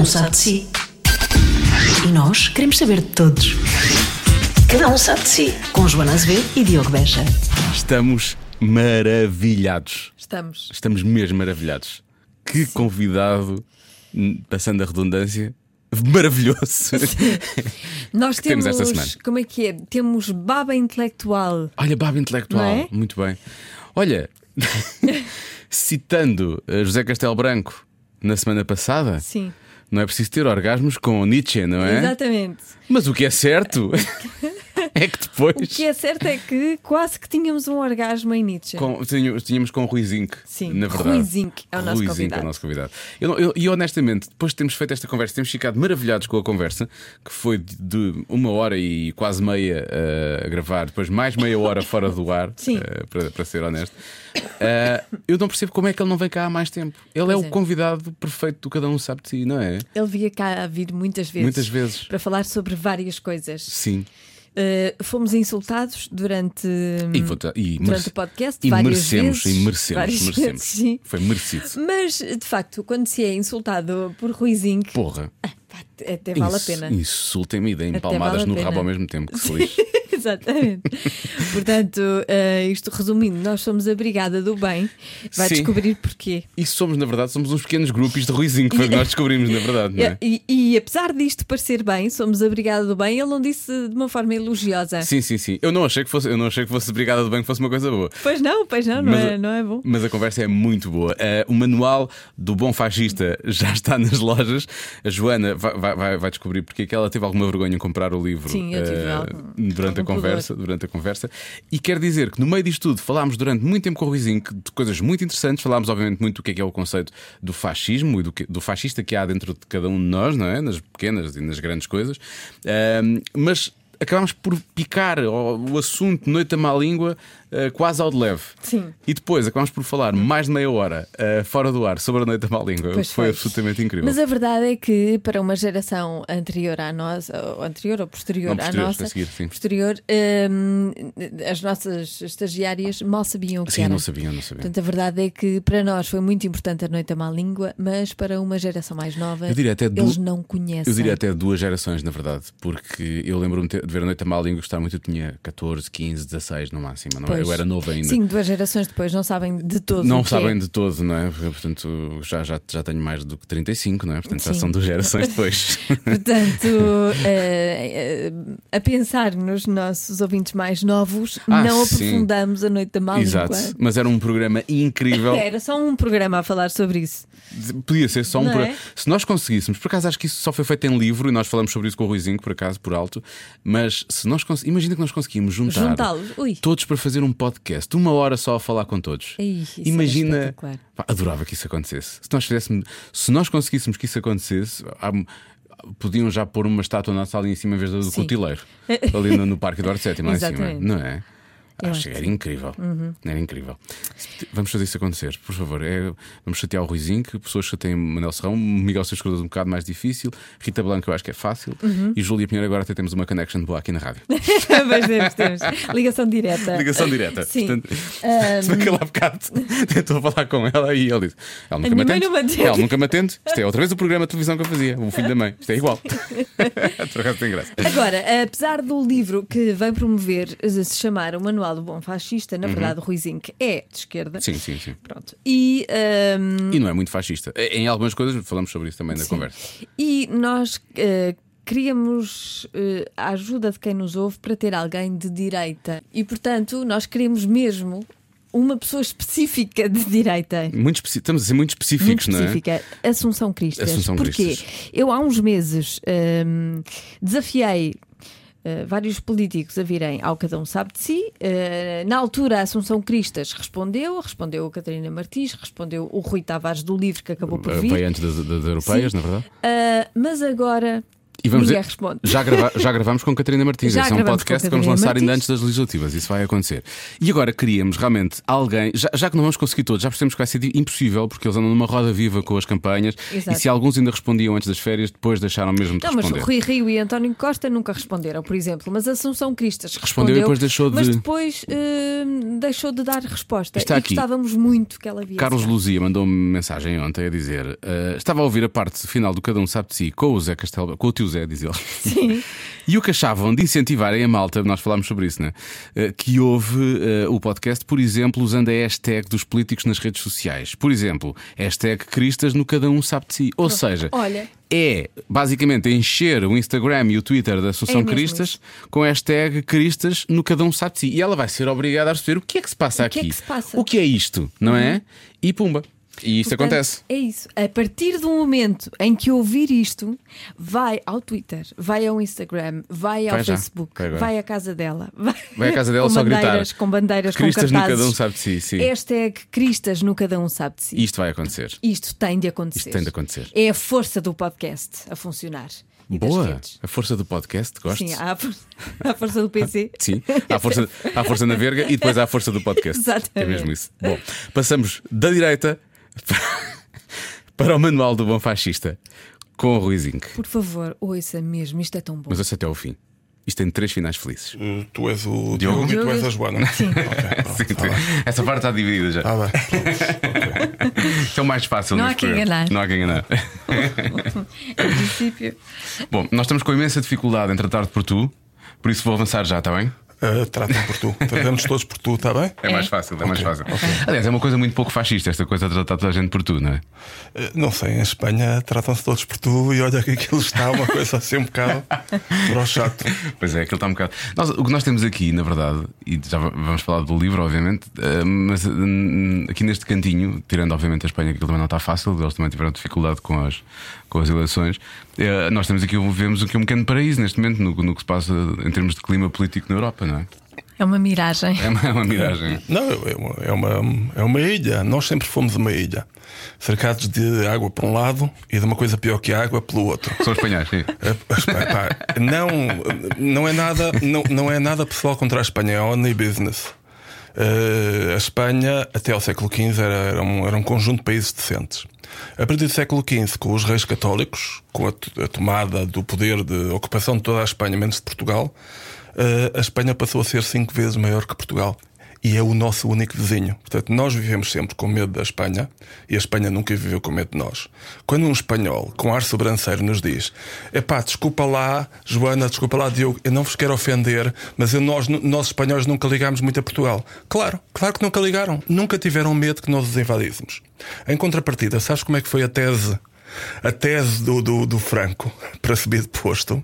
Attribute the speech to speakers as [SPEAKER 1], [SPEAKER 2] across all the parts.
[SPEAKER 1] um sabe de si. E nós queremos saber de todos. Cada um sabe de si. Com Joana Azevedo e Diogo Beja.
[SPEAKER 2] Estamos maravilhados.
[SPEAKER 3] Estamos.
[SPEAKER 2] Estamos mesmo maravilhados. Que convidado, passando a redundância, maravilhoso.
[SPEAKER 3] Nós
[SPEAKER 2] que temos
[SPEAKER 3] temos.
[SPEAKER 2] esta semana?
[SPEAKER 3] Como é que é? Temos baba intelectual.
[SPEAKER 2] Olha, baba intelectual.
[SPEAKER 3] É?
[SPEAKER 2] Muito bem. Olha, citando eh, José Castelo Branco na semana passada,
[SPEAKER 3] Sim.
[SPEAKER 2] Não é preciso ter orgasmos com Nietzsche, não é?
[SPEAKER 3] Exatamente.
[SPEAKER 2] Mas o que é certo é que depois.
[SPEAKER 3] O que é certo é que quase que tínhamos um orgasmo em Nietzsche.
[SPEAKER 2] Com, tínhamos, tínhamos com o Rui Zinc,
[SPEAKER 3] Sim,
[SPEAKER 2] na verdade.
[SPEAKER 3] Rui Zinc é o nosso
[SPEAKER 2] Rui Zinc
[SPEAKER 3] convidado.
[SPEAKER 2] é o nosso convidado. Eu eu- E honestamente, depois de termos feito esta conversa, temos ficado maravilhados com a conversa, que foi de, uma hora e quase meia eh, a gravar, depois mais meia hora fora do ar,
[SPEAKER 3] Sim.
[SPEAKER 2] eh, para, para ser honesto. Eh, eu não percebo como é que ele não vem cá há mais tempo. Ele é o
[SPEAKER 3] é.
[SPEAKER 2] convidado perfeito do Cada Um Sabe de Si, não é?
[SPEAKER 3] Ele via cá a vir muitas vezes.
[SPEAKER 2] Muitas vezes.
[SPEAKER 3] Para falar sobre várias coisas.
[SPEAKER 2] Sim.
[SPEAKER 3] Uh, fomos insultados durante,
[SPEAKER 2] E, e
[SPEAKER 3] durante o podcast
[SPEAKER 2] e
[SPEAKER 3] várias
[SPEAKER 2] merecemos,
[SPEAKER 3] vezes.
[SPEAKER 2] e merecemos, merecemos.
[SPEAKER 3] vezes.
[SPEAKER 2] Foi merecido.
[SPEAKER 3] Mas, de facto, quando se é insultado por Ruizinho,
[SPEAKER 2] Porra.
[SPEAKER 3] Até vale a pena.
[SPEAKER 2] Insultem-me e deem palmadas
[SPEAKER 3] vale
[SPEAKER 2] no rabo ao mesmo tempo, que feliz.
[SPEAKER 3] Exatamente. Portanto, eh, isto resumindo, nós somos a Brigada do Bem. Vai
[SPEAKER 2] Sim.
[SPEAKER 3] descobrir porquê.
[SPEAKER 2] E somos, na verdade, somos uns pequenos grupos de Ruizinho, que foi que nós descobrimos, na verdade, não é?
[SPEAKER 3] E, e apesar disto parecer bem, somos a Brigada do Bem, ele não disse de uma forma elogiosa.
[SPEAKER 2] Sim, sim, sim. Eu não achei que fosse, eu não achei que fosse Brigada do Bem que fosse uma coisa boa.
[SPEAKER 3] Pois não, pois não, não,
[SPEAKER 2] Mas-
[SPEAKER 3] é, não é bom.
[SPEAKER 2] Mas a conversa é muito boa. Eh, o manual do bom fascista já está nas lojas. A Joana vai, vai- vai, descobrir porque é que ela teve alguma vergonha em comprar o livro
[SPEAKER 3] Sim, algum-
[SPEAKER 2] durante a conversa. Durante a conversa. E quer dizer que no meio disto tudo falámos durante muito tempo com o Ruizinho de coisas muito interessantes. Falámos, obviamente, muito do que é que é o conceito do fascismo e do, que- do fascista que há dentro de cada um de nós, não é? Nas pequenas e nas grandes coisas. Ahm, mas acabámos por picar o assunto Noite da Má Língua eh, quase ao de leve.
[SPEAKER 3] Sim.
[SPEAKER 2] E depois acabámos por falar mais de meia hora eh, fora do ar sobre a Noite da Má Língua.
[SPEAKER 3] Pois
[SPEAKER 2] foi
[SPEAKER 3] foi.
[SPEAKER 2] absolutamente incrível.
[SPEAKER 3] Mas a verdade é que para uma geração anterior à nossa, ou anterior ou posterior,
[SPEAKER 2] Não,
[SPEAKER 3] à
[SPEAKER 2] posterior,
[SPEAKER 3] nossa,
[SPEAKER 2] a seguir,
[SPEAKER 3] posterior, hum, as nossas estagiárias mal sabiam o que
[SPEAKER 2] Sim,
[SPEAKER 3] era.
[SPEAKER 2] não sabia, não sabia.
[SPEAKER 3] Portanto, a verdade é que para nós foi muito importante a Noite da Má Língua, mas para uma geração mais nova,
[SPEAKER 2] Eu diria até du-
[SPEAKER 3] eles não conhecem.
[SPEAKER 2] Eu diria até duas gerações, na verdade, porque eu lembro-me de ver a Noite da Má Língua gostar muito. Eu tinha 14, 15, 16 no máximo. Não, é?
[SPEAKER 3] Pois.
[SPEAKER 2] eu era novo ainda.
[SPEAKER 3] Sim, duas gerações depois não sabem de todo.
[SPEAKER 2] Não sabem
[SPEAKER 3] é.
[SPEAKER 2] de todo, não é? Portanto, já, já, já tenho mais do que 35, não é? Portanto, já
[SPEAKER 3] Sim.
[SPEAKER 2] são duas gerações depois.
[SPEAKER 3] Portanto, eh, a pensar nos nossos ouvintes mais novos,
[SPEAKER 2] Ah,
[SPEAKER 3] não
[SPEAKER 2] sim.
[SPEAKER 3] aprofundamos a Noite da Má
[SPEAKER 2] Exato.
[SPEAKER 3] Língua.
[SPEAKER 2] Mas era um programa incrível.
[SPEAKER 3] Era só um programa a falar sobre isso.
[SPEAKER 2] Podia ser só um.
[SPEAKER 3] Não
[SPEAKER 2] pro-
[SPEAKER 3] é?
[SPEAKER 2] Se nós conseguíssemos, por acaso acho que isso só foi feito em livro e nós falamos sobre isso com o Ruizinho, por acaso, por alto. Mas se nós imagina que nós conseguimos juntar todos para fazer um podcast, uma hora só a falar com todos.
[SPEAKER 3] Ih,
[SPEAKER 2] imagina. Pá, adorava que isso acontecesse. Se nós fizéssemos, se nós conseguíssemos que isso acontecesse, há- podiam já pôr uma estátua na sala em cima em vez do
[SPEAKER 3] Sim.
[SPEAKER 2] cutileiro, ali no, no Parque Eduardo VII, lá em cima, não é?
[SPEAKER 3] Eu
[SPEAKER 2] Acho que era incrível.
[SPEAKER 3] Uhum.
[SPEAKER 2] Era incrível. Vamos fazer isso acontecer, por favor. É- vamos chatear o Ruizinho, que pessoas chateiam Manel Serrão, Miguel Seus Cruz um bocado mais difícil, Rita Blanco eu acho que é fácil,
[SPEAKER 3] Uhum.
[SPEAKER 2] e Júlia Pinheiro agora até temos uma connection boa aqui na rádio.
[SPEAKER 3] Mas temos, temos. Ligação direta.
[SPEAKER 2] Ligação direta.
[SPEAKER 3] Sim.
[SPEAKER 2] Portanto, naquele há bocado tentou falar com ela e ele disse: Ela nunca me atende.
[SPEAKER 3] atende."
[SPEAKER 2] Ela nunca me atende. Isto é outra vez o programa de televisão que eu fazia, o filho da mãe. Isto é igual. Por acaso tem graça.
[SPEAKER 3] Agora, apesar do livro que vem promover eh, se chamar O Manual do Bom Fascista, na verdade, o Ruizinho que é de esquerda.
[SPEAKER 2] Uhum. Sim, sim, sim.
[SPEAKER 3] Pronto. E, ahm,
[SPEAKER 2] E não é muito fascista. Em algumas coisas, falamos sobre isso também na
[SPEAKER 3] Sim.
[SPEAKER 2] conversa.
[SPEAKER 3] E nós eh, queríamos eh, a ajuda de quem nos ouve para ter alguém de direita. E, portanto, nós queremos mesmo uma pessoa específica de direita.
[SPEAKER 2] Muito Estamos a ser muito específicos,
[SPEAKER 3] Muito
[SPEAKER 2] não é?
[SPEAKER 3] específica, Assunção Cristas.
[SPEAKER 2] Assunção
[SPEAKER 3] Porquê?
[SPEAKER 2] Cristas.
[SPEAKER 3] Eu há uns meses hum, desafiei uh, vários políticos a virem ao Cada Um Sabe de Si. Uh, na altura, a Assunção Cristas respondeu, respondeu a Catarina Martins, respondeu o Rui Tavares do Livro, que acabou por vir.
[SPEAKER 2] Veio antes das, das europeias,
[SPEAKER 3] Sim.
[SPEAKER 2] na verdade.
[SPEAKER 3] Uh, mas agora
[SPEAKER 2] E vamos
[SPEAKER 3] Ninguém
[SPEAKER 2] dizer-. Já, grava, já gravamos com Catarina Martins.
[SPEAKER 3] Já
[SPEAKER 2] Esse é um podcast que vamos lançar ainda
[SPEAKER 3] Martins.
[SPEAKER 2] antes das legislativas. Isso vai acontecer. E agora queríamos realmente alguém, já, já que não vamos conseguir todos, já percebemos que vai ser impossível porque eles andam numa roda viva com as campanhas.
[SPEAKER 3] Exato.
[SPEAKER 2] E se alguns ainda respondiam antes das férias, depois deixaram mesmo de
[SPEAKER 3] Não, mas
[SPEAKER 2] responder.
[SPEAKER 3] Rui Rio e António Costa nunca responderam, por exemplo. Mas Assunção Cristas
[SPEAKER 2] Respondeu
[SPEAKER 3] respondeu,
[SPEAKER 2] e depois deixou de-
[SPEAKER 3] Mas depois eh, deixou de dar resposta.
[SPEAKER 2] Está
[SPEAKER 3] e
[SPEAKER 2] aqui.
[SPEAKER 3] gostávamos muito que ela viesse.
[SPEAKER 2] Carlos. Luzia mandou-me mensagem ontem a dizer: eh, estava a ouvir a parte final do Cada Um Sabe de Si com o Zé Castelo, com o tio Zé, diz ele.
[SPEAKER 3] Sim.
[SPEAKER 2] E o que achavam de incentivarem a malta, nós falámos sobre isso, né? Eh, que houve eh, o podcast, por exemplo, usando a hashtag dos políticos nas redes sociais. Por exemplo, hashtag Cristas no Cada Um Sabe de Si. Ou seja,
[SPEAKER 3] Olha.
[SPEAKER 2] é basicamente encher o Instagram e o Twitter da Associação
[SPEAKER 3] É
[SPEAKER 2] Cristas com a hashtag Cristas no Cada Um Sabe de Si. E ela vai ser obrigada a perceber o que é que se passa
[SPEAKER 3] O que
[SPEAKER 2] aqui.
[SPEAKER 3] é que se passa?
[SPEAKER 2] O que é isto, não é? E pumba. E isto
[SPEAKER 3] Portanto,
[SPEAKER 2] acontece.
[SPEAKER 3] É isso. A partir do momento em que ouvir isto, vai ao Twitter, vai ao Instagram, vai ao
[SPEAKER 2] já.
[SPEAKER 3] Facebook,
[SPEAKER 2] Vai
[SPEAKER 3] vai à casa dela. Vai,
[SPEAKER 2] Vai à casa dela
[SPEAKER 3] com
[SPEAKER 2] só gritar.
[SPEAKER 3] bandeiras, Com bandeiras,
[SPEAKER 2] Cristas
[SPEAKER 3] com
[SPEAKER 2] no
[SPEAKER 3] cartazes.
[SPEAKER 2] Cada Um Sabe de Si. Sim.
[SPEAKER 3] Hashtag Cristas no Cada Um Sabe de Si.
[SPEAKER 2] Isto vai acontecer.
[SPEAKER 3] Isto tem de acontecer.
[SPEAKER 2] Isto tem de acontecer.
[SPEAKER 3] É a força do podcast a funcionar.
[SPEAKER 2] Boa. A força do podcast, gosto.
[SPEAKER 3] Sim, há a, força, há a força do PC.
[SPEAKER 2] Sim, há a força, há a força na verga e depois há a força do podcast.
[SPEAKER 3] Exatamente.
[SPEAKER 2] É mesmo isso. Bom, passamos da direita para o manual do bom fascista com o Ruizinho.
[SPEAKER 3] Por favor, ouça mesmo, isto é tão bom.
[SPEAKER 2] Mas ouça até ao fim. Isto tem três finais felizes.
[SPEAKER 4] Uh, Tu és o
[SPEAKER 2] Diogo?
[SPEAKER 4] Diogo, e tu és a Joana. Sim.
[SPEAKER 2] Sim, Essa parte está dividida já.
[SPEAKER 4] Ah, bem.
[SPEAKER 2] Isto é o mais fácil.
[SPEAKER 3] Não há quem enganar.
[SPEAKER 2] Não há quem enganar.
[SPEAKER 3] Em princípio.
[SPEAKER 2] Bom, nós estamos com imensa dificuldade em tratar-te por tu, por isso vou avançar já, está bem?
[SPEAKER 4] Uh, Trata-me por tu. Tratamos todos por tu, está bem?
[SPEAKER 2] É, mais fácil, é mais fácil. Aliás, é uma coisa muito pouco fascista esta coisa de tratar toda a gente por tu, não é?
[SPEAKER 4] Uh, Não sei, em Espanha tratam-se todos por tu e olha que aquilo está uma coisa assim um bocado para chato.
[SPEAKER 2] Pois é, aquilo está um bocado. Nós- o que nós temos aqui, na verdade, e já va- vamos falar do livro, obviamente, eh, mas hum, aqui neste cantinho, tirando obviamente a Espanha, que aquilo também não está fácil, eles também tiveram dificuldade com as, com as eleições, eh, nós temos aqui, vemos aqui um pequeno paraíso neste momento no, no que se passa em termos de clima político na Europa, não é?
[SPEAKER 3] É uma miragem.
[SPEAKER 2] É uma, é uma miragem.
[SPEAKER 4] Não, é uma, é, uma, é uma ilha. Nós sempre fomos uma ilha. Cercados de água por um lado e de uma coisa pior que água pelo outro.
[SPEAKER 2] São espanhóis, sim.
[SPEAKER 4] A- a Espanha, pá, não, não é nada, não, não é nada pessoal contra a Espanha, é only business. Eh, a Espanha, até ao século XV, era, era, um, era um conjunto de países decentes. A partir do século XV, com os reis católicos, com a, a tomada do poder de ocupação de toda a Espanha, menos de Portugal, eh, a Espanha passou a ser cinco vezes maior que Portugal. E é o nosso único vizinho. Portanto, nós vivemos sempre com medo da Espanha e a Espanha nunca viveu com medo de nós. Quando um espanhol com ar sobranceiro nos diz: Epá, desculpa lá, Joana, desculpa lá, Diogo, eu não vos quero ofender, mas eu- nós, nós espanhóis nunca ligámos muito a Portugal. Claro, claro que nunca ligaram. Nunca tiveram medo que nós os invadíssemos. Em contrapartida, sabes como é que foi a tese? A tese do, do, do Franco para subir de posto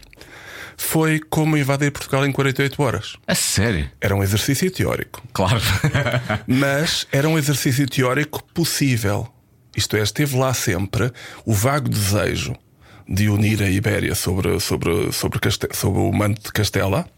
[SPEAKER 4] foi como invadir Portugal em 48 horas.
[SPEAKER 2] A sério?
[SPEAKER 4] Era um exercício teórico
[SPEAKER 2] Claro.
[SPEAKER 4] mas era um exercício teórico possível. Isto é, esteve lá sempre o vago desejo de unir a Ibéria sobre, sobre, sobre, sobre o manto de Castela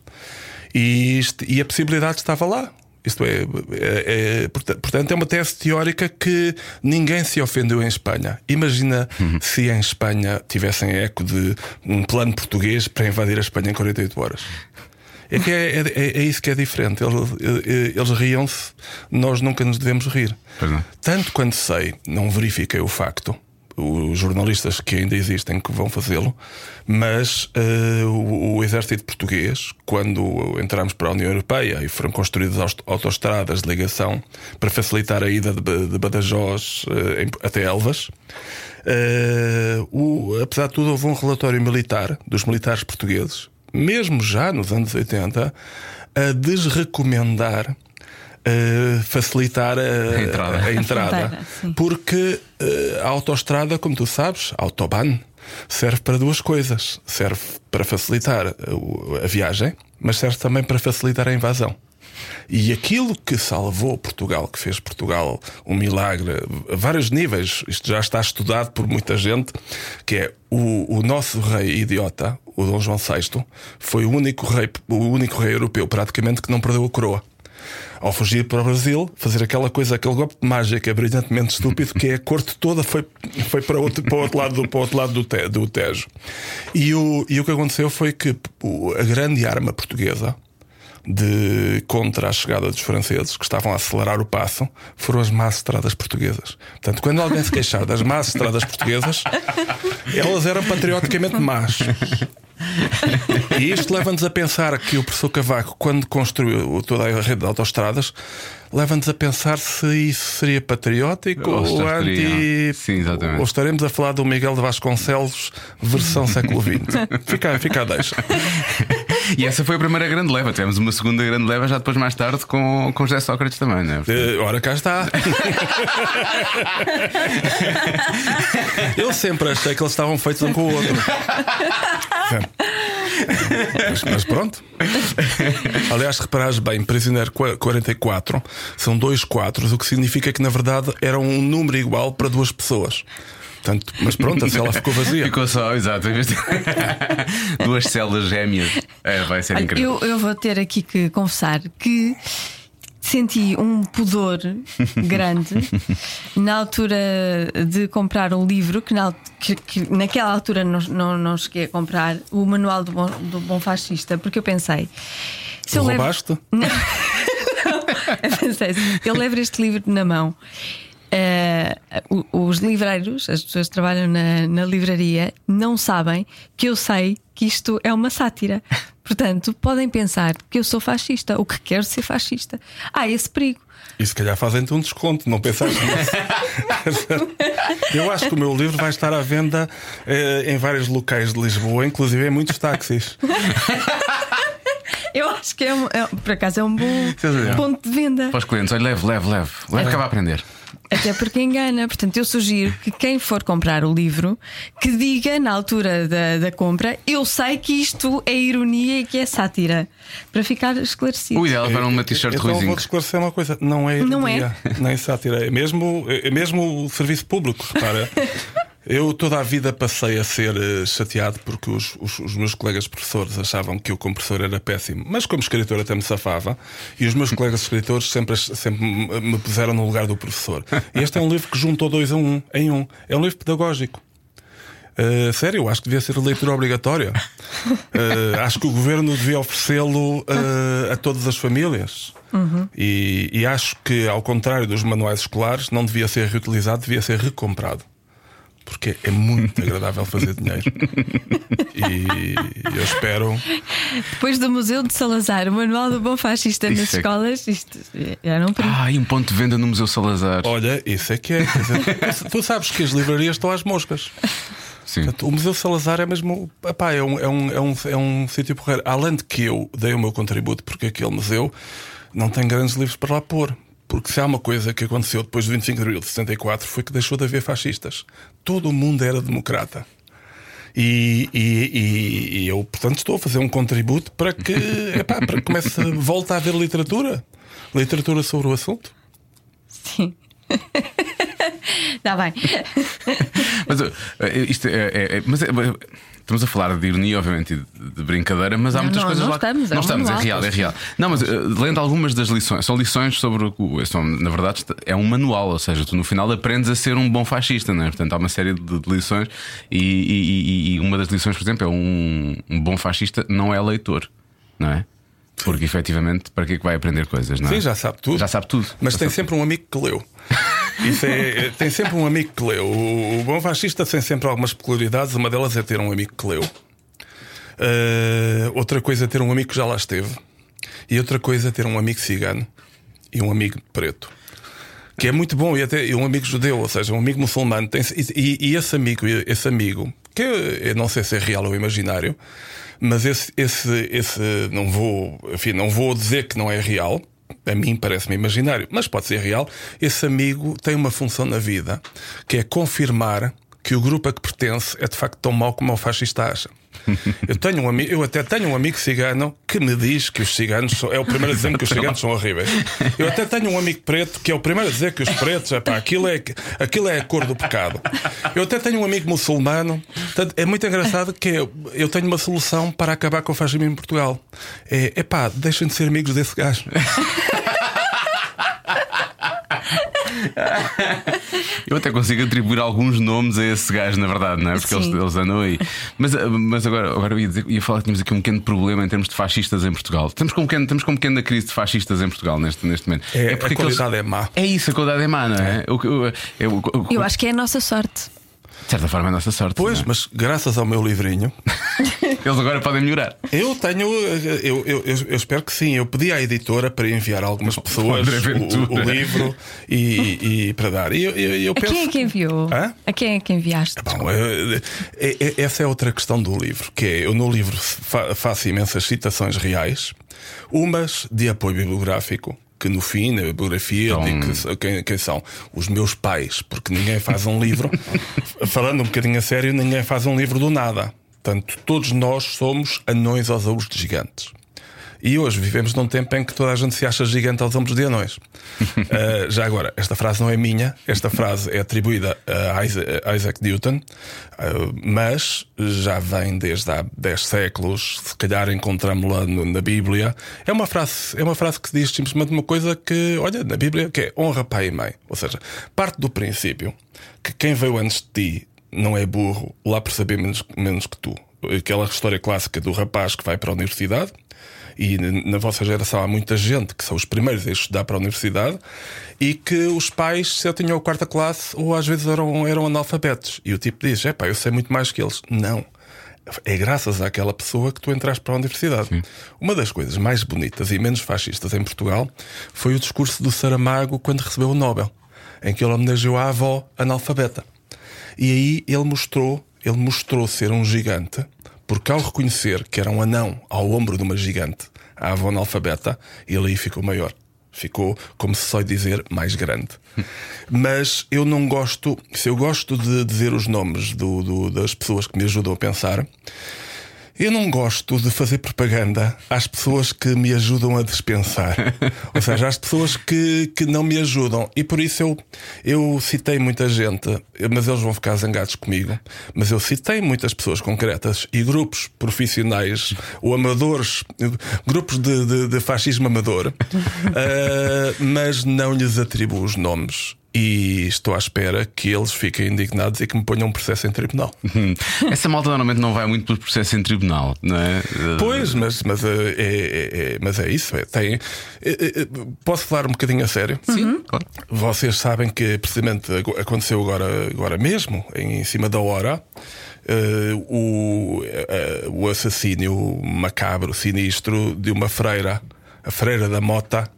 [SPEAKER 4] e, e a possibilidade estava lá. Isto é, é- é- porta- portanto, é uma tese teórica que ninguém se ofendeu em Espanha. Imagina se em Espanha tivessem eco de um plano português para invadir a Espanha em 48 horas. É, que é, é- é isso que é diferente. Eles, eles riam-se, nós nunca nos devemos rir. Tanto quanto sei, não verifiquei o facto. Os jornalistas que ainda existem que vão fazê-lo, mas eh, o, o exército português, quando entramos para a União Europeia e foram construídas autoestradas de ligação para facilitar a ida de, de Badajoz eh, em- até Elvas, eh, o- apesar de tudo, houve um relatório militar dos militares portugueses, mesmo já nos anos 80, a desrecomendar eh, facilitar a,
[SPEAKER 2] A entrada.
[SPEAKER 4] a entrada. Porque eh, a autoestrada, como tu sabes, a autobahn, serve para duas coisas. Serve para facilitar a, a viagem, mas serve também para facilitar a invasão. E aquilo que salvou Portugal, que fez Portugal um milagre a vários níveis, isto já está estudado por muita gente, que é o, o nosso rei idiota, o Dom João VI, foi o único rei, o único rei europeu praticamente que não perdeu a coroa. Ao fugir para o Brasil, fazer aquela coisa, aquele golpe de mágica brilhantemente estúpido, que é a corte toda foi, foi para, outro, para, o outro lado, do, para o outro lado do, te, do Tejo. E o, e o que aconteceu foi que a grande arma portuguesa de contra a chegada dos franceses que estavam a acelerar o passo foram as más estradas portuguesas. Portanto, quando alguém se queixar das más estradas portuguesas, elas eram patrioticamente más. E isto leva-nos a pensar que o professor Cavaco, quando construiu toda a rede de autostradas, leva-nos a pensar se isso seria patriótico ou,
[SPEAKER 2] ou
[SPEAKER 4] anti.
[SPEAKER 2] Sim, exatamente.
[SPEAKER 4] Ou estaremos a falar do Miguel de Vasconcelos, versão século XX. Fica, fica a deixa.
[SPEAKER 2] E essa foi a primeira grande leva. Tivemos uma segunda grande leva já depois, mais tarde, com, com José Sócrates também, né?
[SPEAKER 4] Uh, ora, cá está. Eu sempre achei que eles estavam feitos um com o outro. Mas, mas, pronto. Aliás, se reparares bem, prisioneiro 44 são dois quatros, o que significa que na verdade era um número igual para duas pessoas. Portanto, mas pronto, a cela ficou vazia.
[SPEAKER 2] Ficou só, exato. Duas células gêmeas. É, vai ser incrível.
[SPEAKER 3] Eu, eu vou ter aqui que confessar que senti um pudor grande na altura de comprar um livro que, na, que, que naquela altura não, não, não, cheguei a comprar o Manual do Bom, do bom Fascista, porque eu pensei.
[SPEAKER 4] Se eu roubaste? Levo... Não,
[SPEAKER 3] eu pensei, eu levo este livro na mão. Uh, os livreiros, as pessoas que trabalham na, na livraria, não sabem que eu sei que isto é uma sátira. Portanto, podem pensar que eu sou fascista ou que quero ser fascista. Há esse perigo.
[SPEAKER 4] E se calhar fazem-te um desconto, não pensaste nisso? Eu acho que o meu livro vai estar à venda eh, em vários locais de Lisboa, inclusive em muitos táxis.
[SPEAKER 3] Eu acho que é, um, é por acaso é um bom ponto de venda.
[SPEAKER 2] Para os clientes, olha, leve, leve, leve. Leve, é. acaba a aprender.
[SPEAKER 3] Até porque engana. Portanto, eu sugiro que quem for comprar o livro que diga na altura da, da compra: Eu sei que isto é ironia e que é sátira. Para ficar esclarecido.
[SPEAKER 2] O ideal é uma t-shirt
[SPEAKER 4] então,
[SPEAKER 2] ruizinho.
[SPEAKER 4] vou esclarecer uma coisa: não é ironia, não é. nem sátira. É mesmo, é mesmo o serviço público. Repara. Eu toda a vida passei a ser uh, chateado porque os, os, os, meus colegas professores achavam que eu como professor era péssimo, mas como escritor até me safava, e os meus colegas escritores sempre, sempre me puseram no lugar do professor. E este é um livro que juntou dois a um, em um. É um livro pedagógico. Uh, sério, eu acho que devia ser leitura obrigatória. Uh, acho que o governo devia oferecê-lo uh, a todas as famílias. Uhum. E, e acho que, ao contrário dos manuais escolares, não devia ser reutilizado, devia ser recomprado porque é muito agradável fazer dinheiro. E eu espero.
[SPEAKER 3] Depois do Museu de Salazar, o Manual do Bom Fascista isso nas é... escolas, isto era um perigo.
[SPEAKER 2] Ah, e um ponto de venda no Museu Salazar.
[SPEAKER 4] Olha, isso é que é. Dizer, tu sabes que as livrarias estão às moscas.
[SPEAKER 2] Sim.
[SPEAKER 4] Portanto, o Museu Salazar é mesmo. Epá, é um, é um, é um, é um sítio porreiro. Além de que eu dei o meu contributo, porque aquele museu não tem grandes livros para lá pôr. Porque se há uma coisa que aconteceu depois do 25 de abril de 64 foi que deixou de haver fascistas. Todo o mundo era democrata. E, e, e, e eu, portanto, estou a fazer um contributo para que, epá, para que comece, volta a haver literatura. Literatura sobre o assunto.
[SPEAKER 3] Sim. Está bem.
[SPEAKER 2] mas eh, isto é, é, é mas é, Estamos a falar de ironia, obviamente, de, de brincadeira, mas há
[SPEAKER 3] não,
[SPEAKER 2] muitas
[SPEAKER 3] não,
[SPEAKER 2] coisas
[SPEAKER 3] não
[SPEAKER 2] lá.
[SPEAKER 3] Estamos, é
[SPEAKER 2] não estamos,
[SPEAKER 3] manual.
[SPEAKER 2] é real, é real. Não, mas uh, lendo algumas das lições, são lições sobre o. São, na verdade, é um manual, ou seja, tu no final aprendes a ser um bom fascista, não é? Portanto, há uma série de, de lições e, e, e, uma das lições, por exemplo, é um, um bom fascista não é leitor, não é? Porque efetivamente, para que é que vai aprender coisas, não é?
[SPEAKER 4] Sim, já sabe tudo.
[SPEAKER 2] Já sabe tudo.
[SPEAKER 4] Mas
[SPEAKER 2] já
[SPEAKER 4] tem sempre um amigo que leu. Isso é, tem sempre um amigo que leu. O, o bom fascista tem sempre algumas peculiaridades. Uma delas é ter um amigo que leu. Uh, outra coisa é ter um amigo que já lá esteve. E outra coisa é ter um amigo cigano e um amigo preto. Que é muito bom, e até um amigo judeu, ou seja, um amigo muçulmano. Tem, e, e, esse amigo, esse amigo, que eu não sei se é real ou imaginário, mas esse, esse, esse não vou, enfim, não vou dizer que não é real. A mim parece-me imaginário, mas pode ser real. Esse amigo tem uma função na vida que é confirmar que o grupo a que pertence é de facto tão mau como o fascista acha. Eu, tenho um eu até tenho um amigo cigano que me diz que os ciganos são, é o primeiro a dizer que os ciganos são horríveis. Eu até tenho um amigo preto que é o primeiro a dizer que os pretos, epá, aquilo, é, aquilo é a cor do pecado. Eu até tenho um amigo muçulmano. Portanto, é muito engraçado que eu, eu tenho uma solução para acabar com o fascismo em Portugal. É epá, deixem de ser amigos desse gajo.
[SPEAKER 2] Eu até consigo atribuir alguns nomes a esse gajo, na verdade, não é? Porque eles, eles andam aí. Mas, ah, mas agora, agora eu ia, dizer, ia falar que tínhamos aqui um pequeno problema em termos de fascistas em Portugal. Estamos com um pequeno, estamos com uma pequena crise de fascistas em Portugal neste, neste momento.
[SPEAKER 4] É, a
[SPEAKER 2] porque
[SPEAKER 4] qualidade
[SPEAKER 2] aqueles-
[SPEAKER 4] é má.
[SPEAKER 2] É isso, a qualidade é má, não é? O que- o- eu- o-
[SPEAKER 3] Eu acho que é a nossa sorte.
[SPEAKER 2] De certa forma é a nossa sorte.
[SPEAKER 4] Pois,
[SPEAKER 2] é?
[SPEAKER 4] mas graças ao meu livrinho,
[SPEAKER 2] Eles agora podem melhorar.
[SPEAKER 4] eu tenho. Eu, eu, eu, eu espero que sim. Eu pedi à editora para enviar algumas pessoas o, o livro e, e para dar. E eu, eu, eu
[SPEAKER 3] A
[SPEAKER 4] penso.
[SPEAKER 3] quem é que enviou?
[SPEAKER 4] Hã?
[SPEAKER 3] A quem é que enviaste?
[SPEAKER 4] Bom, eh, eh, eh, essa é outra questão do livro, que é eu no livro fa- faço imensas citações reais, umas de apoio bibliográfico, que no fim, na bibliografia,
[SPEAKER 2] Então-
[SPEAKER 4] digo quem, quem são os meus pais, porque ninguém faz um livro, falando um bocadinho a sério, ninguém faz um livro do nada. Portanto, todos nós somos anões aos ombros de gigantes. E hoje vivemos num tempo em que toda a gente se acha gigante aos ombros de anões. Uh, já agora, esta frase não é minha, esta frase é atribuída a Isa- a Isaac Newton, uh, mas já vem desde há 10 séculos, se calhar encontramos-la na Bíblia. É uma frase, é uma frase que diz simplesmente uma coisa que, olha, na Bíblia, que é honra pai e mãe. Ou seja, parte do princípio que quem veio antes de ti não é burro lá por saber menos, menos que tu. Aquela história clássica do rapaz que vai para a universidade e na vossa geração há muita gente que são os primeiros a estudar para a universidade e que os pais se tinham a quarta classe ou às vezes eram, eram analfabetos. E o tipo diz: é pá, eu sei muito mais que eles. Não. É graças àquela pessoa que tu entraste para a universidade. Uma das coisas mais bonitas e menos fascistas em Portugal foi o discurso do Saramago quando recebeu o Nobel, em que ele homenageou a avó analfabeta. E aí ele mostrou, ele mostrou ser um gigante, porque ao reconhecer que era um anão ao ombro de uma gigante, a avó analfabeta, ele aí ficou maior. Ficou, como se só dizer, mais grande. Mas eu não gosto, se eu gosto de dizer os nomes do- do- das pessoas que me ajudam a pensar, eu não gosto de fazer propaganda às pessoas que me ajudam a dispensar. Ou seja, às pessoas que, que não me ajudam. E por isso eu, eu citei muita gente, mas eles vão ficar zangados comigo. Mas eu citei muitas pessoas concretas e grupos profissionais ou amadores, grupos de, de, de fascismo amador, ah, mas não lhes atribuo os nomes. E estou à espera que eles fiquem indignados e que me ponham um processo em tribunal.
[SPEAKER 2] Hum. Essa malta normalmente não vai muito pelo processo em tribunal, não é?
[SPEAKER 4] Pois, mas, mas, eh, é, é- é- mas é isso. É, tem, é- é- é- posso falar um bocadinho a sério?
[SPEAKER 2] Sim, claro.
[SPEAKER 4] Vocês sabem que precisamente aconteceu agora, agora mesmo, em cima da hora, eh, o, eh, o assassínio macabro, sinistro de uma freira, a freira da Mota.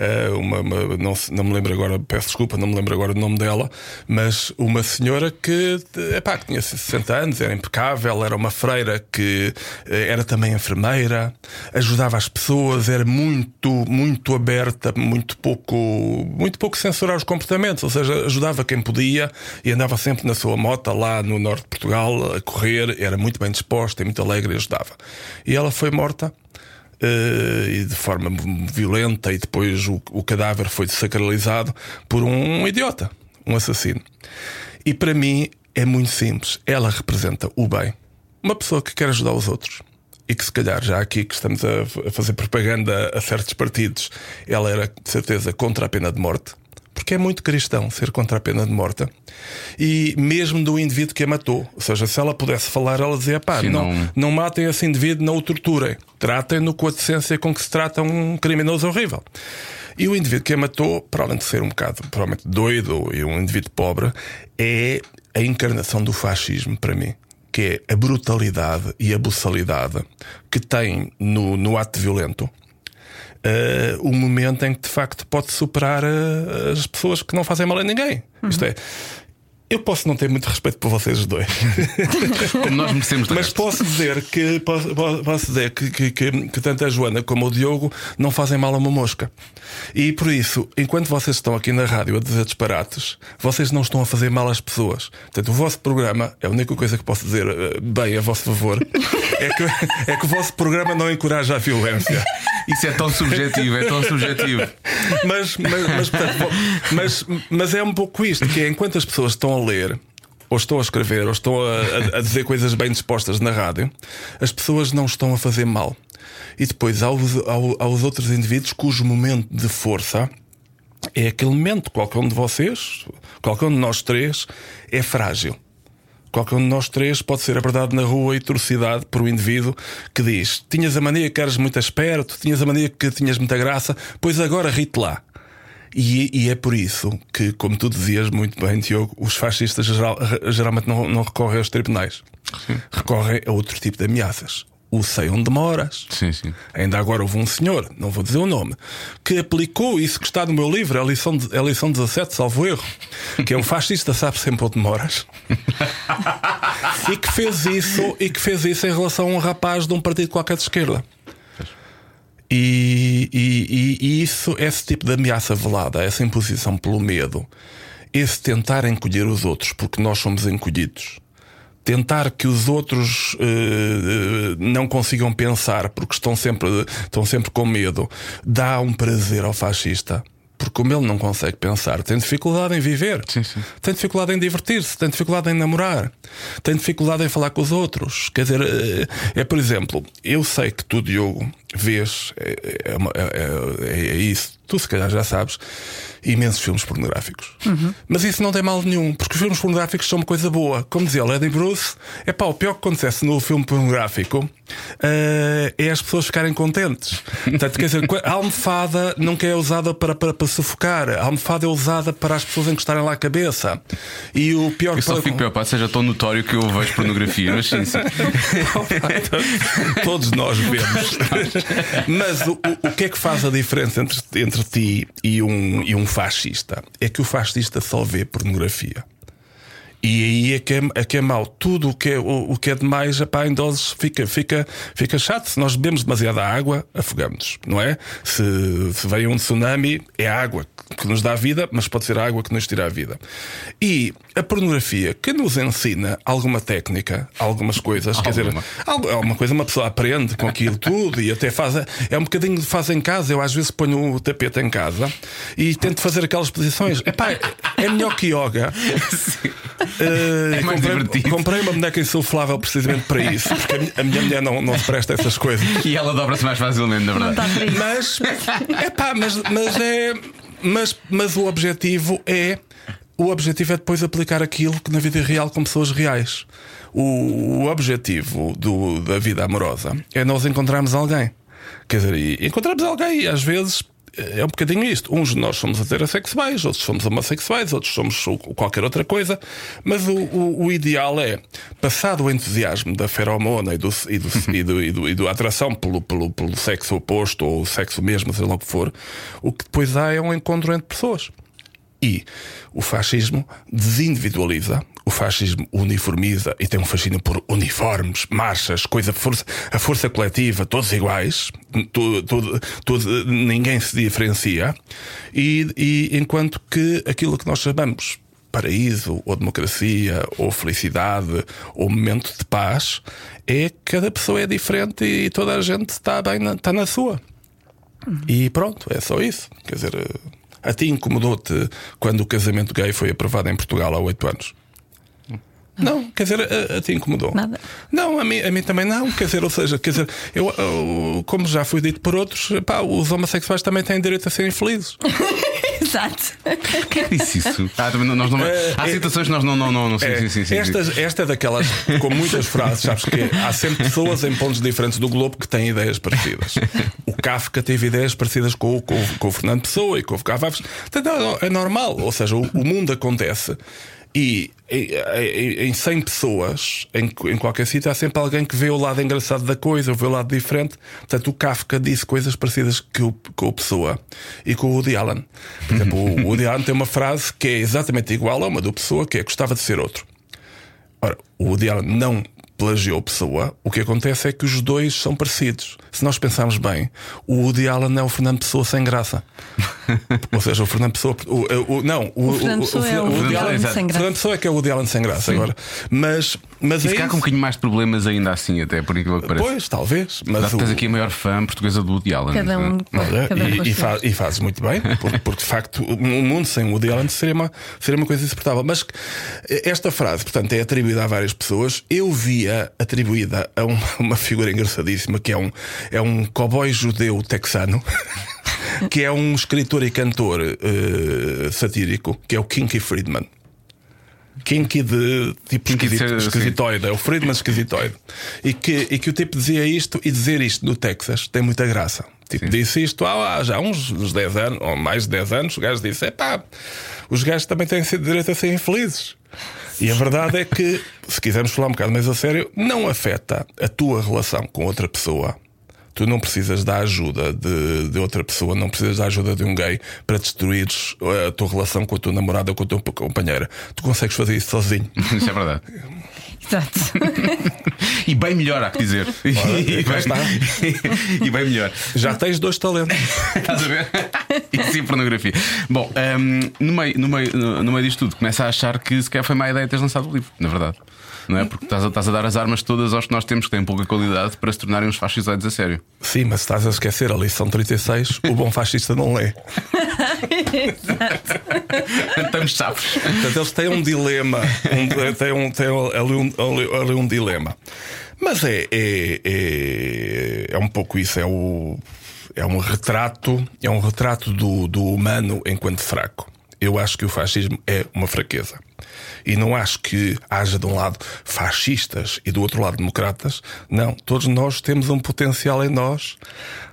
[SPEAKER 4] Eh, uma, uma- não, não me lembro agora, peço desculpa, não me lembro agora o nome dela, mas uma senhora que, epá, que tinha 60 anos, era impecável, era uma freira que eh, era também enfermeira, ajudava as pessoas, era muito, muito aberta, muito pouco, muito pouco censurar os comportamentos, ou seja, ajudava quem podia e andava sempre na sua moto lá no norte de Portugal a correr, era muito bem disposta e muito alegre e ajudava. E ela foi morta. Eh, e de forma violenta, e depois o, o cadáver foi desacralizado por um idiota, um assassino. E para mim é muito simples. Ela representa o bem. Uma pessoa que quer ajudar os outros. E que se calhar, já aqui que estamos a fazer propaganda a certos partidos, ela era de certeza contra a pena de morte. Porque é muito cristão ser contra a pena de morte. E mesmo do indivíduo que a matou. Ou seja, se ela pudesse falar, ela dizia: pá, não,
[SPEAKER 2] não-
[SPEAKER 4] não matem esse indivíduo, não o torturem. Tratem-no com a decência com que se trata um criminoso horrível. E o indivíduo que a matou, para além de ser um bocado provavelmente doido e um indivíduo pobre, é a encarnação do fascismo para mim. Que é a brutalidade e a buçalidade que tem no, no ato violento eh, o momento em que de facto pode superar eh, as pessoas que não fazem mal a ninguém. Isto é. Eu posso não ter muito respeito por vocês dois,
[SPEAKER 2] Como nós merecemos
[SPEAKER 4] mas
[SPEAKER 2] resto.
[SPEAKER 4] posso dizer que posso, posso- posso dizer que, que, que, que tanto a Joana como o Diogo não fazem mal a uma mosca. E por isso, enquanto vocês estão aqui na rádio a dizer disparates, vocês não estão a fazer mal às pessoas. Portanto, o vosso programa, é a única coisa que posso dizer eh, bem a vosso favor, é que, é que o vosso programa não encoraja a violência.
[SPEAKER 2] Isso é tão subjetivo, é tão subjetivo.
[SPEAKER 4] Mas, mas, mas, portanto, mas, mas é um pouco isto: que é enquanto as pessoas estão a ler, ou estão a escrever, ou estão a, a- dizer coisas bem dispostas na rádio, as pessoas não estão a fazer mal. E depois há os, há os outros indivíduos cujo momento de força é aquele momento, qualquer um de vocês, qualquer um de nós três, é frágil. Qualquer um de nós três pode ser abordado na rua e torcidade por um indivíduo que diz: Tinhas a mania que eras muito esperto, tinhas a mania que tinhas muita graça, pois agora rite lá. E, e, é por isso que, como tu dizias muito bem, Tiago, os fascistas geral, geralmente não, não, recorrem aos tribunais, sim. recorrem a outro tipo de ameaças. O sei onde demoras.
[SPEAKER 2] Sim, sim.
[SPEAKER 4] Ainda agora houve um senhor, não vou dizer o nome, que aplicou isso que está no meu livro, a lição, de, a lição 17, salvo erro, que é o fascista sabe sempre onde demoras. e que fez isso e que fez isso em relação a um rapaz de um partido qualquer de esquerda. E, e, e, isso, esse tipo de ameaça velada, essa imposição pelo medo, esse tentar encolher os outros porque nós somos encolhidos, tentar que os outros uh, não consigam pensar porque estão sempre, estão sempre com medo, dá um prazer ao fascista porque como ele não consegue pensar, tem dificuldade em viver,
[SPEAKER 2] sim, sim.
[SPEAKER 4] tem dificuldade em divertir-se, tem dificuldade em namorar, tem dificuldade em falar com os outros. Quer dizer, é, é por exemplo, eu sei que tu, Diogo, vês, é, é, é, é isso, tu se calhar já sabes, imensos filmes pornográficos.
[SPEAKER 3] Uhum.
[SPEAKER 4] Mas isso não tem mal nenhum, porque os filmes pornográficos são uma coisa boa. Como dizia Lady Bruce, é pá, o pior que acontece no filme pornográfico uh, é as pessoas ficarem contentes. Portanto, quer dizer, a almofada nunca é usada para, para, para, sufocar, a almofada é usada para as pessoas encostarem lá a cabeça. E o pior
[SPEAKER 2] Eu só
[SPEAKER 4] para...
[SPEAKER 2] fico preocupado, seja tão notório que eu vejo pornografia, mas sim, sim.
[SPEAKER 4] Todos nós vemos. Mas o, o, o, que é que faz a diferença entre, entre ti e um, e um fascista? É que o fascista só vê pornografia. E aí é que é, é, que é mau. Tudo o que é, o, o que é demais, epá, em doses fica, fica, fica chato. Se nós bebemos demasiada água, afogamos, não é? Se, se vem um tsunami, é água que nos dá vida, mas pode ser a água que nos tira a vida. E a pornografia que nos ensina alguma técnica, algumas coisas, alguma. quer dizer, alguma coisa uma pessoa aprende com aquilo tudo e até faz. É um bocadinho de faz em casa. Eu às vezes ponho o tapete em casa e tento fazer aquelas posições. Epá, é melhor que yoga.
[SPEAKER 2] Uh, é mais
[SPEAKER 4] comprei,
[SPEAKER 2] divertido.
[SPEAKER 4] comprei uma boneca insuflável precisamente para isso, porque a minha, a minha mulher não, não se presta a essas coisas.
[SPEAKER 2] E ela dobra-se mais facilmente, na verdade.
[SPEAKER 4] Mas, é pá, mas, mas é. Mas, mas o objetivo é. O objetivo é depois aplicar aquilo que na vida real com pessoas reais. O, o objetivo do, da vida amorosa é nós encontrarmos alguém. Quer dizer, encontramos alguém e às vezes é um bocadinho isto. Uns de nós somos heterossexuais, outros somos homossexuais, outros somos qualquer outra coisa, mas o, o, o ideal é, passado o entusiasmo da feromona e, do, e, do, e, do, e, do, e da atração pelo, pelo, pelo sexo oposto ou o sexo mesmo, seja lá o que for, o que depois há é um encontro entre pessoas. E o fascismo desindividualiza, o fascismo uniformiza e tem um fascínio por uniformes, marchas, coisa, força, a força coletiva, todos iguais, tudo, tudo, tudo, ninguém se diferencia, e, e enquanto que aquilo que nós chamamos paraíso, ou democracia, ou felicidade, ou momento de paz, é cada pessoa é diferente e toda a gente está bem na, está na sua. E pronto, é só isso. Quer dizer. A ti incomodou-te quando o casamento gay foi aprovado em Portugal há oito anos? Não, quer dizer, a, a ti incomodou?
[SPEAKER 3] Nada.
[SPEAKER 4] Não, a mim, a mim também não. Quer dizer, ou seja, quer dizer, eu, eu como já foi dito por outros, pá, os homossexuais também têm direito a serem felizes.
[SPEAKER 3] Exato.
[SPEAKER 2] Quem disse isso? Ah, também nós não,
[SPEAKER 4] É,
[SPEAKER 2] há
[SPEAKER 4] é-
[SPEAKER 2] situações que nós não. não, não, não sim,
[SPEAKER 4] É,
[SPEAKER 2] sim, sim, sim,
[SPEAKER 4] esta,
[SPEAKER 2] sim.
[SPEAKER 4] esta é daquelas com muitas frases, sabes que há sempre pessoas em pontos diferentes do globo que têm ideias parecidas. O Kafka teve ideias parecidas com, o- com, com o Fernando Pessoa e com o Cavaves. Portanto, É normal, ou seja, o, o mundo acontece. E em, em- em 100 pessoas, em, em qualquer sítio, há sempre alguém que vê o lado engraçado da coisa, ou vê o lado diferente. Portanto, o Kafka disse coisas parecidas que o, com o Pessoa e com o Woody Allen. Por exemplo, o Woody Allen tem uma frase que é exatamente igual a uma do Pessoa, que é gostava de ser outro. Ora, o Woody Allen não plagiou Pessoa, o que acontece é que os dois são parecidos. Se nós pensarmos bem, o Woody Allen é o Fernando Pessoa sem graça. Ou seja, o Fernando Pessoa. O, o- não, o,
[SPEAKER 3] O Fernando Pessoa é o
[SPEAKER 4] Woody Allen-
[SPEAKER 3] Allen sem graça.
[SPEAKER 4] Fernando Pessoa é que é o Woody Allen sem graça agora. Mas mas
[SPEAKER 2] E
[SPEAKER 4] é
[SPEAKER 2] ficar com um bocadinho mais de problemas ainda assim, até por aquilo que parece.
[SPEAKER 4] Pois, talvez. Mas o-
[SPEAKER 2] tens aqui a maior fã portuguesa do Woody Allen.
[SPEAKER 3] Cada um,
[SPEAKER 4] Olha,
[SPEAKER 3] cada um
[SPEAKER 4] e,
[SPEAKER 3] as
[SPEAKER 4] e,
[SPEAKER 3] suas.
[SPEAKER 4] fa- e fazes muito bem, porque, porque de facto um mundo sem Woody Allen seria uma, seria uma coisa insuportável. Mas esta frase, portanto, é atribuída a várias pessoas. Eu via atribuída a uma, uma figura engraçadíssima que é um, é um cowboy judeu texano. Que é um escritor e cantor eh, satírico, que é o Kinky Friedman. Kinky de tipo
[SPEAKER 2] Kinky de
[SPEAKER 4] esquisito,
[SPEAKER 2] ser,
[SPEAKER 4] esquisitoide, é o Friedman esquisitoide. E que, e que o tipo dizia isto e dizer isto no Texas tem muita graça. Tipo, disse isto há, há já uns, uns 10 anos, ou mais de 10 anos, o gajo disse: é pá, os gajos também têm direito a ser infelizes. E a verdade é que, se quisermos falar um bocado mais a sério, não afeta a tua relação com outra pessoa. Tu não precisas da ajuda de, de outra pessoa, não precisas da ajuda de um gay para destruires a tua relação com a tua namorada ou com a tua companheira. Tu consegues fazer isso sozinho.
[SPEAKER 2] Isso é verdade.
[SPEAKER 3] Exato.
[SPEAKER 2] E bem melhor, há que dizer. e,
[SPEAKER 4] cá está.
[SPEAKER 2] e bem melhor.
[SPEAKER 4] Já tens dois talentos.
[SPEAKER 2] Estás a ver? Isso sim, pornografia. Bom, hum, no, meio, no, meio, no, no meio disto tudo, começa a achar que sequer foi má ideia teres lançado o livro, na verdade. Não é? Porque estás a, estás a dar as armas todas aos que nós temos que têm pouca qualidade para se tornarem uns fascisoides a sério.
[SPEAKER 4] Sim, mas estás a esquecer a lição 36, o bom fascista não lê.
[SPEAKER 2] Estamos chaves.
[SPEAKER 4] Portanto, eles têm um dilema. Um, têm um, têm ali, um, ali, ali um dilema. Mas é, é, é, é um pouco isso. É, o, é um retrato, é um retrato do, do humano enquanto fraco. Eu acho que o fascismo é uma fraqueza. E não acho que haja de um lado fascistas e do outro lado democratas. Não, todos nós temos um potencial em nós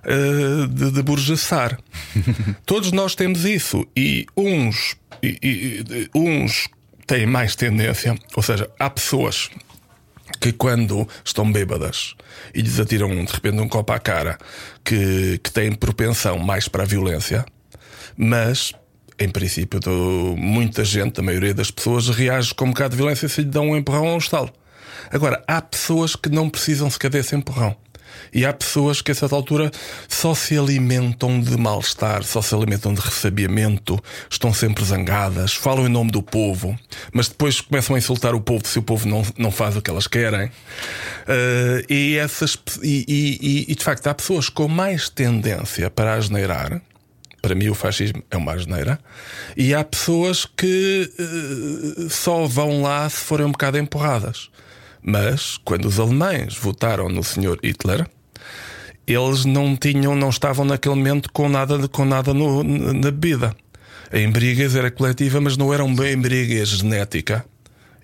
[SPEAKER 4] eh, de, de burguesar. todos nós temos isso. E uns, e- e- uns têm mais tendência, ou seja, há pessoas que quando estão bêbadas e lhes atiram de repente um copo à cara que, que têm propensão mais para a violência, mas em princípio muita gente, a maioria das pessoas, reage com um bocado de violência se lhe dão um empurrão um estalo. Agora, há pessoas que não precisam sequer desse empurrão. E há pessoas que a certa altura só se alimentam de mal-estar, só se alimentam de ressabiamento, estão sempre zangadas, falam em nome do povo, mas depois começam a insultar o povo se o povo não, não faz o que elas querem. Eh, e, essas, e, e- e, de facto há pessoas com mais tendência para asneirar. Para mim, o fascismo é uma asneira. E há pessoas que eh, só vão lá se forem um bocado empurradas. Mas, quando os alemães votaram no Sr. Hitler, eles não tinham, não estavam naquele momento com nada, com nada no- na bebida. A embriaguez era coletiva, mas não era uma embriaguez genética.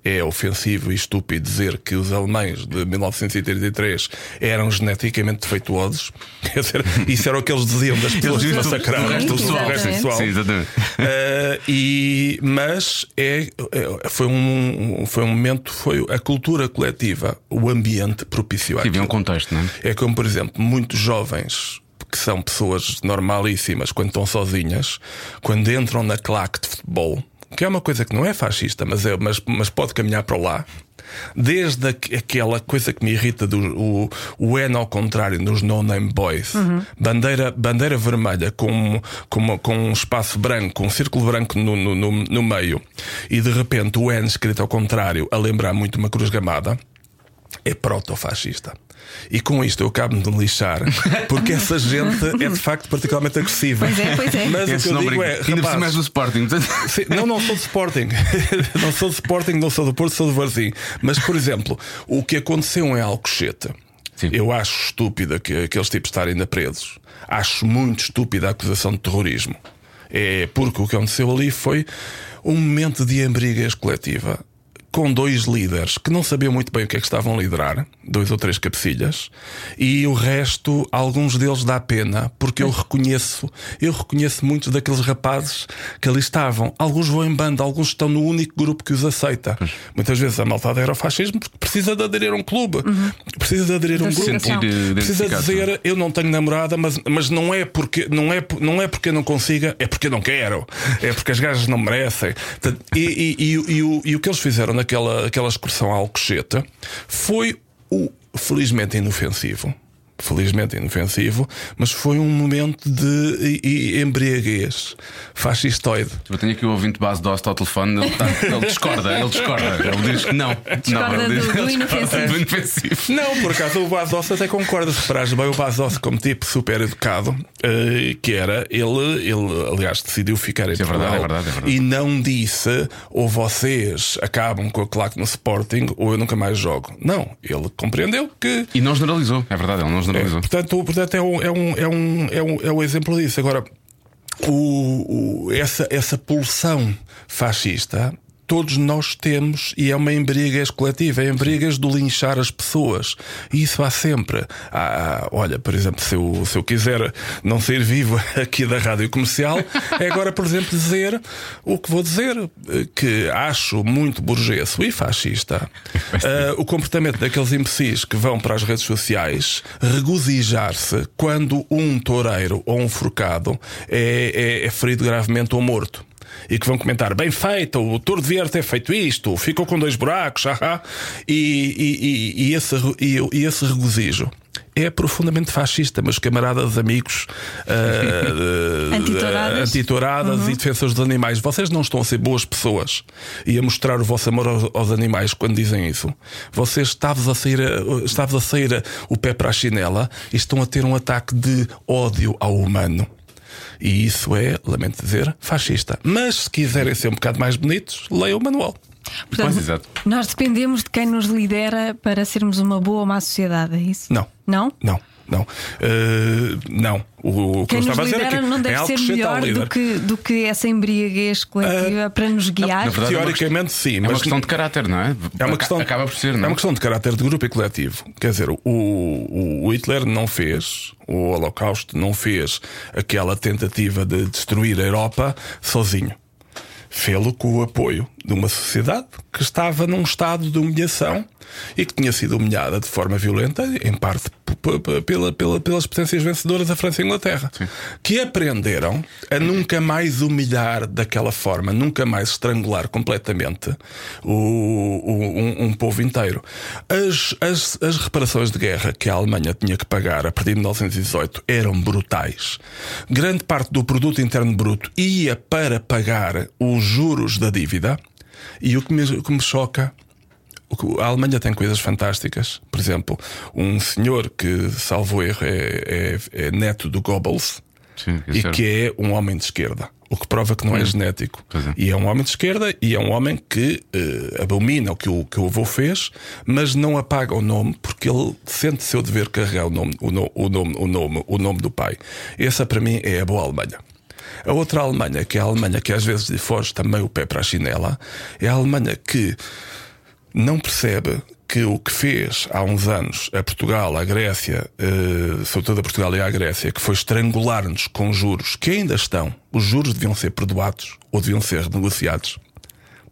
[SPEAKER 4] É ofensivo e estúpido dizer que os alemães de 1933 eram geneticamente defeituosos. Isso era o que eles diziam das pessoas que massacraram o resto pessoal.
[SPEAKER 2] Sim, exatamente.
[SPEAKER 4] Uh, e, mas é, é- foi, um, foi um momento, foi a cultura coletiva, o ambiente propiciou
[SPEAKER 2] Sim, havia um contexto, não é?
[SPEAKER 4] É como, por exemplo, muitos jovens que são pessoas normalíssimas quando estão sozinhas, quando entram na claque de futebol, que é uma coisa que não é fascista, mas, é, mas, mas pode caminhar para lá. Desde aqu- aquela coisa que me irrita do o, o N ao contrário nos No Name Boys, bandeira, bandeira vermelha com, com, com um espaço branco, um círculo branco no, no, no, no meio, e de repente o N escrito ao contrário, a lembrar muito uma cruz gamada é proto-fascista. E com isto eu acabo de me lixar, porque essa gente é de facto particularmente agressiva.
[SPEAKER 3] Pois é, pois é.
[SPEAKER 4] Mas o
[SPEAKER 2] Esse
[SPEAKER 4] que eu digo
[SPEAKER 2] brinca.
[SPEAKER 4] é.
[SPEAKER 2] Ainda és
[SPEAKER 4] rapaz,
[SPEAKER 2] do Sporting.
[SPEAKER 4] Sim, não, não sou de Sporting. não sou de Sporting, não sou do Porto, sou do Varzim. Mas, por exemplo, o que aconteceu em Alcochete,
[SPEAKER 2] Sim.
[SPEAKER 4] eu acho estúpida que aqueles tipos estarem ainda presos. Acho muito estúpida a acusação de terrorismo. É porque o que aconteceu ali foi um momento de embriaguez coletiva. Com dois líderes que não sabiam muito bem o que é que estavam a liderar, dois ou três cabecilhas, e o resto, alguns deles dá pena, porque eu reconheço, eu reconheço muitos daqueles rapazes que ali estavam. Alguns vão em banda, alguns estão no único grupo que os aceita. Muitas vezes a malta adere ao fascismo porque precisa de aderir a um clube, precisa de aderir a um grupo.
[SPEAKER 2] Sentir
[SPEAKER 4] Precisa dizer eu não tenho namorada, mas, mas não, é porque, não, é, não é porque eu não consiga, é porque eu não quero. É porque as gajas não merecem. E, e, e, o- e o, e o que eles fizeram naquela aquela excursão à Alcochete foi o felizmente inofensivo. Felizmente inofensivo, mas foi um momento de e, e embriaguez fascistoide.
[SPEAKER 2] Eu tenho aqui o ouvinte base do ao telefone, ele, tá- ele discorda, ele discorda. Ele diz que não.
[SPEAKER 3] Discorda
[SPEAKER 2] não, ele diz,
[SPEAKER 3] do
[SPEAKER 2] ele discorda
[SPEAKER 3] inofensivo.
[SPEAKER 2] do inofensivo.
[SPEAKER 4] Não, por acaso o Bastos até concorda. Se reparares bem, o Bastos, como tipo super educado, eh, que era, ele, ele aliás decidiu ficar em
[SPEAKER 2] Isso é verdade,
[SPEAKER 4] Portugal
[SPEAKER 2] é verdade, é verdade.
[SPEAKER 4] e não disse ou vocês acabam com a claque no Sporting ou eu nunca mais jogo. Não, ele compreendeu que
[SPEAKER 2] E não generalizou, é verdade, ele não
[SPEAKER 4] é, portanto, portanto é, um, é, um, é, um, é, um, é um exemplo disso. Agora, o, o- essa, essa pulsão fascista. Todos nós temos, e é uma embriaguez coletiva, é embriaguez do linchar as pessoas. E isso há sempre. Há- olha, por exemplo, se eu, se eu quiser não ser vivo aqui da rádio comercial, é agora, por exemplo, dizer o que vou dizer, que acho muito burgueso e fascista eh, o comportamento daqueles imbecis que vão para as redes sociais regozijar-se quando um toureiro ou um forcado é, é- é ferido gravemente ou morto. E que vão comentar, bem feito, o touro devia ter feito isto, ficou com dois buracos, haha. E, e, e, esse, e, esse regozijo é profundamente fascista, meus camaradas, amigos, ah,
[SPEAKER 3] Antitouradas.
[SPEAKER 4] antitouradas e defensores dos animais. Vocês não estão a ser boas pessoas e a mostrar o vosso amor aos, aos animais quando dizem isso. Vocês estavam a sair, a- estavam a sair o pé para a chinela e estão a ter um ataque de ódio ao humano. E isso é, lamento dizer, fascista. Mas se quiserem ser um bocado mais bonitos, leiam o manual.
[SPEAKER 3] Portanto,
[SPEAKER 2] Pois, exato.
[SPEAKER 3] nós dependemos de quem nos lidera para sermos uma boa ou má sociedade, é isso?
[SPEAKER 4] Não.
[SPEAKER 3] Não?
[SPEAKER 4] Não, não. Eh, não. O, o que
[SPEAKER 3] Quem
[SPEAKER 4] eu
[SPEAKER 3] nos
[SPEAKER 4] estava a dizer é que
[SPEAKER 3] não
[SPEAKER 4] é
[SPEAKER 3] deve
[SPEAKER 4] algo
[SPEAKER 3] ser melhor
[SPEAKER 4] líder.
[SPEAKER 3] do que, do que essa embriaguez coletiva para nos guiar.
[SPEAKER 2] na verdade, é uma
[SPEAKER 4] Teoricamente, sim,
[SPEAKER 2] É uma
[SPEAKER 4] mas
[SPEAKER 2] questão de caráter, não é?
[SPEAKER 4] É uma questão,
[SPEAKER 2] Acaba por ser, não
[SPEAKER 4] É uma questão de caráter de grupo e coletivo. Quer dizer, o, o, o Hitler não fez, o Holocausto não fez aquela tentativa de destruir a Europa sozinho. Fê-lo com o apoio de uma sociedade que estava num estado de humilhação e que tinha sido humilhada de forma violenta, em parte pela, pela- pelas potências vencedoras da França e Inglaterra, que aprenderam a nunca mais humilhar daquela forma, nunca mais estrangular completamente o, o- um, um povo inteiro. As, as, as reparações de guerra que a Alemanha tinha que pagar a partir de 1918 eram brutais. Grande parte do produto interno bruto ia para pagar os juros da dívida. E o que me, o que me choca a Alemanha tem coisas fantásticas. Por exemplo, um senhor que, salvo erro, é, é- é neto do Goebbels
[SPEAKER 2] Sim,
[SPEAKER 4] e
[SPEAKER 2] é-
[SPEAKER 4] que é um homem de esquerda. O que prova que não é genético.
[SPEAKER 2] Pois é.
[SPEAKER 4] E é um homem de esquerda e é um homem que eh, abomina o que o, que o avô fez, mas não apaga o nome porque ele sente seu dever carregar o nome, o, no- o nome, o, nome, o nome do pai. Essa para mim é a boa Alemanha. A outra Alemanha, que é a Alemanha que às vezes lhe foge também o pé para a chinela, é a Alemanha que não percebe que o que fez há uns anos a Portugal, à Grécia, eh, sobretudo a Portugal e à Grécia, que foi estrangular-nos com juros que ainda estão, os juros deviam ser perdoados ou deviam ser renegociados.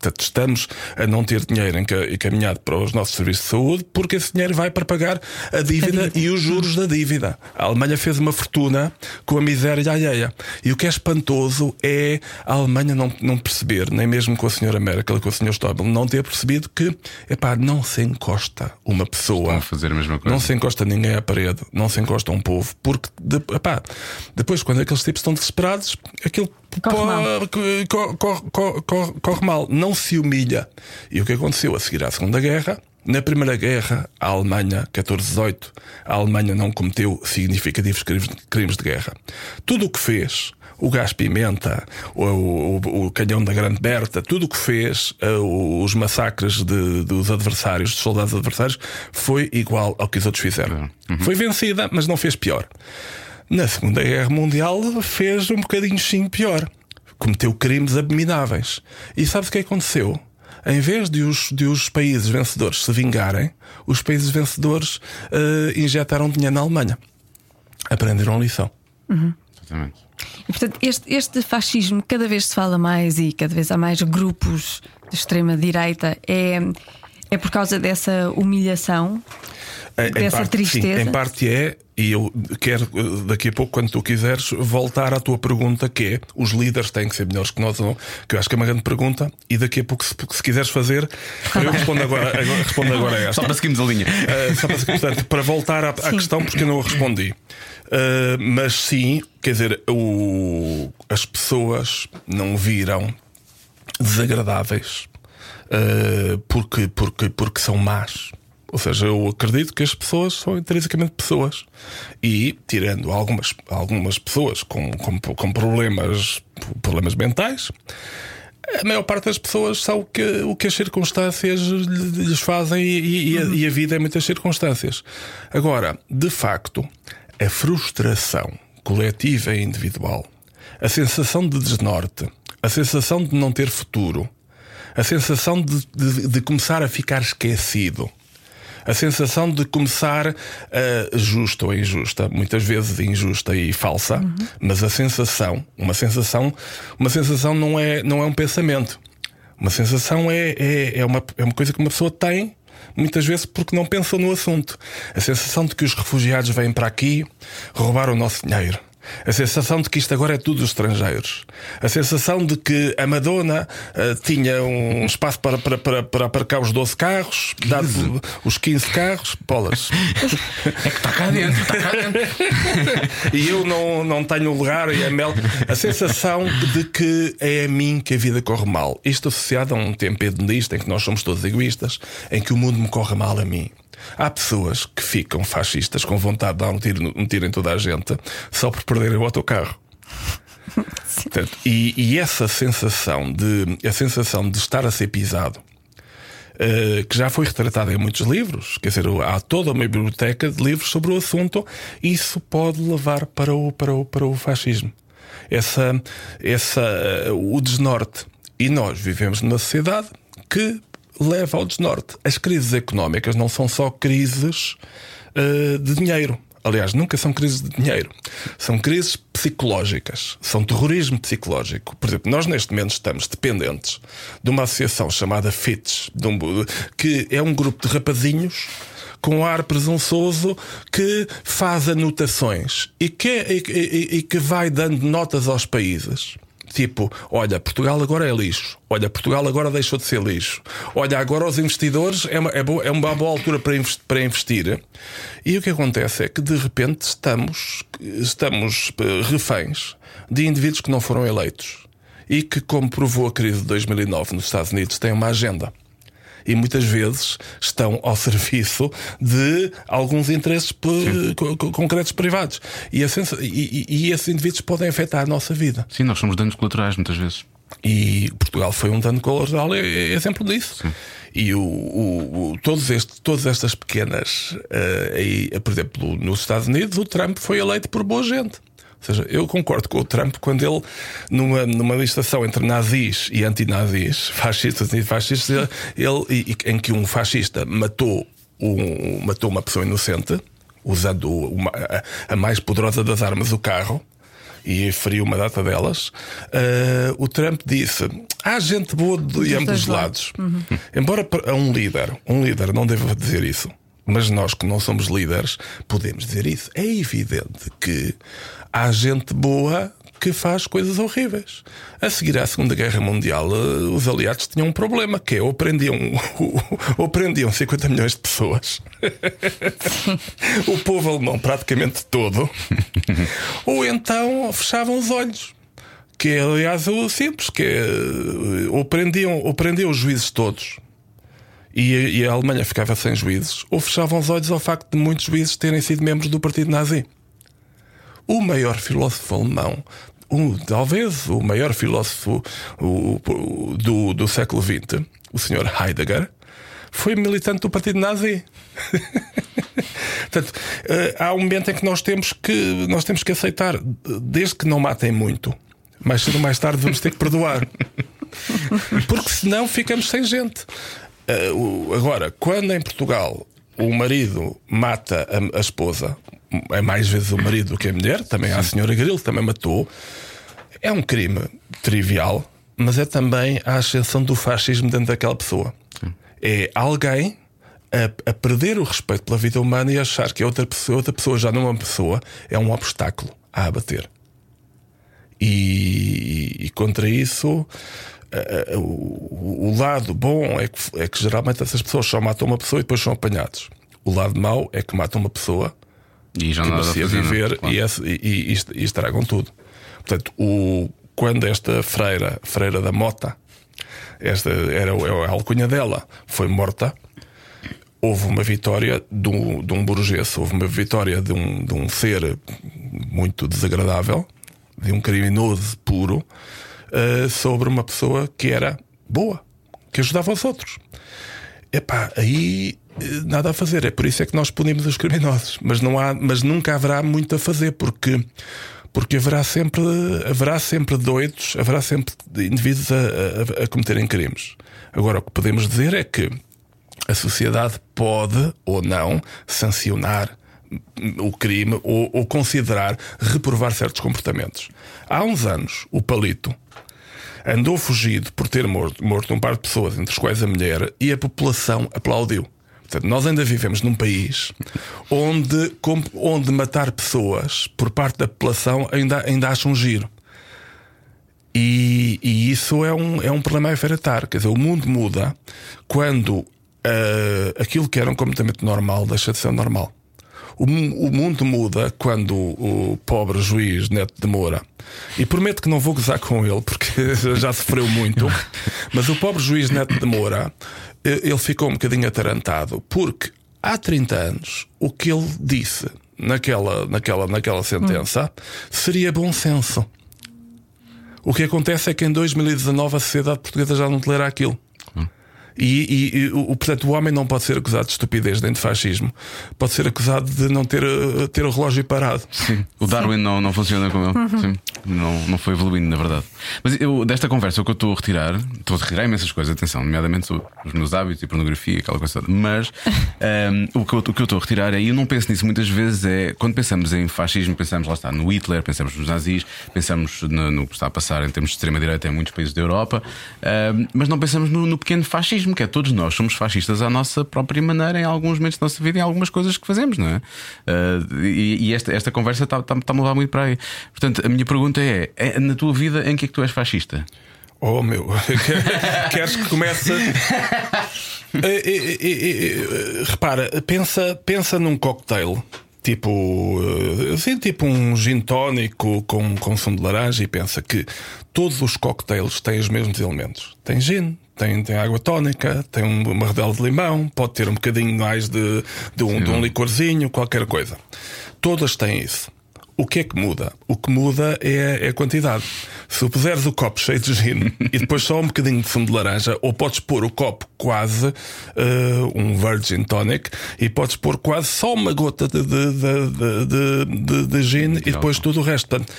[SPEAKER 4] Portanto, estamos a não ter dinheiro enca- encaminhado para os nossos serviços de saúde porque esse dinheiro vai para pagar a dívida, e os juros da dívida. A Alemanha fez uma fortuna com a miséria alheia. E o que é espantoso é a Alemanha não, não perceber, nem mesmo com a senhora Merkel e com o senhor Stoibel, não ter percebido que epá, não se encosta uma pessoa.
[SPEAKER 2] Estão a fazer a mesma coisa.
[SPEAKER 4] Não se encosta ninguém à parede, não se encosta um povo, porque de- epá, depois, quando aqueles tipos estão desesperados, aquilo
[SPEAKER 3] Corre mal.
[SPEAKER 4] co- corre, corre- corre- corre mal, não se humilha. E o que aconteceu a seguir à Segunda Guerra? Na Primeira Guerra, a Alemanha, 14-18, a Alemanha não cometeu significativos crimes, de guerra. Tudo o que fez, o gás pimenta, o, o- o canhão da Grande Berta, tudo o que fez, eh, os massacres de- dos adversários, dos soldados adversários, foi igual ao que os outros fizeram. Foi vencida, mas não fez pior. Na Segunda Guerra Mundial fez um bocadinho sim pior. Cometeu crimes abomináveis. E sabe o que aconteceu? Em vez de os, de os países vencedores se vingarem, os países vencedores eh, injetaram dinheiro na Alemanha. Aprenderam a lição.
[SPEAKER 2] Exatamente.
[SPEAKER 3] E, portanto, este, este fascismo, cada vez se fala mais e cada vez há mais grupos de extrema-direita, é, é por causa dessa humilhação, dessa
[SPEAKER 4] parte,
[SPEAKER 3] tristeza.
[SPEAKER 4] Sim, em parte é, E eu quero, eh, daqui a pouco, quando tu quiseres, voltar à tua pergunta, que é: os líderes têm que ser melhores que nós ou não? Que eu acho que é uma grande pergunta. E daqui a pouco, se, se quiseres fazer, eu respondo agora, agora, respondo agora a esta.
[SPEAKER 2] Só para seguirmos a linha.
[SPEAKER 4] Uh, só para, portanto, para voltar à, à questão, porque eu não a respondi. Uh, mas sim, quer dizer, o, as pessoas não viram desagradáveis uh, porque, porque, porque são más. Ou seja, eu acredito que as pessoas são intrinsecamente pessoas. E, tirando algumas, algumas pessoas com, com, com problemas, problemas mentais, a maior parte das pessoas são o que, o que as circunstâncias lhes fazem e, e, a, e a vida é muitas circunstâncias. Agora, de facto, a frustração coletiva e individual, a sensação de desnorte, a sensação de não ter futuro, a sensação de, de, de começar a ficar esquecido a sensação de começar uh, justa ou injusta, muitas vezes injusta e falsa, uhum. mas a sensação, uma sensação, uma sensação não é, não é um pensamento. Uma sensação é, é, é, uma, é uma coisa que uma pessoa tem muitas vezes porque não pensou no assunto. A sensação de que os refugiados vêm para aqui roubar o nosso dinheiro. A sensação de que isto agora é tudo estrangeiros. A sensação de que a Madonna uh, tinha um espaço para, para, para, para aparcar os 12 carros, dado os 15 carros, bolas.
[SPEAKER 2] É que está cá dentro, está cá dentro.
[SPEAKER 4] e eu não, não tenho lugar e a Mel. A sensação de que é a mim que a vida corre mal. Isto associado a um tempo hedonista em que nós somos todos egoístas, em que o mundo me corre mal a mim. Há pessoas que ficam fascistas com vontade de dar um tiro, um tiro em toda a gente só por perderem o autocarro. Portanto, e, e, essa sensação de a sensação de estar a ser pisado uh, que já foi retratada em muitos livros, quer dizer, há toda uma biblioteca de livros sobre o assunto, isso pode levar para o, para o, para o fascismo. Essa, essa, uh, o desnorte. E nós vivemos numa sociedade que leva ao desnorte. As crises económicas não são só crises uh, de dinheiro. Aliás, nunca são crises de dinheiro. São crises psicológicas. São terrorismo psicológico. Por exemplo, nós neste momento estamos dependentes de uma associação chamada FITS, um, que é um grupo de rapazinhos com ar presunçoso que faz anotações e que, e, e, e que vai dando notas aos países. Tipo, olha, Portugal agora é lixo. Olha, Portugal agora deixou de ser lixo. Olha, agora os investidores é uma, é boa, é uma boa altura para investir, para investir. E o que acontece é que de repente estamos, estamos eh, reféns de indivíduos que não foram eleitos e que, como provou a crise de 2009 nos Estados Unidos, têm uma agenda e muitas vezes estão ao serviço de alguns interesses concretos privados. E, e, e, esses indivíduos podem afetar a nossa vida.
[SPEAKER 2] Sim, nós somos danos colaterais muitas vezes.
[SPEAKER 4] E Portugal foi um dano colateral, é, é exemplo disso. Sim. E o, o, o, todos este, todas estas pequenas, uh, aí, por exemplo, nos Estados Unidos, o Trump foi eleito por boa gente. Ou seja, eu concordo com o Trump quando ele, numa, numa licitação entre nazis e antinazis, fascistas e fascistas, ele, em que um fascista matou, um, matou uma pessoa inocente, usando uma, a, a mais poderosa das armas, o carro, e feriu uma data delas, uh, o Trump disse: há gente boa de ambos os lados. Uhum. Embora um líder, um líder não deva dizer isso, mas nós que não somos líderes podemos dizer isso. É evidente que há gente boa que faz coisas horríveis. A seguir à Segunda Guerra Mundial, eh, os aliados tinham um problema, que é ou prendiam, ou prendiam 50 milhões de pessoas, o povo alemão praticamente todo, ou então fechavam os olhos. Que é, aliás, o simples, que é, eh, ou prendiam, ou prendiam os juízes todos, e a, e a Alemanha ficava sem juízes, ou fechavam os olhos ao facto de muitos juízes terem sido membros do partido nazi. O maior filósofo alemão talvez o maior filósofo o, o, do, do século XX, o Sr. Heidegger, foi militante do Partido Nazi. Portanto, uh, há um momento em que nós temos que nós temos que aceitar, desde que não matem muito, mais cedo ou mais tarde vamos ter que perdoar. Porque senão ficamos sem gente. Uh, agora, quando em Portugal o marido mata a esposa, é mais vezes o marido do que a mulher, também há a senhora Grilo, que também matou. É um crime trivial, mas é também a ascensão do fascismo dentro daquela pessoa. É alguém a, a perder o respeito pela vida humana e achar que a outra pessoa, outra pessoa já não é uma pessoa, é um obstáculo a abater. E, e contra isso, o, o, lado bom é que, é que geralmente essas pessoas só matam uma pessoa e depois são apanhados. O lado mau é que matam uma pessoa
[SPEAKER 2] e já
[SPEAKER 4] que
[SPEAKER 2] não
[SPEAKER 4] a viver
[SPEAKER 2] claro.
[SPEAKER 4] e, e, e, estragam tudo. Portanto, o, quando esta freira, freira da Mota, esta era a alcunha dela, foi morta, houve uma vitória de um, de um burguês, houve uma vitória de um, de um ser muito desagradável, de um criminoso puro, uh, sobre uma pessoa que era boa, que ajudava os outros. Epá, aí nada a fazer. É por isso é que nós punimos os criminosos. Mas, não há, mas nunca haverá muito a fazer, porque porque haverá sempre, haverá sempre doidos, haverá sempre indivíduos a, a, a cometerem crimes. Agora, o que podemos dizer é que a sociedade pode ou não sancionar o crime ou, ou, considerar reprovar certos comportamentos. Há uns anos, o Palito andou fugido por ter morto, morto um par de pessoas, entre as quais a mulher, e a população aplaudiu. Portanto, nós ainda vivemos num país onde, onde matar pessoas por parte da população ainda, ainda acha um giro. E, e, isso é um, é um problema a enfrentar. Quer dizer, o mundo muda quando uh, aquilo que era um comportamento normal deixa de ser normal. O, o, mundo muda quando o pobre juiz Neto de Moura, e prometo que não vou gozar com ele porque já sofreu muito, mas o pobre juiz Neto de Moura ele ficou um bocadinho atarantado, porque há 30 anos o que ele disse naquela, naquela, naquela sentença seria bom senso. O que acontece é que em 2019 a sociedade portuguesa já não tolera aquilo. E, e, e, o, portanto, o homem não pode ser acusado de estupidez nem de fascismo, pode ser acusado de não ter, eh, ter o relógio parado.
[SPEAKER 2] Sim, o Darwin não, não funciona como ele. Uhum. Sim. Não, não foi evoluindo, na verdade. Mas eu, desta conversa, o que eu estou a retirar, estou a retirar imensas coisas, atenção, nomeadamente os meus hábitos e pornografia, aquela coisa toda. Mas um, ehm, o, que eu, o que eu estou a retirar é, e eu não penso nisso muitas vezes, é quando pensamos em fascismo, pensamos lá está no Hitler, pensamos nos nazis, pensamos no, no que está a passar em termos de extrema-direita em muitos países da Europa, um, ehm, mas não pensamos no, no pequeno fascismo fascismo, que é todos nós somos fascistas à nossa própria maneira em alguns momentos da nossa vida, em algumas coisas que fazemos, não é? Uh, e, e esta, esta conversa está tá, tá a mudar muito para aí. Portanto, a minha pergunta é: é na tua vida em que é que tu és fascista?
[SPEAKER 4] Oh meu, queres que comece? e, e, repara, pensa, pensa num cocktail tipo assim, tipo um gin tónico com, com sumo de laranja e pensa que todos os cocktails têm os mesmos elementos. Tem gin, tem, tem água tónica, tem uma rodela de limão, pode ter um bocadinho mais de, de, um, de um licorzinho, qualquer coisa. Todas têm isso. O que é que muda? O que muda é, é a quantidade. Se puseres o copo cheio de gin e depois só um bocadinho de sumo de laranja, ou podes pôr o copo quase uh, um virgin tonic e podes pôr quase só uma gota de, de, de, de, de gin e depois tudo o resto. Portanto,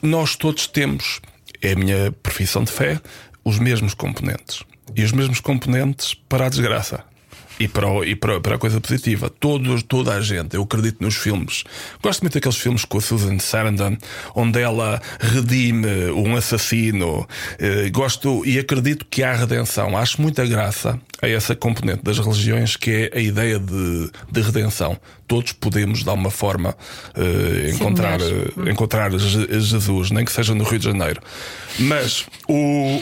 [SPEAKER 4] nós todos temos, é a minha profissão de fé, os mesmos componentes. E os mesmos componentes para a desgraça. E, para, o, e para, para, a coisa positiva. Todos, toda a gente, eu acredito nos filmes. Gosto muito daqueles filmes com a Susan Sarandon, onde ela redime um assassino. Eh, gosto e acredito que há redenção. Acho muita graça a essa componente das religiões que é a ideia de, de redenção. Todos podemos, de alguma forma, uh, encontrar, uh, encontrar Jesus, nem que seja no Rio de Janeiro. Mas o,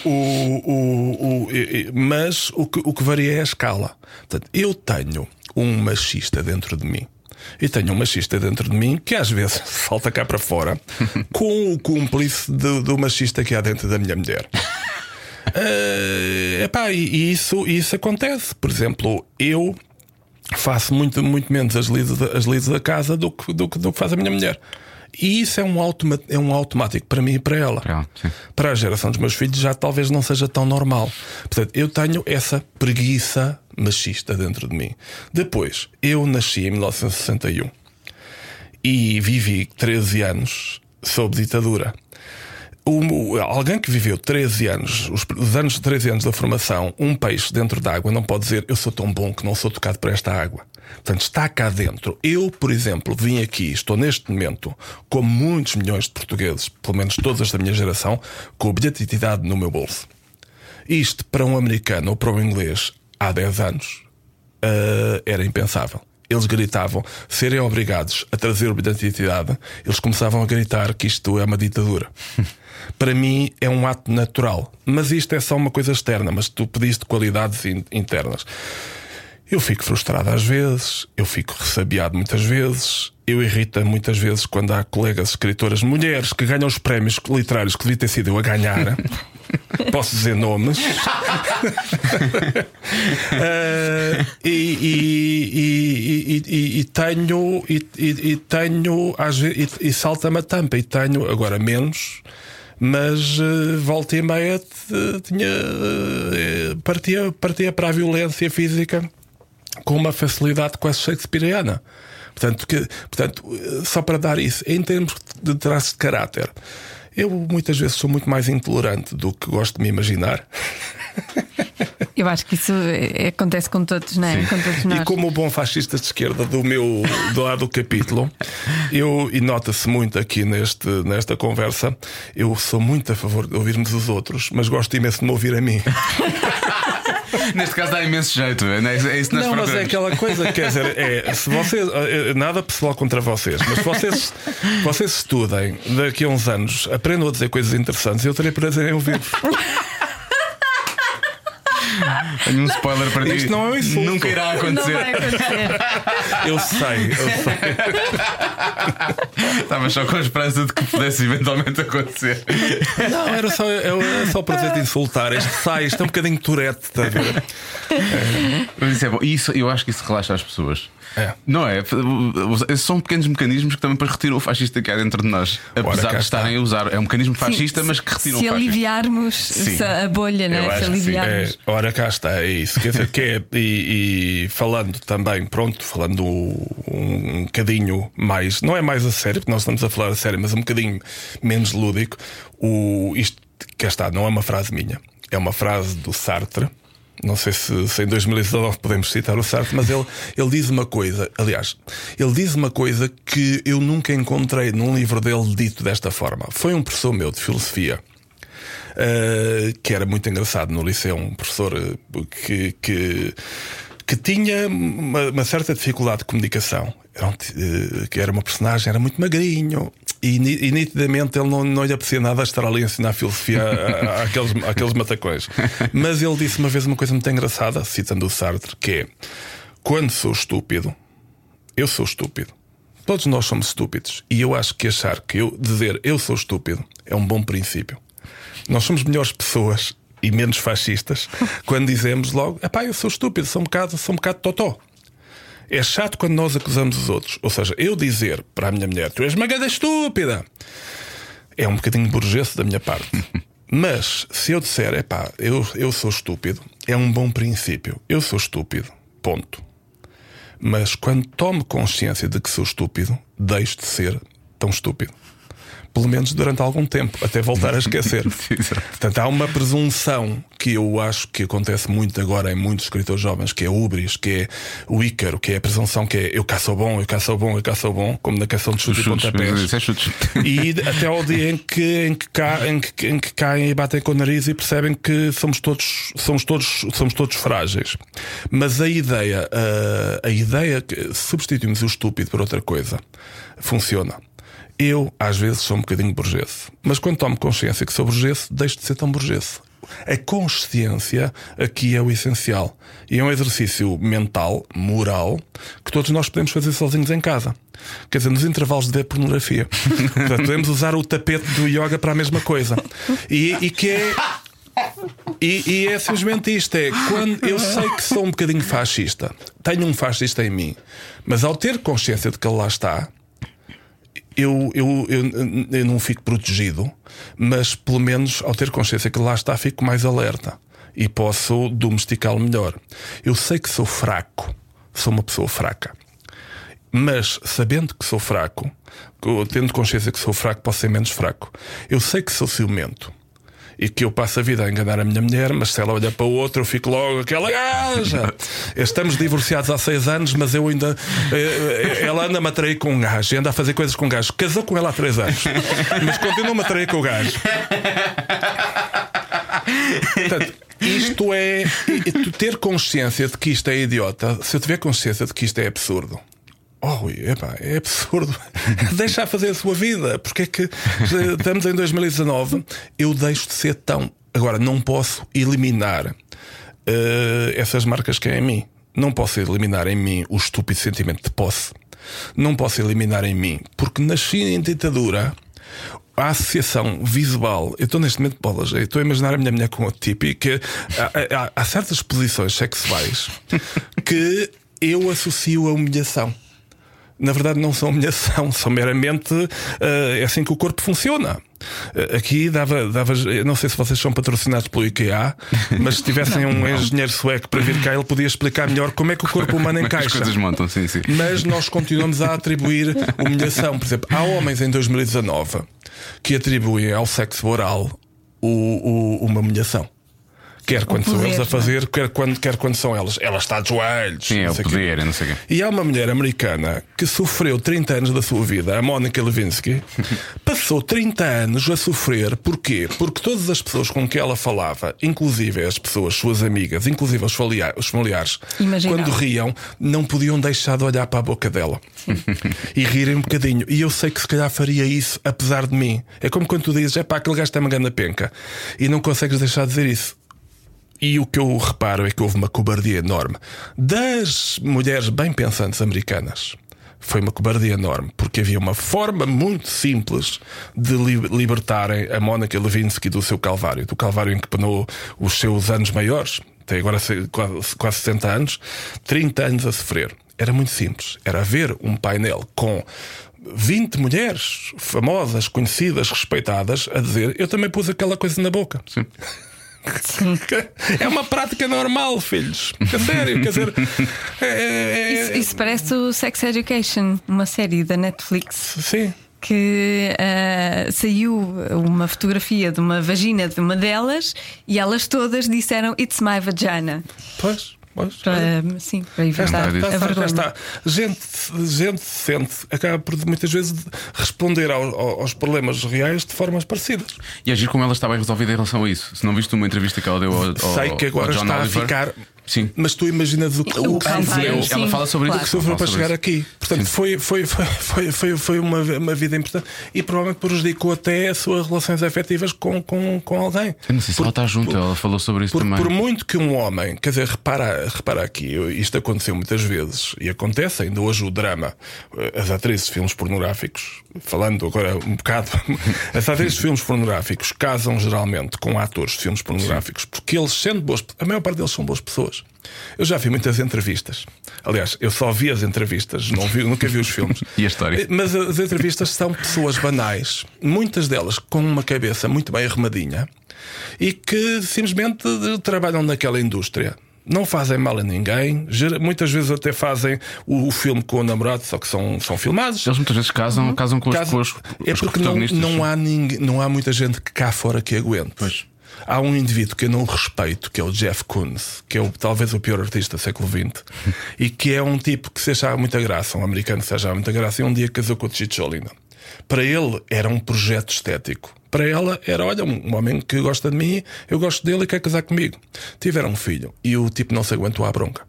[SPEAKER 4] o, o, o mas o, que, o que varia é a escala. Portanto, eu tenho um machista dentro de mim. E tenho um machista dentro de mim que às vezes salta cá para fora com o cúmplice do, do machista que há dentro da minha mulher. Uh, epá, e isso, isso acontece. Por exemplo, eu faço muito, muito menos as lides, as lides da casa do que, do, que, do que faz a minha mulher. E isso é um, automa é um automático para mim e para ela. Para, ela para a geração dos meus filhos já talvez não seja tão normal. Portanto, eu tenho essa preguiça machista dentro de mim. Depois, eu nasci em 1961 e vivi 13 anos sob ditadura alguém que viveu 13 anos, os, os, anos de 13 anos da formação, um peixe dentro d'água não pode dizer eu sou tão bom que não sou tocado por esta água. Portanto, está cá dentro. Eu, por exemplo, vim aqui, estou neste momento, como muitos milhões de portugueses, pelo menos todas da minha geração, com o bilhete de identidade no meu bolso. Isto, para um americano ou para um inglês, há 10 anos, uh, era impensável. Eles gritavam, serem obrigados a trazer uma identidade, eles começavam a gritar que isto é uma ditadura. Para mim é um ato natural, mas isto é só uma coisa externa. Mas tu pediste qualidades in internas. Eu fico frustrado às vezes, eu fico ressabiado muitas vezes, eu irrita muitas vezes quando há colegas escritoras mulheres que ganham os prémios literários que devia ter sido eu a ganhar. Posso dizer nomes. uh, e, e, e, e, tenho e, tenho às vezes e, salta-me a tampa e tenho agora menos mas uh, volta e meia tinha uh, partia, partia para a violência física com uma facilidade quase shakespeariana. Portanto, que, portanto, só para dar isso, em termos de traço de caráter, eu muitas vezes sou muito mais intolerante do que gosto de me imaginar.
[SPEAKER 3] Eu acho que isso é, acontece com todos, não é? Com todos nós.
[SPEAKER 4] E como bom fascista de esquerda do meu do lado do capítulo, eu, e nota-se muito aqui neste, nesta conversa, eu sou muito a favor de ouvirmos os outros, mas gosto imenso de me ouvir a mim.
[SPEAKER 2] Neste caso dá imenso jeito, é, é isso que nós
[SPEAKER 4] Não, mas é aquela coisa, quer dizer, é, se vocês, é, nada pessoal contra vocês, mas se vocês, vocês estudem daqui a uns anos, aprendam a dizer coisas interessantes, eu terei prazer em ouvir-vos.
[SPEAKER 2] Tenho um spoiler para ti.
[SPEAKER 4] Isto não é um insulto.
[SPEAKER 2] Nunca irá acontecer.
[SPEAKER 3] Não vai acontecer.
[SPEAKER 4] eu sei, eu sei.
[SPEAKER 2] Estava só com a esperança de que pudesse eventualmente acontecer.
[SPEAKER 4] Não, era só, era só prazer de insultar. Este sai, isto é um bocadinho turete, está a ver?
[SPEAKER 2] Mas isso é bom. Isso, eu acho que isso relaxa as pessoas.
[SPEAKER 4] É.
[SPEAKER 2] Não é? São pequenos mecanismos que também depois retiram o fascista que há dentro de nós. Apesar de estarem a usar. É um mecanismo fascista,
[SPEAKER 3] Sim,
[SPEAKER 2] mas que retiram
[SPEAKER 3] se
[SPEAKER 2] o fascista.
[SPEAKER 3] aliviarmos
[SPEAKER 2] Sim.
[SPEAKER 3] a bolha, é?
[SPEAKER 2] acho
[SPEAKER 3] Se aliviarmos.
[SPEAKER 4] É, ora, cá está, é isso. Quer dizer, que é, e, e falando também, pronto, falando um, um bocadinho mais, não é mais a sério, porque nós estamos a falar a sério, mas um bocadinho menos lúdico, o, isto, cá está, não é uma frase minha, é uma frase do Sartre. Não sei se, se em 2019 podemos citar o Sartre, mas ele, ele diz uma coisa, aliás, ele diz uma coisa que eu nunca encontrei num livro dele dito desta forma. Foi um professor meu de filosofia Uh, que era muito engraçado no liceu, um professor uh, que, que, que tinha uma, uma, certa dificuldade de comunicação. Era, um, uh, que era uma personagem, era muito magrinho. E, e nitidamente ele não, não lhe aprecia nada estar ali a ensinar filosofia àqueles, àqueles matacões. Mas ele disse uma vez uma coisa muito engraçada, citando o Sartre, que é: Quando sou estúpido, eu sou estúpido. Todos nós somos estúpidos. E eu acho que achar que eu dizer eu sou estúpido é um bom princípio. Nós somos melhores pessoas e menos fascistas quando dizemos logo: pá, eu sou estúpido, sou um bocado, sou um bocado totó. É chato quando nós acusamos os outros. Ou seja, eu dizer para a minha mulher: tu és uma gada estúpida, é um bocadinho burguês da minha parte. Mas se eu disser: é pá, eu, eu sou estúpido, é um bom princípio. Eu sou estúpido. Ponto. Mas quando tomo consciência de que sou estúpido, deixo de ser tão estúpido pelo menos durante algum tempo, até voltar a esquecer. Portanto, há uma presunção que eu acho que acontece muito agora em muitos escritores jovens, que é o ubris, que é o ícaro, que é a presunção que é eu cá sou bom, eu cá sou bom, eu cá sou bom, como na canção de chutes e pontapés.
[SPEAKER 2] É
[SPEAKER 4] E até ao dia em que, em, que ca, em, que, em que caem e batem com o nariz e percebem que somos todos, somos todos, somos todos frágeis. Mas a ideia, a, a ideia que substituímos o estúpido por outra coisa funciona. Eu, às vezes, sou um bocadinho burguês. Mas quando tomo consciência que sou burguês, deixo de ser tão burguês. A consciência aqui é o essencial. E é um exercício mental, moral, que todos nós podemos fazer sozinhos em casa. Quer dizer, nos intervalos de ver pornografia. Portanto, podemos usar o tapete do yoga para a mesma coisa. E, e que é. E, e, é simplesmente isto: é quando eu sei que sou um bocadinho fascista, tenho um fascista em mim, mas ao ter consciência de que ele lá está, eu, eu, eu, eu não fico protegido, mas pelo menos ao ter consciência que lá está, fico mais alerta e posso domesticá-lo melhor. Eu sei que sou fraco, sou uma pessoa fraca, mas sabendo que sou fraco, tendo consciência que sou fraco, posso ser menos fraco. Eu sei que sou ciumento e que eu passo a vida a enganar a minha mulher, mas se ela olha para o outro, eu fico logo aquela gaja. Estamos divorciados há seis anos, mas eu ainda. Ela anda-me a trair com um gajo e anda a fazer coisas com um gajo. Casou com ela há três anos, mas continua-me a trair com o gajo. Portanto, Isto é. tu ter consciência de que isto é idiota, se eu tiver consciência de que isto é absurdo. Oh, epá, é absurdo. Deixa a fazer a sua vida. Porque é que estamos em 2019, eu deixo de ser tão. Agora, não posso eliminar eh, essas marcas que é em mim. Não posso eliminar em mim o estúpido sentimento de posse. Não posso eliminar em mim, porque nasci em ditadura. A associação visual, eu estou neste momento bolas, eu estou a imaginar a minha mulher com outro tipo e que há, há- há certas posições sexuais que eu associo a humilhação. Na verdade, não são humilhação, são meramente eh, é assim que o corpo funciona. Eh, aqui dava, dava, não sei se vocês são patrocinados pelo IKEA, mas se tivessem um engenheiro sueco para vir cá, ele podia explicar melhor como é que o corpo humano
[SPEAKER 2] As
[SPEAKER 4] encaixa.
[SPEAKER 2] coisas montam, sim, sim.
[SPEAKER 4] Mas nós continuamos a atribuir humilhação. Por exemplo, há homens em 2019 que atribuem ao sexo oral o, o- uma humilhação. Quer quando são
[SPEAKER 3] poder,
[SPEAKER 4] eles a
[SPEAKER 3] não é?
[SPEAKER 4] fazer, quer quando, quer quando são elas. Ela está de joelhos.
[SPEAKER 2] Sim, é o poder, não sei o quê.
[SPEAKER 4] E há uma mulher americana que sofreu 30 anos da sua vida, a Mónica Lewinsky, passou 30 anos a sofrer. Porquê? Porque todas as pessoas com que ela falava, inclusive as pessoas, suas amigas, inclusive os os familiares, quando riam, não podiam deixar de olhar para a boca dela e rirem um bocadinho. E eu sei que se calhar faria isso, apesar de mim. É como quando tu dizes, é pá, aquele gajo tem uma grande penca e não consegues deixar de dizer isso. E o que eu reparo é que houve uma cobardia enorme das mulheres bem pensantes americanas. Foi uma cobardia enorme, porque havia uma forma muito simples de li- libertarem a Mónica Lewinsky do seu calvário, do calvário em que penou os seus anos maiores, tem agora se- quase, quase 60 anos, 30 anos a sofrer. Era muito simples. Era haver um painel com 20 mulheres famosas, conhecidas, respeitadas, a dizer: Eu também pus aquela coisa na boca.
[SPEAKER 2] Sim.
[SPEAKER 4] É uma prática normal, filhos. É sério, quer dizer. é- é- é-
[SPEAKER 3] Isso, isso parece o Sex Education, uma série da Netflix.
[SPEAKER 4] Sim.
[SPEAKER 3] Que ah, saiu uma fotografia de uma vagina de uma delas e elas todas disseram It's my vagina.
[SPEAKER 4] Pois, pois.
[SPEAKER 3] Para, sim, para
[SPEAKER 4] Já
[SPEAKER 3] evitar
[SPEAKER 4] está,
[SPEAKER 3] a vergonha.
[SPEAKER 4] Gente, gente sente, acaba por muitas vezes responder ao- ao- aos problemas reais de formas parecidas.
[SPEAKER 2] E agir como ela está bem resolvida em relação a isso. Se não viste uma entrevista que ela deu ao, ao,
[SPEAKER 4] Sei que agora
[SPEAKER 2] ao John
[SPEAKER 4] está
[SPEAKER 2] Oliver,
[SPEAKER 4] a ficar.
[SPEAKER 2] Sim.
[SPEAKER 4] Mas tu imaginas o,
[SPEAKER 3] O
[SPEAKER 4] o
[SPEAKER 3] calvário,
[SPEAKER 4] sofreu.
[SPEAKER 2] ela fala sobre
[SPEAKER 3] claro.
[SPEAKER 2] isso.
[SPEAKER 4] que sofreu para chegar aqui. Portanto, foi, foi, foi, foi, foi, foi uma, uma vida importante e provavelmente prejudicou até as suas relações afetivas com, com, com alguém.
[SPEAKER 2] Eu não sei se ela está junto, ela falou sobre isso
[SPEAKER 4] Por,
[SPEAKER 2] também.
[SPEAKER 4] por muito que um homem, quer dizer, repara, repara aqui, isto aconteceu muitas vezes e acontece ainda hoje o drama. As atrizes de filmes pornográficos, falando agora um bocado, as atrizes de filmes pornográficos casam geralmente com atores de filmes pornográficos porque eles, sendo boas, a maior parte deles são boas pessoas. Eu já vi muitas entrevistas. Aliás, eu só vi as entrevistas, não vi, nunca vi os filmes.
[SPEAKER 2] E a história?
[SPEAKER 4] Mas as entrevistas são pessoas banais, muitas delas com uma cabeça muito bem arrumadinha e que simplesmente trabalham naquela indústria. Não fazem mal a ninguém, muitas vezes até fazem o, filme com o namorado, só que são, são filmados.
[SPEAKER 2] Eles muitas vezes casam, casam com os,
[SPEAKER 4] Caso-
[SPEAKER 2] com os,
[SPEAKER 4] é
[SPEAKER 2] os
[SPEAKER 4] porque não, não, há ninguém, não há muita gente que cá fora que aguente.
[SPEAKER 2] Pois.
[SPEAKER 4] Há um indivíduo que eu não respeito, que é o Jeff Koons, que é o, talvez o pior artista do século XX, e que é um tipo que se achava muita graça, um americano que se achava muita graça, e um dia casou com o Chicholina. Para ele era um projeto estético. Para ela era, olha, um homem que gosta de mim, eu gosto dele e quer casar comigo. Tiveram um filho e o tipo não se aguentou à bronca.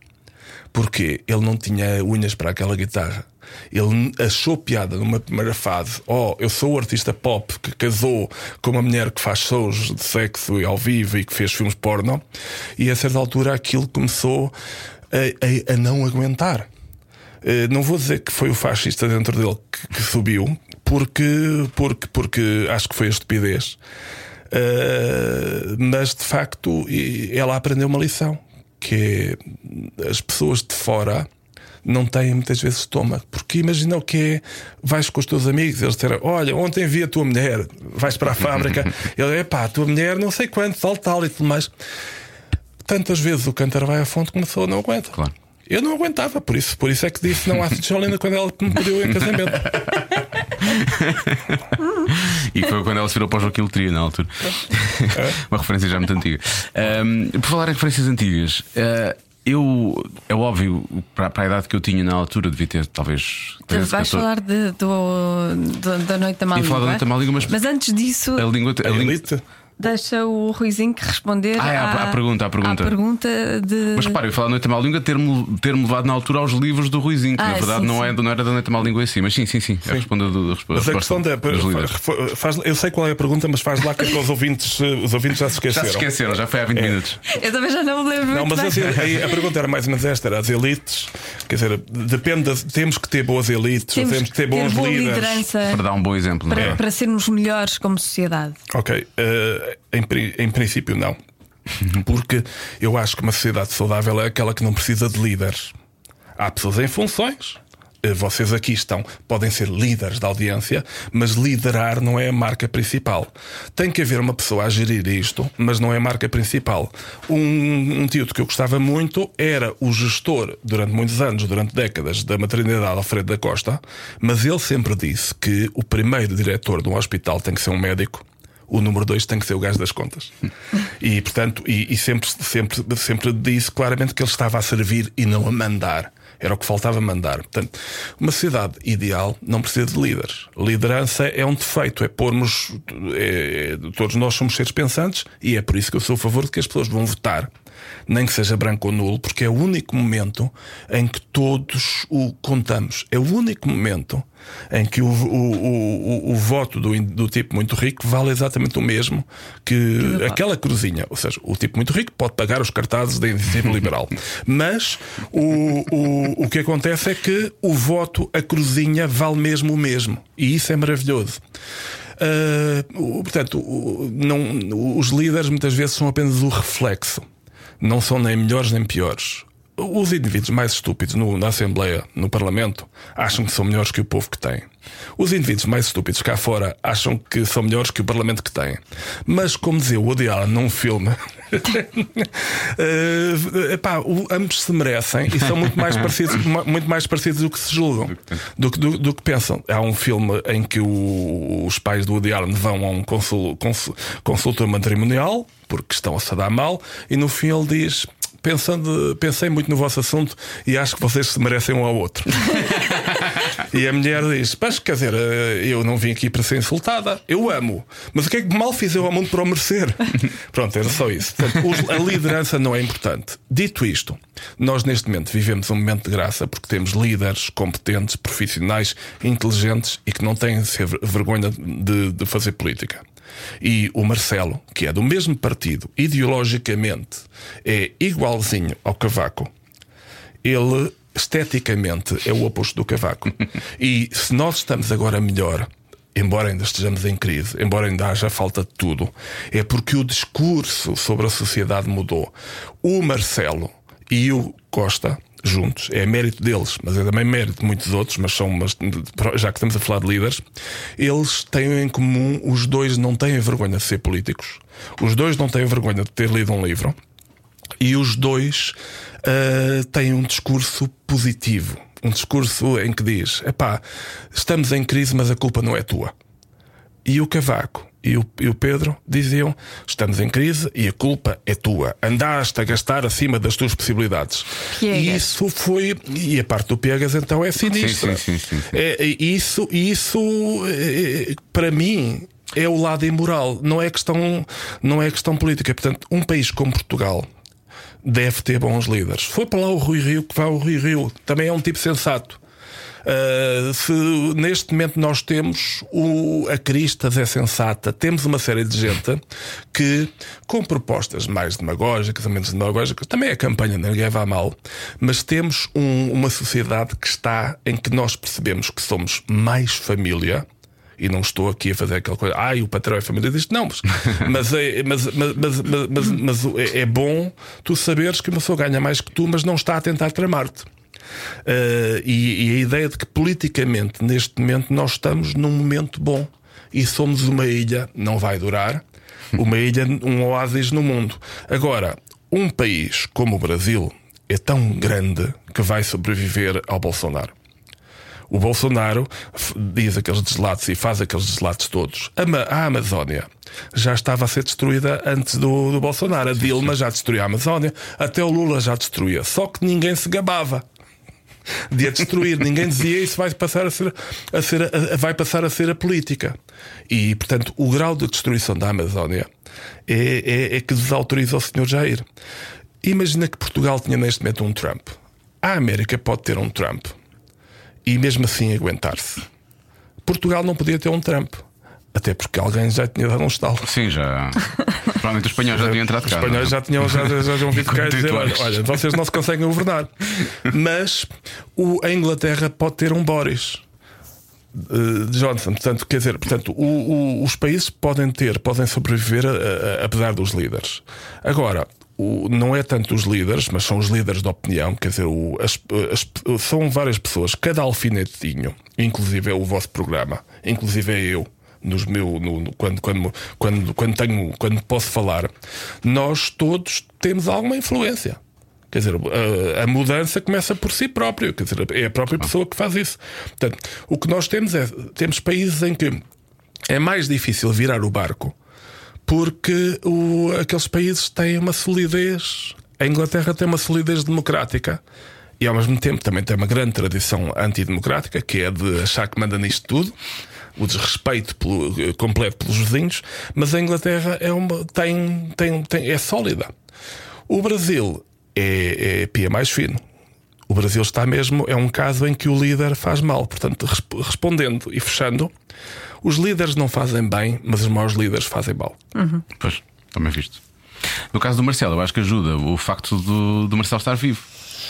[SPEAKER 4] Porque ele não tinha unhas para aquela guitarra. Ele achou piada numa primeira fase. Oh, eu sou o artista pop que casou com uma mulher que faz shows de sexo e ao vivo e que fez filmes porno. E a certa altura aquilo começou a, a- a não aguentar. Eh, não vou dizer que foi o fascista dentro dele que, que subiu, porque, porque, porque acho que foi a estupidez. Eh, mas de facto ela aprendeu uma lição que é as pessoas de fora não têm muitas vezes estômago, porque imagina o que é vais com os teus amigos, eles disseram, olha, ontem vi a tua mulher, vais para a fábrica, ele é pá, a tua mulher não sei quanto, tal, tal e tudo mais. Tantas vezes o cântaro vai à fonte que uma pessoa não aguenta.
[SPEAKER 2] Claro.
[SPEAKER 4] Eu não aguentava, por isso, por isso é que disse não há Jolina quando ela me pediu em casamento.
[SPEAKER 2] E foi quando ela se virou para o Joaquim Letria na altura. Uma referência já muito antiga. Ahm, por falar em referências antigas, ah, eu, é óbvio, para, para a idade que eu tinha na altura, devia ter talvez. 13,
[SPEAKER 3] Vais
[SPEAKER 2] 14.
[SPEAKER 3] falar de- do, do- da Noite da Má
[SPEAKER 2] Ia falar da
[SPEAKER 3] Língua?
[SPEAKER 2] Noite da Má Língua, mas-
[SPEAKER 3] antes disso,
[SPEAKER 2] A língua. A
[SPEAKER 4] A
[SPEAKER 2] língua.
[SPEAKER 3] Deixa o Ruizinho responder
[SPEAKER 2] Ah, é, à-
[SPEAKER 3] à,
[SPEAKER 2] à pergunta, à pergunta.
[SPEAKER 3] pergunta de.
[SPEAKER 2] Mas repara, eu falar da Noite à Má Língua ter-me ter-me levado na altura aos livros do Ruizinho, que
[SPEAKER 3] Ah,
[SPEAKER 2] na verdade
[SPEAKER 3] sim,
[SPEAKER 2] não,
[SPEAKER 3] sim.
[SPEAKER 2] É, não era da Noite à Má Língua em si, mas sim, sim, sim. É a resposta do, a resposta
[SPEAKER 4] Mas a questão da. faz- eu sei qual é a pergunta, mas faz lá que, é que os, ouvintes, eh, os ouvintes já se
[SPEAKER 2] Já
[SPEAKER 4] esqueceram.
[SPEAKER 2] se esqueceram, já foi há 20
[SPEAKER 4] É.
[SPEAKER 2] minutos.
[SPEAKER 3] Eu também já não me lembro.
[SPEAKER 4] Não, mas assim, aí a pergunta era mais ou menos esta: era as elites, quer dizer, depende, temos que ter boas elites, temos, que ter bons
[SPEAKER 3] boa
[SPEAKER 4] líderes.
[SPEAKER 3] liderança
[SPEAKER 2] Para dar um bom exemplo, não
[SPEAKER 3] para,
[SPEAKER 2] é?
[SPEAKER 3] para sermos melhores como sociedade.
[SPEAKER 4] Ok, eh, em, em princípio não. Porque eu acho que uma sociedade saudável é aquela que não precisa de líderes. Há pessoas em funções. eh, Vocês aqui estão, podem ser líderes da audiência, mas liderar não é a marca principal. Tem que haver uma pessoa a gerir isto, mas não é a marca principal. Um, um título que eu gostava muito era o gestor, durante muitos anos, durante décadas, da maternidade Alfredo da Costa, mas ele sempre disse que o primeiro diretor de um hospital tem que ser um médico o número dois tem que ser o gajo das contas. E, portanto, e, e sempre, sempre, sempre disse claramente que ele estava a servir e não a mandar. Era o que faltava mandar. Portanto, uma sociedade ideal não precisa de líderes. Liderança é um defeito, é pormos. é- é- todos nós somos seres pensantes e é por isso que eu sou a favor de que as pessoas vão votar, nem que seja branco ou nulo, porque é o único momento em que todos o contamos. É o único momento em que o, o, o, o, voto do, do tipo muito rico vale exatamente o mesmo que aquela cruzinha. Ou seja, o tipo muito rico pode pagar os cartazes da iniciativa liberal. Mas o, o, o que acontece é que o voto, a cruzinha, vale mesmo o mesmo. E isso é maravilhoso. O- portanto, não, os líderes muitas vezes são apenas o reflexo. Não são nem melhores nem piores. Os indivíduos mais estúpidos no- na Assembleia, no Parlamento, acham que são melhores que o povo que tem. Os indivíduos mais estúpidos cá fora acham que são melhores que o Parlamento que tem. Mas, como dizia o Woody Allen num filme, eh, epá, o- ambos se merecem e são muito mais parecidos, mu- muito mais parecidos do que se julgam, do que, do, do que pensam. Há um filme em que o- os pais do Woody Allen vão a um consul, consul, consultor matrimonial porque estão a dar mal e no fim ele diz. Pensando, pensei muito no vosso assunto e acho que vocês se merecem um ao outro. E a mulher diz: Mas quer dizer, eh, eu não vim aqui para ser insultada, eu amo. Mas o que é que mal fiz eu ao mundo para o merecer? Pronto, era só isso. Portanto, a liderança não é importante. Dito isto, nós neste momento vivemos um momento de graça porque temos líderes competentes, profissionais, inteligentes e que não têm vergonha de, de fazer política. E o Marcelo, que é do mesmo partido, ideologicamente é igualzinho ao Cavaco, ele esteticamente é o oposto do cavaco. e se nós estamos agora melhor, embora ainda estejamos em crise, embora ainda haja falta de tudo, é porque o discurso sobre a sociedade mudou. O Marcelo e o Costa. Juntos, é mérito deles, mas é também mérito de muitos outros, mas são, mas, já que estamos a falar de líderes, eles têm em comum, os dois não têm vergonha de ser políticos, os dois não têm vergonha de ter lido um livro, e os dois ah, têm um discurso positivo. Um discurso em que diz: epá, estamos em crise, mas a culpa não é tua. E o Cavaco e o, e o Pedro diziam: estamos em crise e a culpa é tua. Andaste a gastar acima das tuas possibilidades.
[SPEAKER 3] Piegas.
[SPEAKER 4] E isso foi. E a parte do Piegas então é sinistra.
[SPEAKER 2] sim, sim, sim, sim.
[SPEAKER 4] É, é, isso, isso é, para mim é o lado imoral, não é questão, não é questão política. Portanto, um país como Portugal deve ter bons líderes. Foi para lá o Rui Rio que vá o Rui Rio, também é um tipo sensato. Uh, se neste momento nós temos o, a Cristas é sensata, temos uma série de gente que, com propostas mais demagógicas ou menos demagógicas, também a campanha ninguém vai mal, mas temos um- uma sociedade que está em que nós percebemos que somos mais família. E não estou aqui a fazer aquela coisa, ai, o patrão é família disto, não, mas, mas, é, mas, mas, mas, mas, mas- mas é, é bom tu saberes que uma pessoa ganha mais que tu, mas não está a tentar tramar-te. Uh, e, e a ideia de que politicamente, neste momento, nós estamos num momento bom e somos uma ilha, não vai durar, uma ilha, um oásis no mundo. Agora, um país como o Brasil é tão grande que vai sobreviver ao Bolsonaro. O Bolsonaro diz aqueles deslates e faz aqueles deslates todos. A Amazónia já estava a ser destruída antes do, do Bolsonaro. A Dilma já destruiu a Amazónia, até o Lula já destruía. Só que ninguém se gabava. De a destruir. Ninguém dizia isso vai passar a ser, a ser a- a- vai passar a ser a política. E, portanto, o grau de destruição da Amazónia é, é, é que desautoriza o Sr. Jair. Imagina que Portugal tinha neste momento um Trump. A América pode ter um Trump e mesmo assim aguentar-se. Portugal não podia ter um Trump. Até porque alguém já tinha dado um estalo.
[SPEAKER 2] Sim, já. Provavelmente os espanhóis já deviam entrar de
[SPEAKER 4] Os
[SPEAKER 2] cá.
[SPEAKER 4] espanhóis
[SPEAKER 2] não
[SPEAKER 4] já
[SPEAKER 2] é?
[SPEAKER 4] tinham, já, já, já tinham vindo cá e dizer: olha, olha, vocês não se conseguem governar. Mas o, a Inglaterra pode ter um Boris. eh, Johnson, portanto, quer dizer, portanto, o- o- os países podem ter, podem sobreviver a- a- apesar dos líderes. Agora, o- não é tanto os líderes, mas são os líderes de opinião, quer dizer, o- as- as- são várias pessoas, cada alfinetinho, inclusive é o vosso programa, inclusive é eu. Nos meu, no- no- quando, quando, quando, quando, tenho, quando posso falar, nós todos temos alguma influência. Quer dizer, a, a mudança começa por si próprio. Quer dizer, é a própria pessoa que faz isso. Portanto, o que nós temos é temos países em que é mais difícil virar o barco porque o- aqueles países têm uma solidez. A Inglaterra tem uma solidez democrática. E ao mesmo tempo também tem uma grande tradição antidemocrática, que é de achar que manda nisto tudo, o desrespeito pelo- eh, completo pelos vizinhos, mas a Inglaterra é, uma, tem, tem, tem- é sólida. O Brasil é, é pia mais fino. O Brasil está mesmo, é um caso em que o líder faz mal. Portanto, resp- respondendo e fechando, os líderes não fazem bem, mas os maus líderes fazem mal.
[SPEAKER 2] Pois, também visto. No caso do Marcelo, eu acho que ajuda o facto do, do Marcelo estar vivo.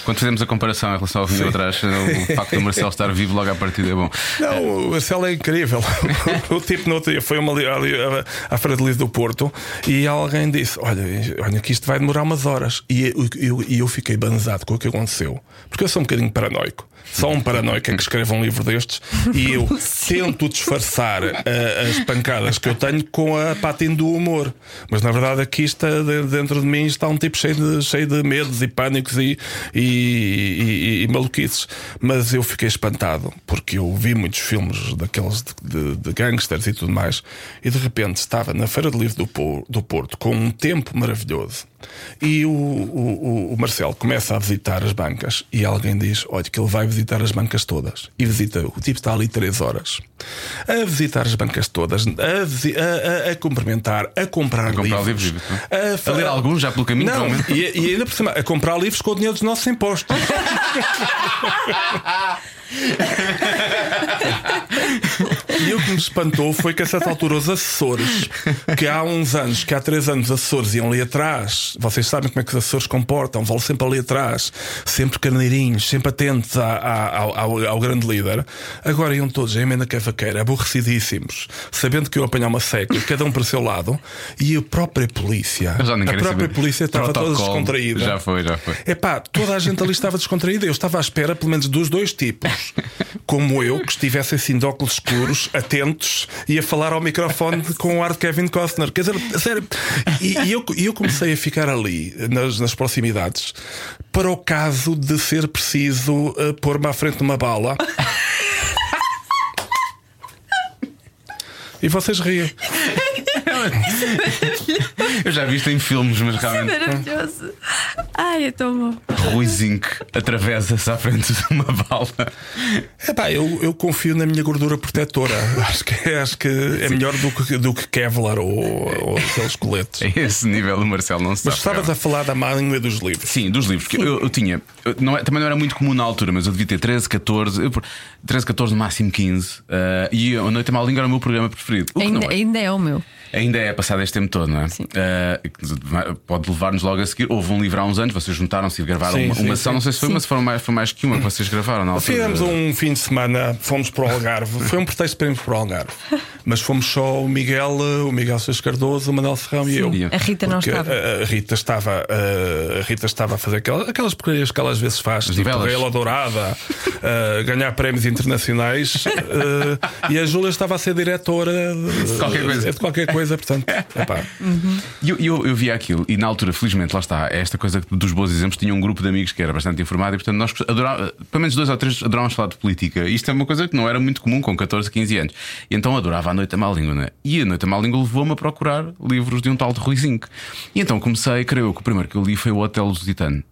[SPEAKER 2] Quando fizemos a comparação em relação ao vinho atrás, o facto do Marcelo estar vivo logo à partida é bom.
[SPEAKER 4] Não, o Marcelo é incrível. o tipo no outro dia foi uma, ali, ali, à- Livro do Porto e alguém disse: Olha, olha que isto vai demorar umas horas. E eu, eu, eu fiquei banzado com o que aconteceu, porque eu sou um bocadinho paranoico. Só um paranoico é que escreve um livro destes e eu tento disfarçar ah, as pancadas que eu tenho com a patina do humor. Mas na verdade aqui está de- dentro de mim está um tipo cheio de, cheio de medos e pânicos e, e, e, e maluquices. Mas eu fiquei espantado porque eu vi muitos filmes daqueles de, de, de gangsters e tudo mais e de repente estava na Feira de Livro do, do Porto com um tempo maravilhoso. E o, o, o- o Marcelo começa a visitar as bancas e alguém diz: Olha, que ele vai visitar as bancas todas. E visita, o tipo está ali três horas a visitar as bancas todas, a, a, a- a cumprimentar, a comprar,
[SPEAKER 2] A comprar
[SPEAKER 4] livros,
[SPEAKER 2] livros, é?
[SPEAKER 4] fa-
[SPEAKER 2] A ler alguns já pelo caminho,
[SPEAKER 4] Não, e, e ainda por cima, a comprar livros com o dinheiro dos nossos impostos. E o que me espantou foi que a certa altura os assessores, que há uns anos, que há três anos, os assessores iam ali atrás, vocês sabem como é que os assessores comportam, vão sempre ali atrás, sempre carneirinhos, sempre atentos à- à- ao, ao- grande líder. Agora iam todos em emenda cavaqueira, aborrecidíssimos, sabendo que eu apanhar uma seca, cada um para o seu lado, e a própria polícia, a própria
[SPEAKER 2] saber.
[SPEAKER 4] polícia estava toda descontraída.
[SPEAKER 2] Já foi, já foi.
[SPEAKER 4] Epá, toda a gente ali estava descontraída. Eu estava à espera, pelo menos, dos dois tipos, como eu, que estivessem assim de óculos escuros, atentos e a falar ao microfone com o ar de Kevin Costner. Quer dizer, sério. E, e eu, eu comecei a ficar ali, nas, nas proximidades, para o caso de ser preciso eh, pôr-me à frente de uma bala. E vocês riem.
[SPEAKER 2] Eu já vi isto em filmes, mas realmente.
[SPEAKER 3] Maravilhoso. Ai, é tão bom.
[SPEAKER 2] Rui Zinc atravessa-se à frente de uma bala.
[SPEAKER 4] Epá, eu, eu confio na minha gordura protetora. Acho que, acho que é melhor do que, do que Kevlar ou, ou aqueles coletes.
[SPEAKER 2] A esse nível o Marcelo não se
[SPEAKER 4] Mas estavas a falar da má língua dos livros.
[SPEAKER 2] Sim, dos livros. que Eu, eu tinha. eu- não é- também não era muito comum na altura, mas eu devia ter 13, 14. eu por- 13, 14, no máximo 15. eh, e a Noite à Má Língua era o meu programa preferido. O que
[SPEAKER 3] Ainda,
[SPEAKER 2] não é.
[SPEAKER 3] ainda é o meu.
[SPEAKER 2] Ainda é passado este tempo todo, não é?
[SPEAKER 3] Sim.
[SPEAKER 2] Vai- pode levar-nos logo a seguir. Houve um livro há uns anos, vocês juntaram-se e gravaram
[SPEAKER 4] Sim,
[SPEAKER 2] uma,
[SPEAKER 4] sim,
[SPEAKER 2] uma sessão.
[SPEAKER 4] sim.
[SPEAKER 2] Não sei se foi, mas foram mais, foi mais que uma que vocês gravaram na altura.
[SPEAKER 4] Fizemos um fim de semana, fomos para o Algarve. Foi um pretexto para irmos para o Algarve. Mas fomos só o Miguel, o Miguel Seixas Cardoso, o Manuel Serrão e eu.
[SPEAKER 3] A Rita não
[SPEAKER 4] Porque
[SPEAKER 3] estava.
[SPEAKER 4] A, a Rita estava a, a Rita estava a fazer aquelas, aquelas porcarias que ela às vezes faz, tipo
[SPEAKER 2] novelas.
[SPEAKER 4] Raila Dourada, a ganhar prémios internacionais. eh, e a Júlia estava a ser diretora de,
[SPEAKER 2] Qualquer coisa.
[SPEAKER 4] de qualquer coisa, portanto, epá.
[SPEAKER 2] E eu, eu, eu via aquilo, e na altura, felizmente, lá está, é esta coisa dos bons exemplos, tinha um grupo de amigos que era bastante informado e, portanto, nós adorávamos, pelo menos dois ou três adorávamos falar de política. Isto é uma coisa que não era muito comum com 14, 15 anos. E então adorava a Noite da Má Língua, né? E a Noite da Má Língua levou-me a procurar livros de um tal de Rui Zinc. E então comecei, creio eu, que o primeiro que eu li foi o Hotel Lusitano.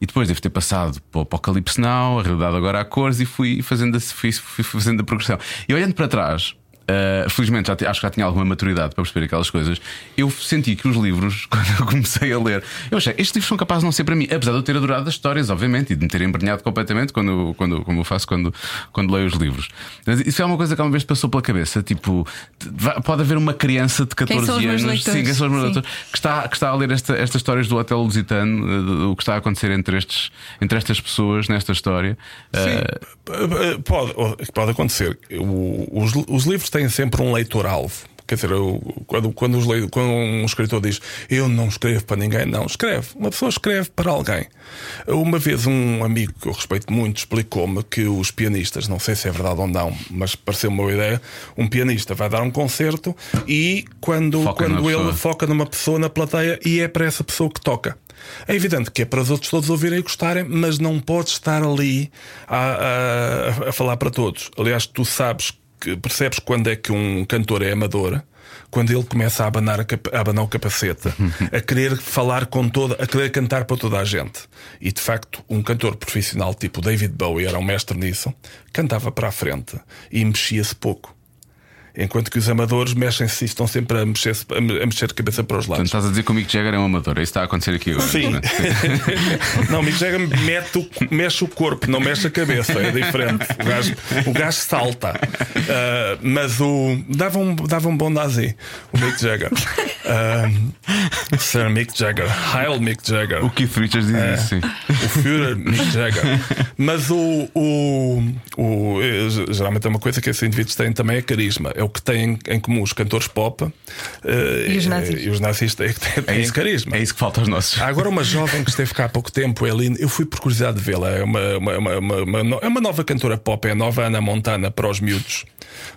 [SPEAKER 2] E depois devo ter passado para o Apocalipse Now, a realidade agora a cores, e fui fazendo, a, fui, fui fazendo a progressão. E olhando para trás, Uh, felizmente já acho que já tinha alguma maturidade para perceber aquelas coisas. Eu senti que os livros, quando eu comecei a ler, eu achei, estes livros são capazes de não ser para mim, apesar de eu ter adorado as histórias, obviamente, e de me ter embrenhado completamente quando, quando, como eu faço quando, quando leio os livros. Mas isso é uma coisa que uma vez passou pela cabeça. Tipo, pode haver uma criança de 14 anos sim, quem são os meus leitores, que, está, que está a ler esta, estas histórias do Hotel Lusitano, o que está a acontecer entre, estes, entre estas pessoas nesta história.
[SPEAKER 4] Sim, uh... pode, pode acontecer. O, os, os livros têm têm sempre um leitor-alvo. Quer dizer, eu, quando, quando, os, quando, um escritor diz eu não escrevo para ninguém, não, escreve. Uma pessoa escreve para alguém. Uma vez um amigo que eu respeito muito explicou-me que os pianistas, não sei se é verdade ou não, mas pareceu uma boa ideia, um pianista vai dar um concerto e quando, quando ele foca numa pessoa na plateia e é para essa pessoa que toca. É evidente que é para os outros todos ouvirem e gostarem, mas não pode estar ali a, a, a falar para todos. Aliás, tu sabes que percebes quando é que um cantor é amador quando ele começa a abanar, a abanar o capacete, a querer falar com toda, a querer cantar para toda a gente. E de facto, um cantor profissional tipo David Bowie era um mestre nisso, cantava para a frente e mexia-se pouco. Enquanto que os amadores mexem-se e estão sempre a mexer, a mexer a cabeça para os lados.
[SPEAKER 2] Portanto, estás a dizer que o Mick Jagger é um amador, é isso que está a acontecer aqui agora.
[SPEAKER 4] Sim. não, o Mick Jagger mete o, mexe o corpo, não mexe a cabeça, é diferente. O gajo, o gajo salta. Uh, mas o. Dava um, dava um bom nazi, o Mick Jagger. Uh, Sir Mick Jagger, Heil Mick Jagger.
[SPEAKER 2] O Keith Richards diz é, isso, sim.
[SPEAKER 4] O Führer Mick Jagger. Mas o, o, o. Geralmente é uma coisa que esses indivíduos têm também é carisma é o que têm em comum os cantores pop uh,
[SPEAKER 3] e os nazis.
[SPEAKER 4] E os nazis têm, têm, têm é isso, carisma.
[SPEAKER 2] É isso que falta aos nossos.
[SPEAKER 4] Há agora uma jovem que esteve cá há pouco tempo, Eline, eu fui por curiosidade de vê-la. É uma, uma, uma, uma, é uma nova cantora pop, é a nova Ana Montana para os miúdos.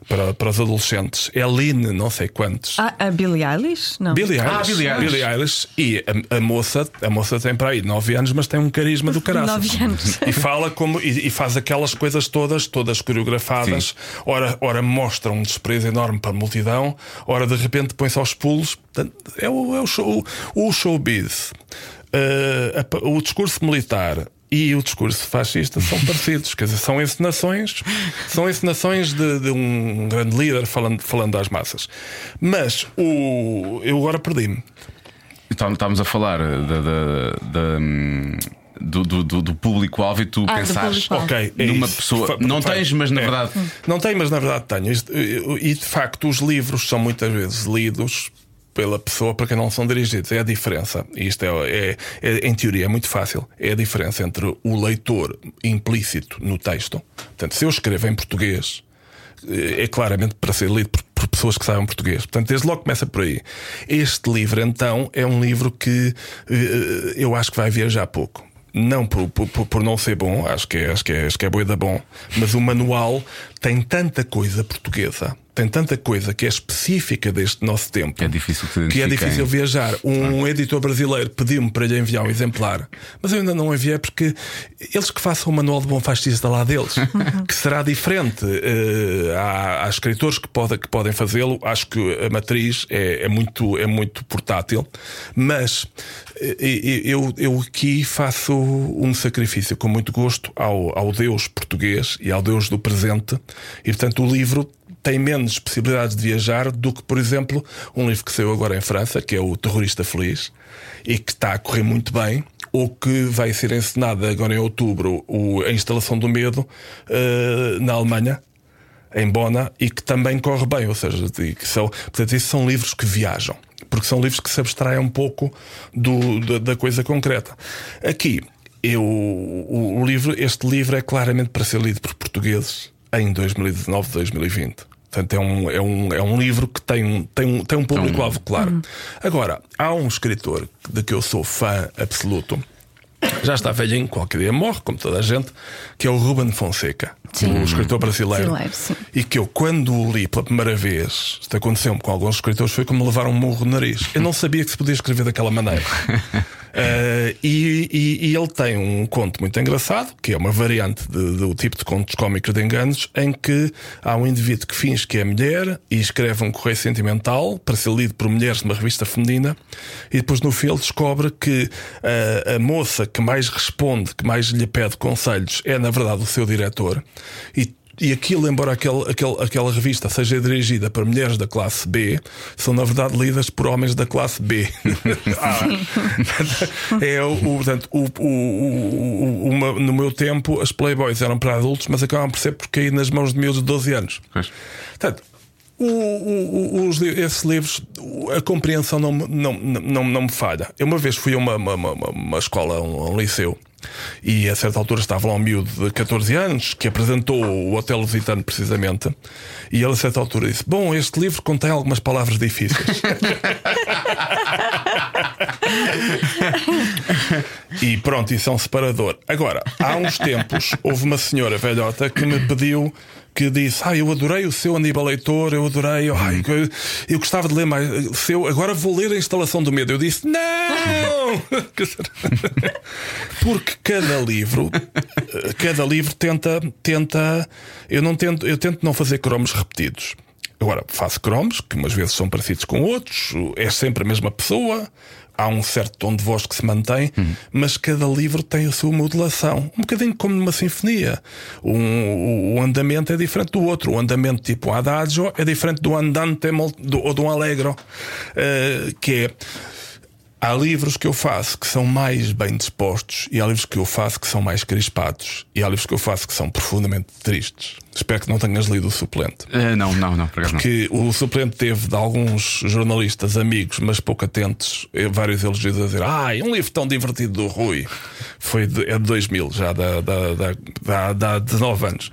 [SPEAKER 4] Para, para os adolescentes, Eline, não sei quantos.
[SPEAKER 3] Ah, a Billie Eilish? Não.
[SPEAKER 4] Billie Eilish. Ah, Billie Eilish. Billie Eilish. E a, a, moça, a moça tem para aí 9 anos, mas tem um carisma do caralho.
[SPEAKER 3] 9 anos.
[SPEAKER 4] E fala como. E, e, faz aquelas coisas todas, todas coreografadas. Ora, ora mostra um desprezo enorme para a multidão, ora de repente põe-se aos pulos. É o, é o, show, o showbiz. Uh, o discurso militar e o discurso fascista são parecidos, quer dizer, são encenações, são encenações de, de um grande líder falando, falando às massas. Mas o, eu agora perdi-me.
[SPEAKER 2] Então, estávamos a falar da, hum, do, do, do público-alvo e tu ah, pensares
[SPEAKER 4] ok, é
[SPEAKER 2] numa
[SPEAKER 4] isso.
[SPEAKER 2] pessoa. Não tens, mas na
[SPEAKER 4] é.
[SPEAKER 2] verdade.
[SPEAKER 4] Não tenho, mas na verdade tenho. E de facto, os livros são muitas vezes lidos pela pessoa para quem não são dirigidos. É a diferença. Isto é, é, é, em teoria, é muito fácil. É a diferença entre o leitor implícito no texto. Portanto, se eu escrevo em português, é claramente para ser lido por, por, pessoas que sabem português. Portanto, desde logo começa por aí. Este livro, então, é um livro que eh, eu acho que vai viajar pouco não por, por, por, não ser bom, acho que, é, acho, que é, acho que é boa da bom, mas o manual tem tanta coisa portuguesa, tem tanta coisa que é específica deste nosso tempo
[SPEAKER 2] que é difícil,
[SPEAKER 4] que é difícil viajar. Um ah. editor brasileiro pediu-me para lhe enviar um exemplar, mas eu ainda não enviei porque eles que façam o manual de bom fascista lá deles, que será diferente. Uh, há, há, escritores que, pode, que podem fazê-lo, acho que a matriz é, é, muito, é muito portátil, mas eu, eu aqui faço um sacrifício com muito gosto ao, ao Deus português e ao Deus do presente, e portanto o livro tem menos possibilidades de viajar do que, por exemplo, um livro que saiu agora em França, que é O Terrorista Feliz, e que está a correr muito bem, ou que vai ser encenada agora em outubro o, a instalação do medo uh, na Alemanha. Em Bona e que também corre bem, ou seja, que são, portanto, esses são livros que viajam porque são livros que se abstraem um pouco do, da, da coisa concreta. Aqui, eu, o, o, livro, este livro é claramente para ser lido por portugueses em 2019, 2020. Portanto, é um, é um, é um livro que tem, tem, tem um público-alvo claro. Uhum. Agora, há um escritor de que eu sou fã absoluto, já está velhinho, qualquer dia morre, como toda a gente, que é o Ruben Fonseca, sim. o escritor brasileiro. brasileiro e que eu, quando o li pela primeira vez, isto aconteceu-me com alguns escritores, foi como levar um morro no nariz. Eu não sabia que se podia escrever daquela maneira. Uh, e, e, e, ele tem um conto muito engraçado, que é uma variante de, do tipo de contos cómicos de enganos, em que há um indivíduo que finge que é mulher e escreve um correio sentimental para ser lido por mulheres numa revista feminina, e depois no fim ele descobre que uh, a moça que mais responde, que mais lhe pede conselhos, é na verdade o seu diretor. E e aquilo, embora aquele, aquele, aquela revista seja dirigida para mulheres da classe B, são na verdade lidas por homens da classe B. ah, é o, portanto, o, o, uma, no meu tempo as Playboys eram para adultos, mas acabam por ser porque caí nas mãos de meus de 12 anos. Portanto, o, o, os, esses livros, a compreensão não, não, não, não me falha. Eu uma vez fui a uma, uma, uma, uma escola, um, um liceu. E a certa altura estava lá um miúdo de 14 anos que apresentou o Hotel Lusitano precisamente. E ele a certa altura disse: Bom, este livro contém algumas palavras difíceis. e pronto, isso é um separador. Agora, há uns tempos houve uma senhora velhota que me pediu que disse: Ah, eu adorei o seu Aníbal Leitor, eu adorei, ai, eu, eu gostava de ler mais. Seu, agora vou ler a instalação do medo. Eu disse: Não! Porque cada livro, cada livro tenta, tenta. Eu não tento, eu tento não fazer cromos repetidos. Agora, faço cromos, que umas vezes são parecidos com outros, é sempre a mesma pessoa, há um certo tom de voz que se mantém, uhum. mas cada livro tem a sua modulação. Um bocadinho como numa sinfonia. Um, o, o, andamento é diferente do outro. O andamento tipo adagio é diferente do andante ou do allegro, uh, que é Há livros que eu faço que são mais bem dispostos e há livros que eu faço que são mais crispados e há livros que eu faço que são profundamente tristes. Espero que não tenhas lido o suplente.
[SPEAKER 2] Uh, não, não, não,
[SPEAKER 4] Porque
[SPEAKER 2] não.
[SPEAKER 4] o suplente teve de alguns jornalistas amigos, mas pouco atentos, eh, vários elogios a dizer: Ah, um livro tão divertido do Rui. Foi de, é de 2000, já dá, dá, dá, dá, dá 19 anos.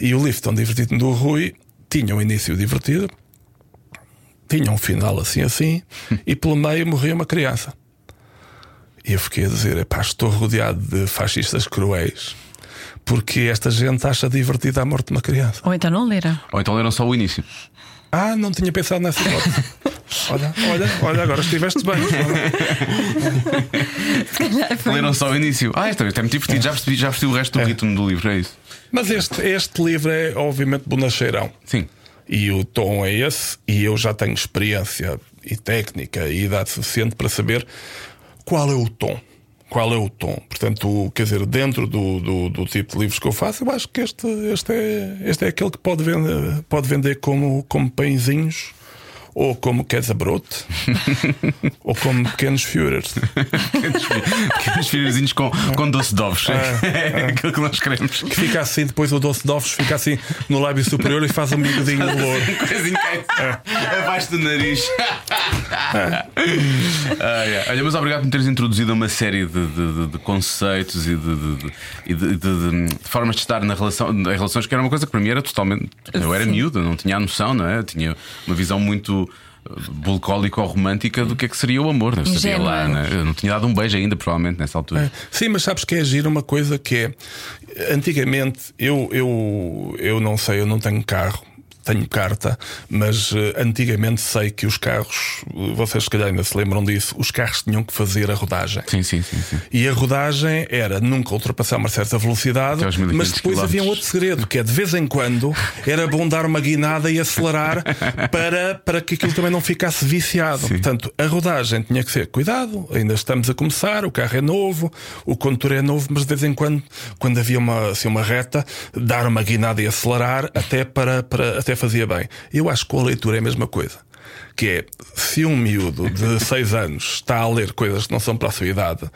[SPEAKER 4] E o livro tão divertido do Rui tinha um início divertido tinha um final assim assim, e pelo meio morria uma criança. E eu fiquei a dizer: pá, estou rodeado de fascistas cruéis. Porque esta gente acha divertida a morte de uma criança.
[SPEAKER 3] Ou então não leram.
[SPEAKER 2] Ou então leram só o início.
[SPEAKER 4] Ah, não tinha pensado nessa hipótese. olha, olha, olha, agora estiveste bem.
[SPEAKER 2] leram só o início. Ah, isto, é muito divertido. Já percebi, já percebi o resto do é. ritmo do livro, é isso.
[SPEAKER 4] Mas este, este livro é, obviamente, bonacheirão.
[SPEAKER 2] Sim.
[SPEAKER 4] E o tom é esse, e eu já tenho experiência e técnica e idade suficiente para saber qual é o tom. Qual é o tom? Portanto, quer dizer, dentro do, do, do, tipo de livros que eu faço, eu acho que este, este, é, este é aquele que pode vender, pode vender como, como pãezinhos ou como Quetzalbrot, ou como pequenos Führers.
[SPEAKER 2] pequenos Führerzinhos com, com doce de ovos. É, é, é, aquilo que nós queremos.
[SPEAKER 4] Que fica assim, depois o doce de ovos fica assim no lábio superior e faz um bigodinho de louro.
[SPEAKER 2] é. abaixo do nariz. Ah, é. Olha, mas obrigado por me teres introduzido uma série de, de, de conceitos e, de, de, formas de estar na relação, em relações que era uma coisa que para mim era totalmente. Eu era miúdo, não tinha a noção, não é? Eu tinha uma visão muito bucólico ou romântica do que é que seria o amor. Não sabia lá, né? Eu não tinha dado um beijo ainda, provavelmente, nessa altura. É.
[SPEAKER 4] Sim, mas sabes que é agir uma coisa que é. Antigamente, eu, eu, eu não sei, eu não tenho carro tenho carta, mas uh, antigamente sei que os carros, vocês se calhar ainda se lembram disso, os carros tinham que fazer a rodagem.
[SPEAKER 2] Sim, sim, sim. sim.
[SPEAKER 4] E a rodagem era nunca ultrapassar uma certa velocidade, mas depois havia um outro segredo, que é de vez em quando era bom dar uma guinada e acelerar para, para que aquilo também não ficasse viciado. Sim. Portanto, a rodagem tinha que ser cuidado, ainda estamos a começar, o carro é novo, o condutor é novo, mas de vez em quando, quando havia uma, assim, uma reta, dar uma guinada e acelerar até para, para até fazia bem. Eu acho que com a leitura é a mesma coisa. Que é, se um miúdo de 6 anos está a ler coisas que não são para a sua idade,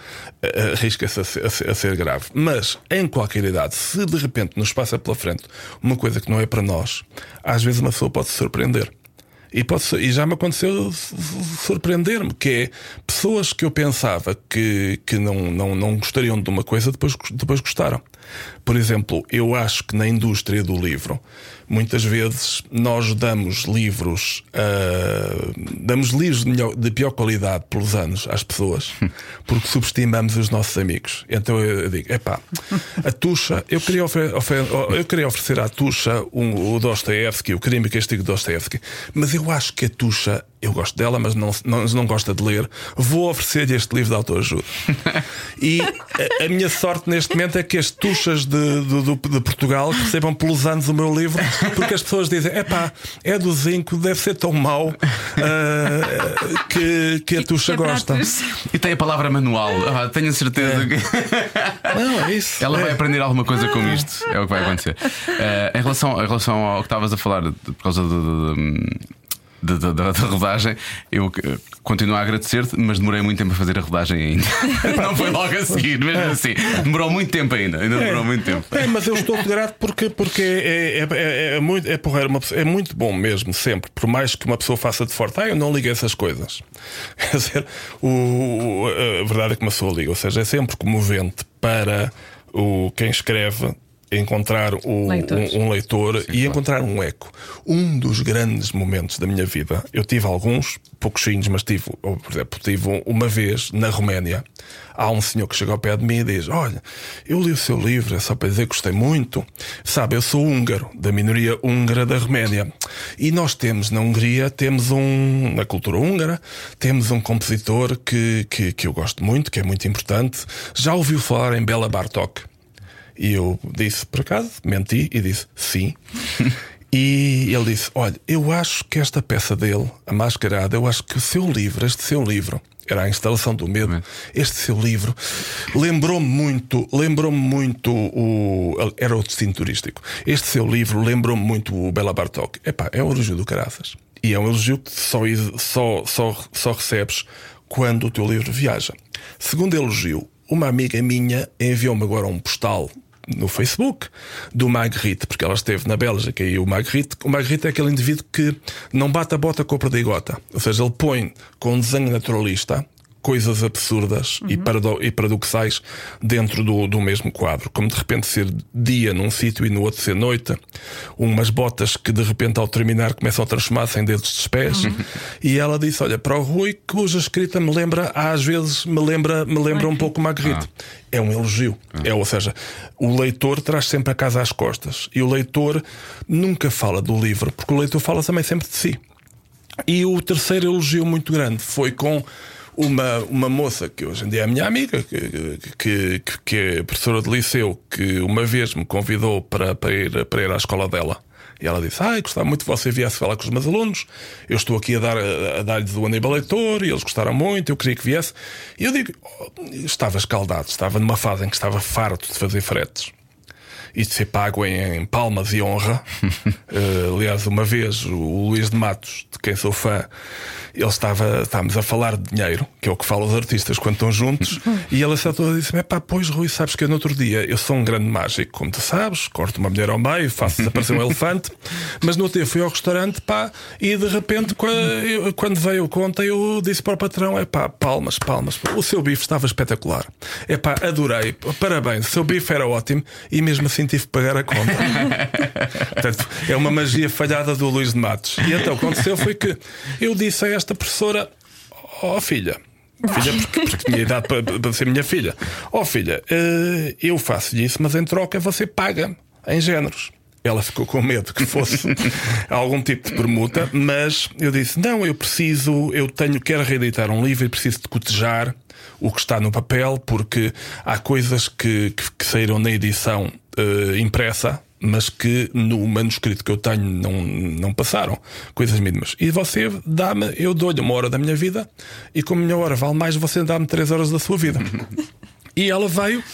[SPEAKER 4] eh, arrisca-se a, a, ser grave. Mas, em qualquer idade, se de repente nos passa pela frente uma coisa que não é para nós, às vezes uma pessoa pode se surpreender. E, e já me aconteceu surpreender-me, que é pessoas que eu pensava que, que não, não, não gostariam de uma coisa, depois, depois gostaram. Por exemplo, eu acho que na indústria do livro, muitas vezes nós damos livros, uh, damos livros de, melhor, de, pior qualidade pelos anos às pessoas, porque subestimamos os nossos amigos. Então eu digo: epá, a Tuxa, eu queria, eu queria oferecer à Tuxa um, o Dostoevsky, o crime e castigo de Dostoevsky, mas eu acho que a Tuxa eu gosto dela, mas não, não, não gosta de ler, vou oferecer-lhe este livro de autoajuda. e a, a, minha sorte neste momento é que as tuchas de, de, de, Portugal recebam pelos anos o meu livro, porque as pessoas dizem: é pá, é do zinco, deve ser tão mau uh, que, que a tucha gosta.
[SPEAKER 2] E tem a palavra manual, ah, tenho certeza
[SPEAKER 4] é.
[SPEAKER 2] que.
[SPEAKER 4] Não, é isso.
[SPEAKER 2] Ela
[SPEAKER 4] é.
[SPEAKER 2] vai aprender alguma coisa com isto, é o que vai acontecer. Uh, em, relação, em relação ao que estavas a falar, por causa do da, da, da, rodagem, eu eh, continuo a agradecer-te, mas demorei muito tempo a fazer a rodagem ainda. não foi logo a seguir, mesmo assim. Demorou muito tempo ainda, ainda demorou
[SPEAKER 4] é,
[SPEAKER 2] muito tempo.
[SPEAKER 4] É, mas eu estou grato porque, porque é, é, é, é muito, é, porra, é, muito bom mesmo, sempre. Por mais que uma pessoa faça de forte, ah, eu não ligo essas coisas. Quer dizer, o, a verdade é que uma pessoa liga, ou seja, é sempre comovente para o, quem escreve encontrar o, um, um, leitor Sim, e claro. encontrar um eco. Um dos grandes momentos da minha vida, eu tive alguns, pouquinhos, mas tive, por exemplo, tive uma vez na Roménia. Há um senhor que chega ao pé de mim e diz: Olha, eu li o seu livro, é só para dizer que gostei muito. Sabe, eu sou húngaro, da minoria húngara da Roménia. E nós temos na Hungria, temos um, na cultura húngara, temos um compositor que, que, que eu gosto muito, que é muito importante. Já ouviu falar em Bela Bartok? E eu disse, por acaso, menti e disse sim. e ele disse: Olha, eu acho que esta peça dele, A Mascarada, eu acho que o seu livro, este seu livro, era a instalação do medo. Este seu livro lembrou-me muito, lembrou-me muito o. Era o destino turístico. Este seu livro lembrou-me muito o Bela Bartok. Epá, é um elogio do caraças. E é um elogio que só, só, só, só recebes quando o teu livro viaja. Segundo elogio, uma amiga minha enviou-me agora um postal no Facebook do Magritte, porque ela esteve na Bélgica e o Magritte, o Magritte é aquele indivíduo que não bate a bota com a perdigota, ou seja, ele põe com um desenho naturalista coisas absurdas uhum. e, parado e paradoxais dentro do, do mesmo quadro. Como de repente ser dia num sítio e no outro ser noite, umas botas que de repente ao terminar começam a transformar-se em dedos dos pés. Uhum. E ela disse: Olha, para o Rui, cuja escrita me lembra, às vezes me lembra, me lembra um pouco Marguerite. Ah. É um elogio. Ah. É, ou seja, o leitor traz sempre a casa às costas. E o leitor nunca fala do livro, porque o leitor fala também sempre de si. E o terceiro elogio muito grande foi com uma, uma moça que hoje em dia é minha amiga, que, que, que é professora de liceu, que uma vez me convidou para, para, ir, para ir à escola dela. E ela disse: Ai, gostava muito que você viesse falar com os meus alunos. Eu estou aqui a dar a, a dar-lhes o Aníbal Leitor e eles gostaram muito. Eu queria que viesse. E eu digo: oh, Estava escaldado, estava numa fase em que estava farto de fazer fretes e de ser pago em, palmas e honra. uh, aliás, uma vez o Luís de Matos, de quem sou fã, ele estava, estávamos a falar de dinheiro, que é o que falam os artistas quando estão juntos, e ele acertou e disse: É pá, pois Rui, sabes que eu no outro dia eu sou um grande mágico, como tu sabes, corto uma mulher ao meio, faço desaparecer um elefante, mas no outro dia fui ao restaurante, pá, e de repente, quando veio a conta, eu disse para o patrão: É pá, palmas, palmas, o seu bife estava espetacular, é pá, adorei, parabéns, o seu bife era ótimo, e mesmo assim tive que pagar a conta. Portanto, é uma magia falhada do Luís de Matos. E então, o que aconteceu foi que eu disse a esta professora: Ó oh, filha, filha porque, porque, tinha idade para, para, ser minha filha, ó oh, filha, uh, eu faço isso, mas em troca você paga em géneros. Ela ficou com medo que fosse algum tipo de permuta, mas eu disse: não, eu preciso, eu tenho, quero reeditar um livro e preciso de cotejar o que está no papel, porque há coisas que, que, que saíram na edição uh, impressa mas que no manuscrito que eu tenho não, não passaram. Coisas mínimas. E você dá-me, eu dou-lhe uma hora da minha vida e como a minha hora vale mais, você dá-me três horas da sua vida. e ela veio.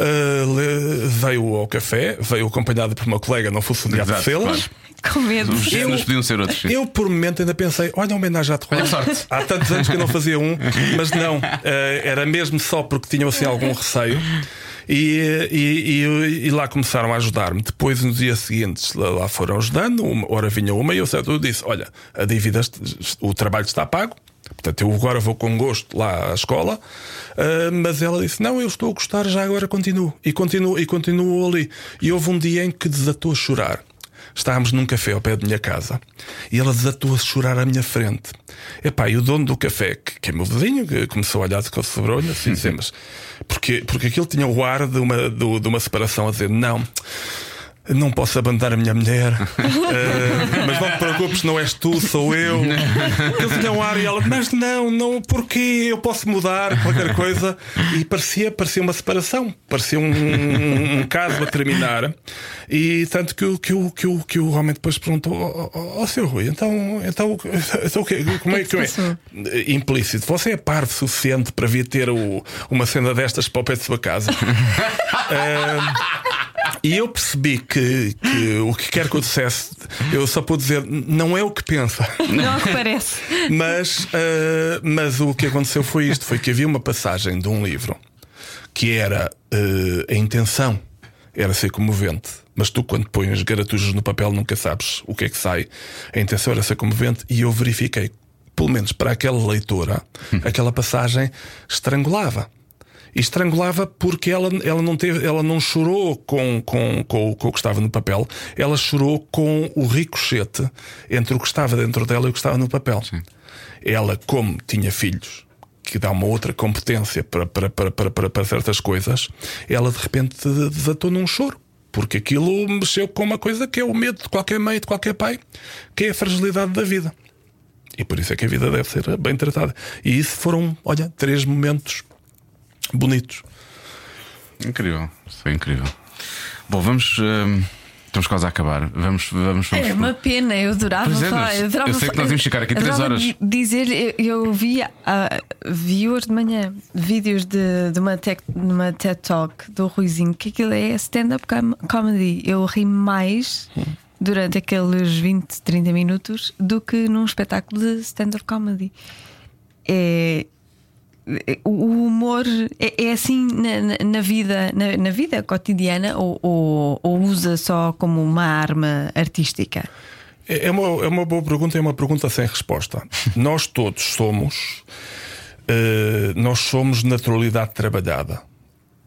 [SPEAKER 4] Uh, veio ao café, veio acompanhada por uma colega, não fosse um dia de selas.
[SPEAKER 3] Com medo.
[SPEAKER 2] Os eu, podiam ser outros.
[SPEAKER 4] Eu, por momento, ainda pensei: olha, homenagem à sorte. Há tantos anos que eu não fazia um, mas não, uh, era mesmo só porque tinham assim algum receio. E, e, e, e lá começaram a ajudar-me. Depois, nos dias seguintes, lá, foram ajudando. Uma hora vinha uma e eu, certo, eu disse: Olha, a dívida, o trabalho está pago. Portanto, eu agora vou com gosto lá à escola, uh, mas ela disse: Não, eu estou a gostar, já agora continuo. E continuo, e continuo ali. E houve um dia em que desatou a chorar. Estávamos num café ao pé da minha casa e ela desatou a chorar à minha frente. Epá, e o dono do café, que, que é meu vizinho, que começou a olhar de sobre-olho, assim, dizer, mas porque, porque aquilo tinha o ar de uma, de, de uma separação a dizer: Não não posso abandonar a minha mulher, uh, mas não te preocupes, não és tu, sou eu. Ele tinha um ar e ela, mas não, não, porquê? Eu posso mudar qualquer coisa. E parecia, parecia uma separação, parecia um, um, um caso a terminar. E tanto que, o, que, o, que, o, que o homem depois perguntou ao oh, oh, seu Rui, então, então, então como é que é? Implícito, você é parte suficiente para vir ter o, uma cena destas para o pé de sua casa? uh, E eu percebi que, que, o que quer que eu dissesse, eu só pude dizer, não é o que pensa.
[SPEAKER 3] Não é o que parece.
[SPEAKER 4] mas, uh, mas o que aconteceu foi isto: foi que havia uma passagem de um livro que era uh, a intenção era ser comovente. Mas tu, quando pões garatujos no papel, nunca sabes o que é que sai. A intenção era ser comovente e eu verifiquei, pelo menos para aquela leitora, aquela passagem estrangulava e estrangulava porque ela, ela, não, teve, ela não chorou com, com, com, com o que estava no papel, ela chorou com o ricochete entre o que estava dentro dela e o que estava no papel. Sim. Ela, como tinha filhos, que dá uma outra competência para, para, para, para, para certas coisas, ela de repente desatou num choro. Porque aquilo mexeu com uma coisa que é o medo de qualquer mãe, de qualquer pai, que é a fragilidade da vida. E por isso é que a vida deve ser bem tratada. E isso foram, olha, três momentos bonitos.
[SPEAKER 2] Incrível, foi incrível. Bom, vamos. Hum, estamos quase a acabar. Vamos, vamos, vamos
[SPEAKER 3] É uma pena, eu adorava
[SPEAKER 2] Pois é,
[SPEAKER 3] falar. eu, adorava
[SPEAKER 2] eu sei que nós íamos ficar aqui três
[SPEAKER 3] adorava
[SPEAKER 2] horas.
[SPEAKER 3] di- Dizer, eu, eu vi, ah, vi hoje de manhã vídeos de, de uma, tech, uma TED Talk do Ruizinho, que aquilo é stand-up com- comedy. Eu ri mais durante aqueles 20, 30 minutos do que num espetáculo de stand-up comedy. É, o humor é, é assim na, na- vida na, na vida cotidiana ou, ou- ou usa só como uma arma artística?
[SPEAKER 4] É é uma, é uma boa pergunta é uma pergunta sem resposta. nós todos somos. eh, nós somos naturalidade trabalhada.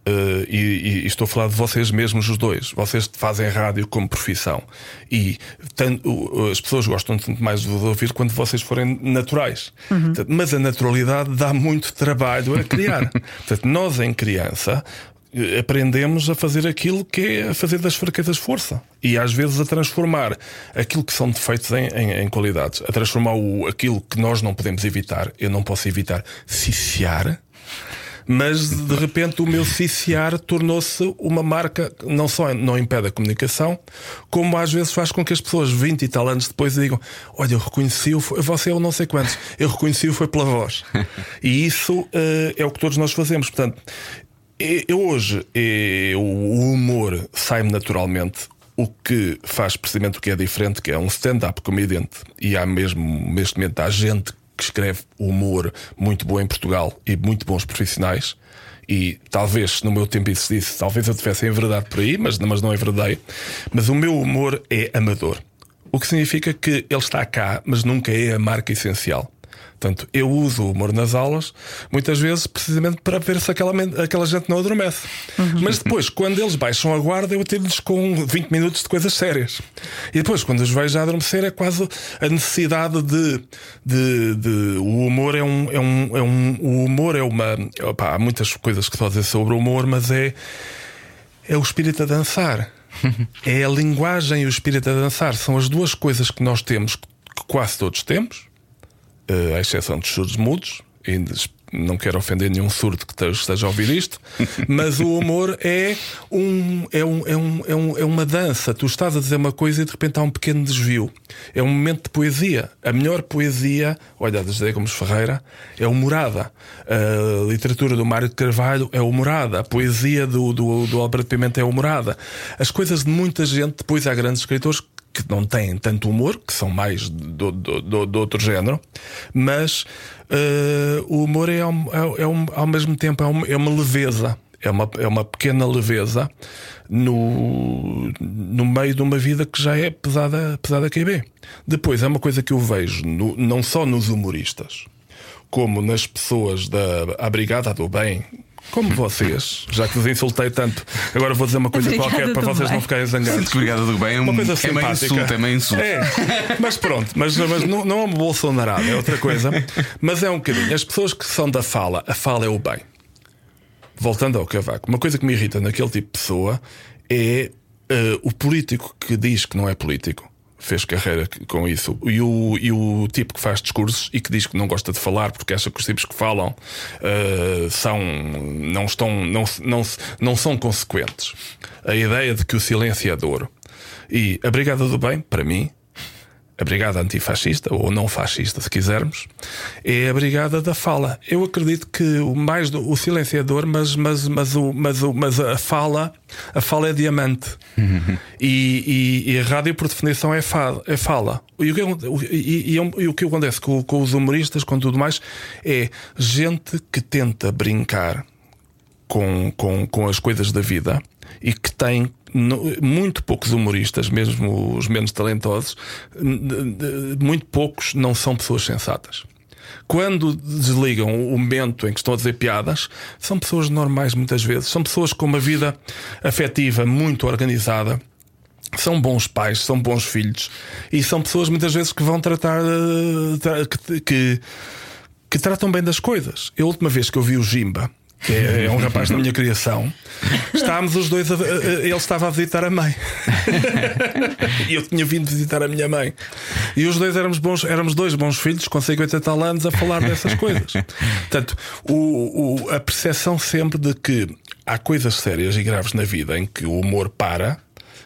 [SPEAKER 4] Eh, e, e- estou a falar de vocês mesmos, os dois. Vocês fazem rádio como profissão. E tanto, o- as pessoas gostam tanto mais de vos ouvir quando vocês forem naturais. Portanto, Mas a naturalidade dá muito trabalho a criar. Portanto, nós, em criança, eh, aprendemos a fazer aquilo que é a fazer das fraquezas força. E às vezes a transformar aquilo que são defeitos em, em, em qualidades. A transformar o, aquilo que nós não podemos evitar. Eu não posso evitar ciciar mas de repente o meu ciciar tornou-se uma marca, não só não impede a comunicação, como às vezes faz com que as pessoas 20 e tal anos depois digam: Olha, eu reconheci-o, você é o não sei quantos, eu reconheci-o foi pela voz. E isso eh, é o que todos nós fazemos. Portanto, eu hoje eh, o humor sai-me naturalmente. O que faz precisamente o que é diferente, que é um stand-up comediante, e há mesmo, neste momento, há gente que escreve humor muito bom em Portugal e muito bons profissionais. E talvez, no meu tempo isso disse, talvez eu tivesse verdade por aí, mas, mas não é verdade. Mas o meu humor é amador. O que significa que ele está cá, mas nunca é a marca essencial. Portanto, eu uso o humor nas aulas, muitas vezes precisamente para ver se aquela, aquela gente não adormece. Mas depois, quando eles baixam a guarda, eu tiro-lhes com 20 minutos de coisas sérias. E depois, quando os vejo a adormecer, é quase a necessidade de. de, de- o humor é um, é um, é um. O humor é uma. opá, há muitas coisas que se dizer sobre o humor, mas é. É o espírito a dançar. é a linguagem e o espírito a dançar. São as duas coisas que nós temos, que quase todos temos à exceção dos surdos mudos. Ainda não quero ofender nenhum surdo que te- esteja a ouvir isto, mas o humor é, um, é, um, é, um, é, um, é uma dança. Tu estás a dizer uma coisa e de repente há um pequeno desvio. É um momento de poesia. A melhor poesia, olha, da José Gomes Ferreira, é o Morada. A literatura do Mário de Carvalho é o Morada. A poesia do, do, do Alberto Pimenta é o Morada. As coisas de muita gente, depois há grandes escritores que não têm tanto humor, que são mais do, do, do, do outro género, mas eh, o humor é, um- é, é um- ao mesmo tempo é, um- é uma leveza, é uma, é uma pequena leveza no, no meio de uma vida que já é pesada, pesada QB. Depois, é uma coisa que eu vejo no- não só nos humoristas, como nas pessoas da a Brigada do Bem. Como vocês, já que vos insultei tanto, agora vou dizer uma coisa
[SPEAKER 3] Brigada
[SPEAKER 4] qualquer para vocês
[SPEAKER 3] Bem.
[SPEAKER 4] não ficarem zangados.
[SPEAKER 2] Sinto que Brigada do Bem é, um,
[SPEAKER 4] Uma coisa
[SPEAKER 2] é meio
[SPEAKER 4] simpática.
[SPEAKER 2] insulto, é meio insulto.
[SPEAKER 4] É, mas pronto, mas, mas não, não é uma bolsonarada, é outra coisa. Mas é um bocadinho. As pessoas que são da fala, a fala é o bem. Voltando ao cavaco, uma coisa que me irrita naquele tipo de pessoa é eh, o político que diz que não é político. Fez carreira com isso. E o, e o tipo que faz discursos e que diz que não gosta de falar porque acha que os tipos que falam eh, são, não, estão, não, não, não são consequentes. A ideia de que o silêncio é dor. E a Brigada do Bem, para mim, a brigada antifascista, ou não fascista, se quisermos, é a brigada da fala. Eu acredito que o mais do, o silenciador, mas, mas, mas, o, mas, o, mas a fala, a fala é diamante. E, e- e a rádio, por definição, é, fa, é fala. E o, que, o- e, e é e o que acontece com, com os humoristas, com tudo mais, é gente que tenta brincar com, com, com as coisas da vida e que tem muito poucos humoristas, mesmo os menos talentosos, muito poucos não são pessoas sensatas. Quando desligam o momento em que estão a dizer piadas, são pessoas normais muitas vezes, são pessoas com uma vida afetiva muito organizada. São bons pais, são bons filhos e são pessoas muitas vezes que vão tratar eh, que, que, que tratam bem das coisas. A última vez que eu vi o Jimba, que é, é um rapaz da minha criação, estávamos os dois. A, a- a- ele estava a visitar a mãe. e eu tinha vindo visitar a minha mãe. E os dois éramos bons, éramos dois bons filhos com 50 e tal anos a falar dessas coisas. Portanto, o, o- a percepção sempre de que há coisas sérias e graves na vida em que o humor para,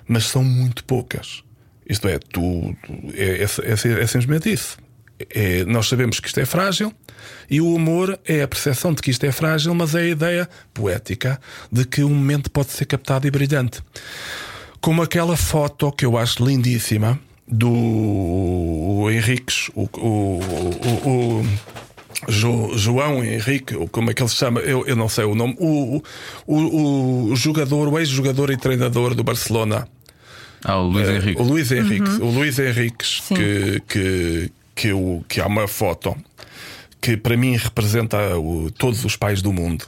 [SPEAKER 4] mas são muito poucas. Isto é, tu- é, é, é, é simplesmente isso. É, nós sabemos que isto é frágil e o humor é a percepção de que isto é frágil, mas é a ideia poética de que um momento pode ser captado e brilhante. Como aquela foto que eu acho lindíssima do Henriques, o, o, o- o- Jo- João Henrique, ou como é que ele se chama? Eu, eu não sei o nome. O, o, o- o jogador, o ex-jogador e treinador do Barcelona.
[SPEAKER 2] Ah, o Luís Henrique.
[SPEAKER 4] O Luís Henriques, o Luís Henriques
[SPEAKER 3] Sim.
[SPEAKER 4] que, que, que, o, que há uma foto que para mim representa o- todos os pais do mundo.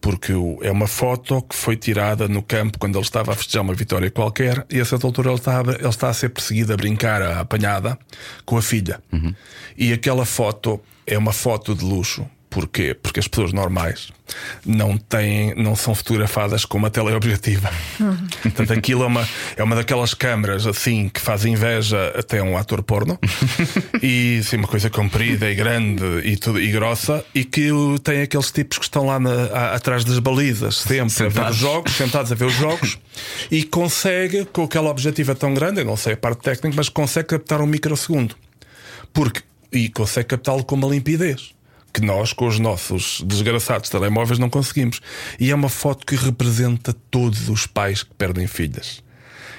[SPEAKER 4] Porque é uma foto que foi tirada no campo quando ele estava a festejar uma vitória qualquer e a certa altura ele está, a- ele está a ser perseguido a brincar, a apanhada, com a filha. E aquela foto é uma foto de luxo. Porquê? Porque as pessoas normais não têm, não são fotografadas com uma teleobjetiva. Portanto, aquilo é uma, é uma daquelas câmaras assim que faz inveja até a um ator porno e assim, uma coisa comprida e grande e, tudo, e grossa e que tem aqueles tipos que estão lá na- a- atrás das balizas, sempre a ver
[SPEAKER 2] Sentados.
[SPEAKER 4] os jogos, sentados a ver os jogos e consegue, com aquela objetiva tão grande, eu não sei a parte técnica, mas consegue captar um microsegundo. Porque, e consegue captá-lo com uma limpidez. Que nós, com os nossos desgraçados telemóveis, não conseguimos. E é uma foto que representa todos os pais que perdem filhas.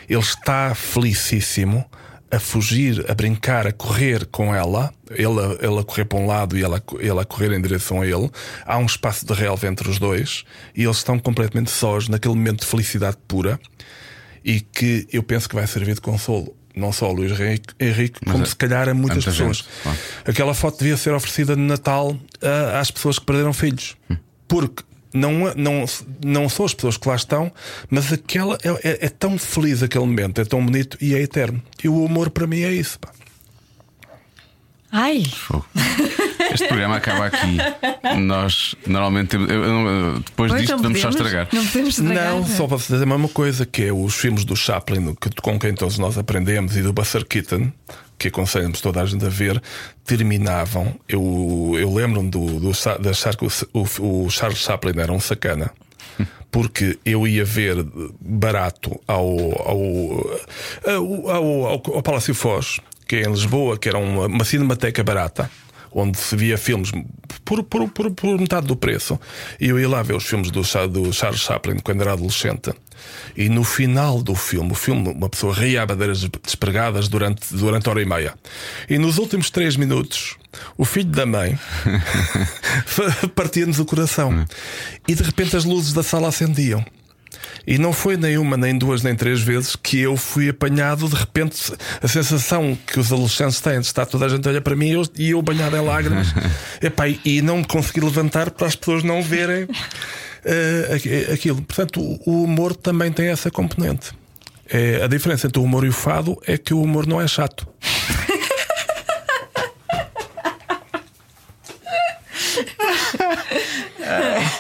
[SPEAKER 4] Ele está felicíssimo a fugir, a brincar, a correr com ela, ele, a- ele a correr para um lado e ela, a co- ele a correr em direção a ele. Há um espaço de relva entre os dois e eles estão completamente sós naquele momento de felicidade pura e que eu penso que vai servir de consolo. Não só ao Luís Henrique, Henrique como
[SPEAKER 2] a-
[SPEAKER 4] se calhar a muitas
[SPEAKER 2] muita
[SPEAKER 4] pessoas.
[SPEAKER 2] gente, claro.
[SPEAKER 4] Aquela foto devia ser oferecida de Natal às pessoas que perderam filhos. Porque não, não, não são as pessoas que lá estão, mas aquela é, é- é tão feliz aquele momento, é tão bonito e é eterno. E o humor para mim é isso. pá.
[SPEAKER 3] Ai.
[SPEAKER 2] Este programa acaba aqui. Nós normalmente temos. eu- eu depois
[SPEAKER 3] pois
[SPEAKER 2] disto
[SPEAKER 3] não
[SPEAKER 2] vamos só
[SPEAKER 3] podemos-
[SPEAKER 2] estragar.
[SPEAKER 3] Não podemos estragar.
[SPEAKER 4] Não, só para dizer a mesma coisa, que é os filmes do Chaplin, que, com quem todos nós aprendemos, e do Buster Keaton, que aconselhamos toda a gente a ver, terminavam. Eu, eu lembro-me do, do, Sa- da Char- o, o Charles Chaplin era um sacana. Porque eu ia ver barato ao, ao, ao, ao, ao- ao Palácio Foz, que é em Lisboa, que era uma, uma cinemateca barata, onde se via filmes por, por, por, por metade do preço. E eu ia lá ver os filmes do, do Charles Chaplin quando era adolescente. E no final do filme, o filme, uma pessoa ria a bandeiras despregadas durante, durante hora e meia. E nos últimos três minutos, o filho da mãe partia-nos o coração. E de repente as luzes da sala acendiam. E não foi nem uma, nem duas, nem três vezes que eu fui apanhado de repente a sensação que os adolescentes têm de estar toda a gente a olhar para mim e eu, e eu banhado em lágrimas Epá, e- e não me consegui levantar para as pessoas não verem aqu- aquilo. Portanto, o, o humor também tem essa componente. É, a diferença entre o humor e o fado é que o humor não é chato.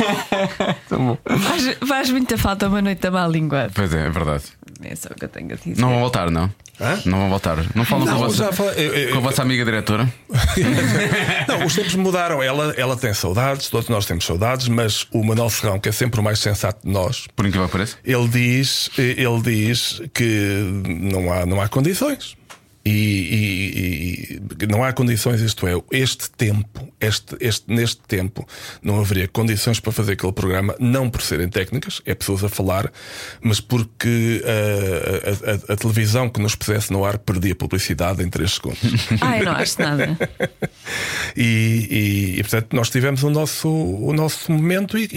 [SPEAKER 3] Faz, faz muita falta uma noite da má língua.
[SPEAKER 2] Pois é, é verdade.
[SPEAKER 3] É só o que eu tenho a dizer.
[SPEAKER 2] Não vão voltar, não?
[SPEAKER 4] Hã?
[SPEAKER 2] Não vão voltar. Não falam com, a
[SPEAKER 4] Não,
[SPEAKER 2] vossa,
[SPEAKER 4] já falei- eu- eu-
[SPEAKER 2] com a vossa amiga diretora?
[SPEAKER 4] Não, os tempos mudaram. Ela, ela tem saudades, todos nós temos saudades, mas o Manuel Serrão, que é sempre o mais sensato de nós,
[SPEAKER 2] Por incrível que pareça?
[SPEAKER 4] ele diz, ele diz que não há, não há condições. E, e- e- não há condições, isto é, este tempo, este, este, neste tempo, não haveria condições para fazer aquele programa, não por serem técnicas, é pessoas a falar, mas porque ah, a, a- a televisão que nos pusesse no ar perdia publicidade em 3 segundos.
[SPEAKER 3] Ai, não acho nada.
[SPEAKER 4] E, e- e, portanto nós tivemos o nosso, o nosso momento e-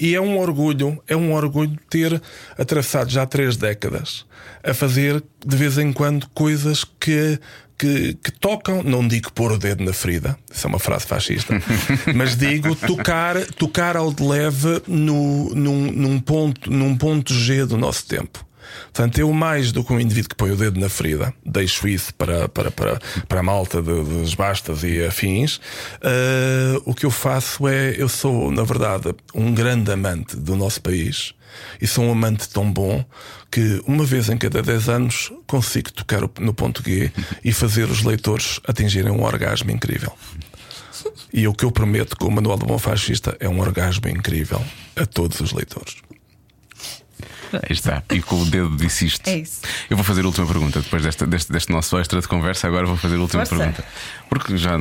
[SPEAKER 4] e é um orgulho, é um orgulho ter atravessado já três décadas a fazer de vez em quando coisas que, que, que tocam, não digo pôr o dedo na ferida, isso é uma frase fascista, mas digo tocar, tocar ao de leve no, num, num ponto, num ponto G do nosso tempo. Portanto, eu mais do que um indivíduo que põe o dedo na ferida, deixo isso para, para, para, para a malta dos bastas e afins. eh, o que eu faço é, eu sou, na verdade, um grande amante do nosso país e sou um amante tão bom que uma vez em cada 10 anos consigo tocar no ponto G e fazer os leitores atingirem um orgasmo incrível. E o que eu prometo com o Manual do Bom Fascista é um orgasmo incrível a todos os leitores.
[SPEAKER 2] Aí está. E com o dedo disse isto.
[SPEAKER 3] É isso.
[SPEAKER 2] Eu vou fazer a última pergunta. Depois desta, deste, deste nosso extra de conversa, agora vou fazer a última
[SPEAKER 3] Força.
[SPEAKER 2] pergunta. Porque já.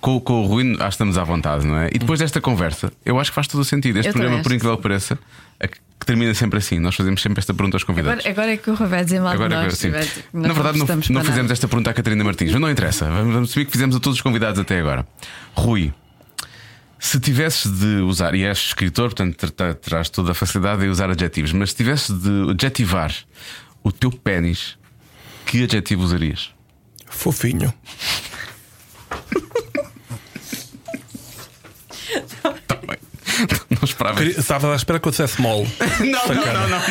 [SPEAKER 2] Com, com o Rui, acho que estamos à vontade, não é? E depois desta conversa, eu acho que faz todo o sentido. Este
[SPEAKER 3] Eu
[SPEAKER 2] programa, por incrível que pareça, é que termina sempre assim. Nós fazemos sempre esta pergunta aos convidados.
[SPEAKER 3] Agora, agora é que o Rui vai dizer mal
[SPEAKER 2] Agora, agora
[SPEAKER 3] nós.
[SPEAKER 2] sim.
[SPEAKER 3] nós
[SPEAKER 2] Na verdade, não, não fizemos
[SPEAKER 3] nada.
[SPEAKER 2] esta pergunta à Catarina Martins, mas não interessa. Vamos, vamos assumir que fizemos a todos os convidados até agora. Rui, se tivesses de usar, e és escritor, portanto ter- ter- terás toda a facilidade em usar adjetivos, mas se tivesses de adjetivar o teu pênis, que adjetivo usarias?
[SPEAKER 4] Fofinho.
[SPEAKER 2] Tá bem. Não esperava.
[SPEAKER 4] Queria- Estava à espera que eu dissesse mole.
[SPEAKER 2] Não, não, não, não, não.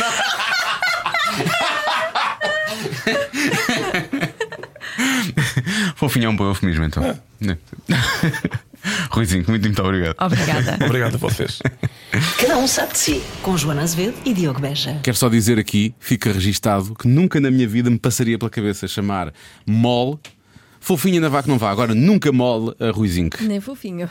[SPEAKER 2] Fofinho é um bom eufemismo, então. É. Ruizinho, muito, muito obrigado.
[SPEAKER 3] Obrigada.
[SPEAKER 4] Obrigado a vocês.
[SPEAKER 1] Cada um sabe de si. Com Joana Azevedo e Diogo Beja.
[SPEAKER 2] Quero só dizer aqui, fica registado, que nunca na minha vida me passaria pela cabeça chamar mole. Fofinha na vaca não vá, agora nunca mole a Ruizinho.
[SPEAKER 3] Nem fofinho.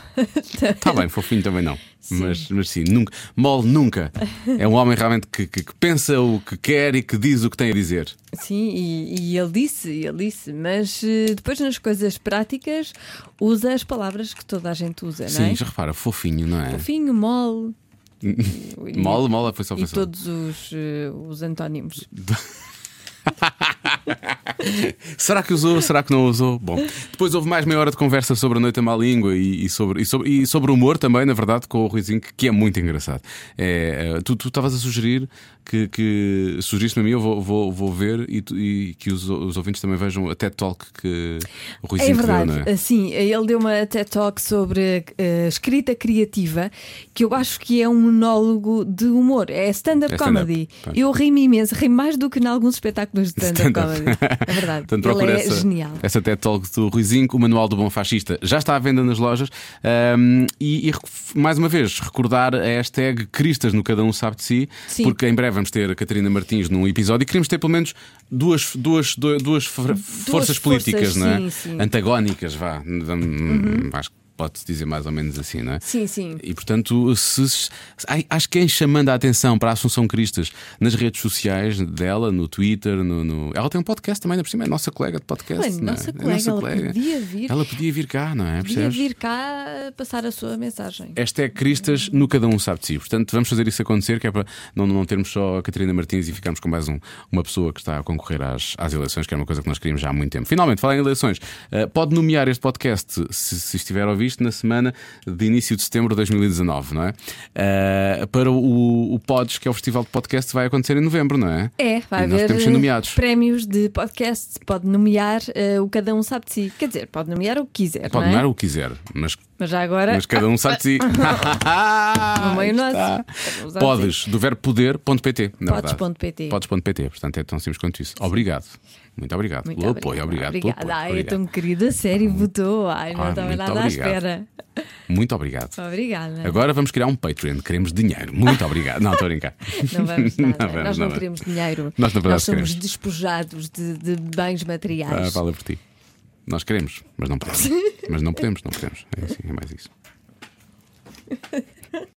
[SPEAKER 2] Está bem, fofinho também não. Mas, mas sim, nunca, mole nunca. É um homem realmente que, que- que pensa o que quer e que diz o que tem a dizer.
[SPEAKER 3] Sim, e, e ele disse, ele disse, mas eh, depois nas coisas práticas usa as palavras que toda a gente usa, não
[SPEAKER 2] Sim,
[SPEAKER 3] é?
[SPEAKER 2] já repara, fofinho, não é?
[SPEAKER 3] Fofinho, mole. e-
[SPEAKER 2] Mole, mole, foi só
[SPEAKER 3] E
[SPEAKER 2] foi só.
[SPEAKER 3] todos os, eh, os antónimos.
[SPEAKER 2] Será que usou? Será que não usou? Bom, depois houve mais meia hora de conversa sobre a noite à má língua e, e sobre, e, sobre, e sobre humor também, na verdade, com o Ruizinho, que, que é muito engraçado. É, é, tu tu estavas a sugerir que, que sugeriste-me a mim, eu vou, vou, vou ver e, e que os, os ouvintes também vejam a TED Talk que o Ruizinho
[SPEAKER 3] É verdade,
[SPEAKER 2] deu, é?
[SPEAKER 3] sim, ele deu uma TED Talk sobre eh, escrita criativa que eu acho que é um monólogo de humor, é stand-up
[SPEAKER 2] É stand-up,
[SPEAKER 3] comedy.
[SPEAKER 2] pois.
[SPEAKER 3] eu ri-me imenso, ri mais do que em alguns espetáculos de stand-up
[SPEAKER 2] Stand-up.
[SPEAKER 3] comedy. É verdade,
[SPEAKER 2] Portanto,
[SPEAKER 3] ele é
[SPEAKER 2] essa,
[SPEAKER 3] genial.
[SPEAKER 2] essa TED Talk do Ruizinho, o Manual do Bom Fascista. Já está à venda nas lojas. Ahm, e, e rec- mais uma vez, recordar a hashtag Cristas no Cada Um Sabe de Si,
[SPEAKER 3] Sim.
[SPEAKER 2] porque em breve vamos ter a Catarina Martins num episódio e queremos ter pelo menos duas, duas, duas, duas for- forças políticas,
[SPEAKER 3] forças,
[SPEAKER 2] não é?
[SPEAKER 3] sim, sim.
[SPEAKER 2] Antagónicas, vá. Hum, Acho que pode-se dizer mais ou menos assim, não é?
[SPEAKER 3] Sim, sim.
[SPEAKER 2] E portanto, se, se- acho que quem chamando a atenção para a Assunção Cristas nas redes sociais dela, no Twitter, no, no- ela tem um podcast também, ainda por cima, é nossa colega de podcast.
[SPEAKER 3] Ué,
[SPEAKER 2] não é?
[SPEAKER 3] nossa
[SPEAKER 2] É
[SPEAKER 3] colega, ela podia vir.
[SPEAKER 2] Ela podia vir cá, não é?
[SPEAKER 3] Podia
[SPEAKER 2] Percebes?
[SPEAKER 3] vir cá passar a sua mensagem.
[SPEAKER 2] Hashtag Cristas no Cada Um Sabe de Si. Portanto, vamos fazer isso acontecer, que é para não, não termos só a Catarina Martins e ficarmos com mais um, uma pessoa que está a concorrer às, às eleições, que é uma coisa que nós queríamos já há muito tempo. Finalmente, falar em eleições, eh, pode nomear este podcast, se, se estiver a ouvir, previsto na semana de início de setembro de 2019, não é? Uh, para o, o Pods, que é o festival de podcast, vai acontecer em novembro, não é?
[SPEAKER 3] É, vai
[SPEAKER 2] e
[SPEAKER 3] haver
[SPEAKER 2] nomeados.
[SPEAKER 3] prémios de podcast. Pode nomear uh, o Cada Um Sabe de Si. Quer dizer, pode nomear o que quiser.
[SPEAKER 2] Pode
[SPEAKER 3] é?
[SPEAKER 2] nomear o que quiser, mas,
[SPEAKER 3] Mas já agora.
[SPEAKER 2] mas cada um sabe de si.
[SPEAKER 3] No meio
[SPEAKER 2] está.
[SPEAKER 3] nosso.
[SPEAKER 2] Podes, do verbo poder.pt.
[SPEAKER 3] Podes.pt.
[SPEAKER 2] Podes.pt, portanto é tão simples quanto isso. Obrigado. Muito obrigado
[SPEAKER 3] Muito
[SPEAKER 2] pelo apoio, obrigado. pelo
[SPEAKER 3] Obrigada.
[SPEAKER 2] apoio,
[SPEAKER 3] Ai, é
[SPEAKER 2] obrigado.
[SPEAKER 3] tão querido, a sério, votou. Ai, não
[SPEAKER 2] Ah,
[SPEAKER 3] estava
[SPEAKER 2] muito
[SPEAKER 3] nada
[SPEAKER 2] obrigado.
[SPEAKER 3] à espera.
[SPEAKER 2] Muito obrigado.
[SPEAKER 3] Obrigada.
[SPEAKER 2] Agora vamos criar um Patreon, queremos dinheiro. Muito obrigado. Não, estou a brincar.
[SPEAKER 3] Não vamos nada.
[SPEAKER 2] Não vamos,
[SPEAKER 3] Nós
[SPEAKER 2] não
[SPEAKER 3] não
[SPEAKER 2] vamos.
[SPEAKER 3] queremos dinheiro.
[SPEAKER 2] Nós, na verdade,
[SPEAKER 3] Nós somos
[SPEAKER 2] queremos.
[SPEAKER 3] despojados de, de bens
[SPEAKER 2] Ah,
[SPEAKER 3] materiais.
[SPEAKER 2] fala por ti. Nós queremos, mas não podemos. mas não podemos, não podemos. É, assim, é mais isso.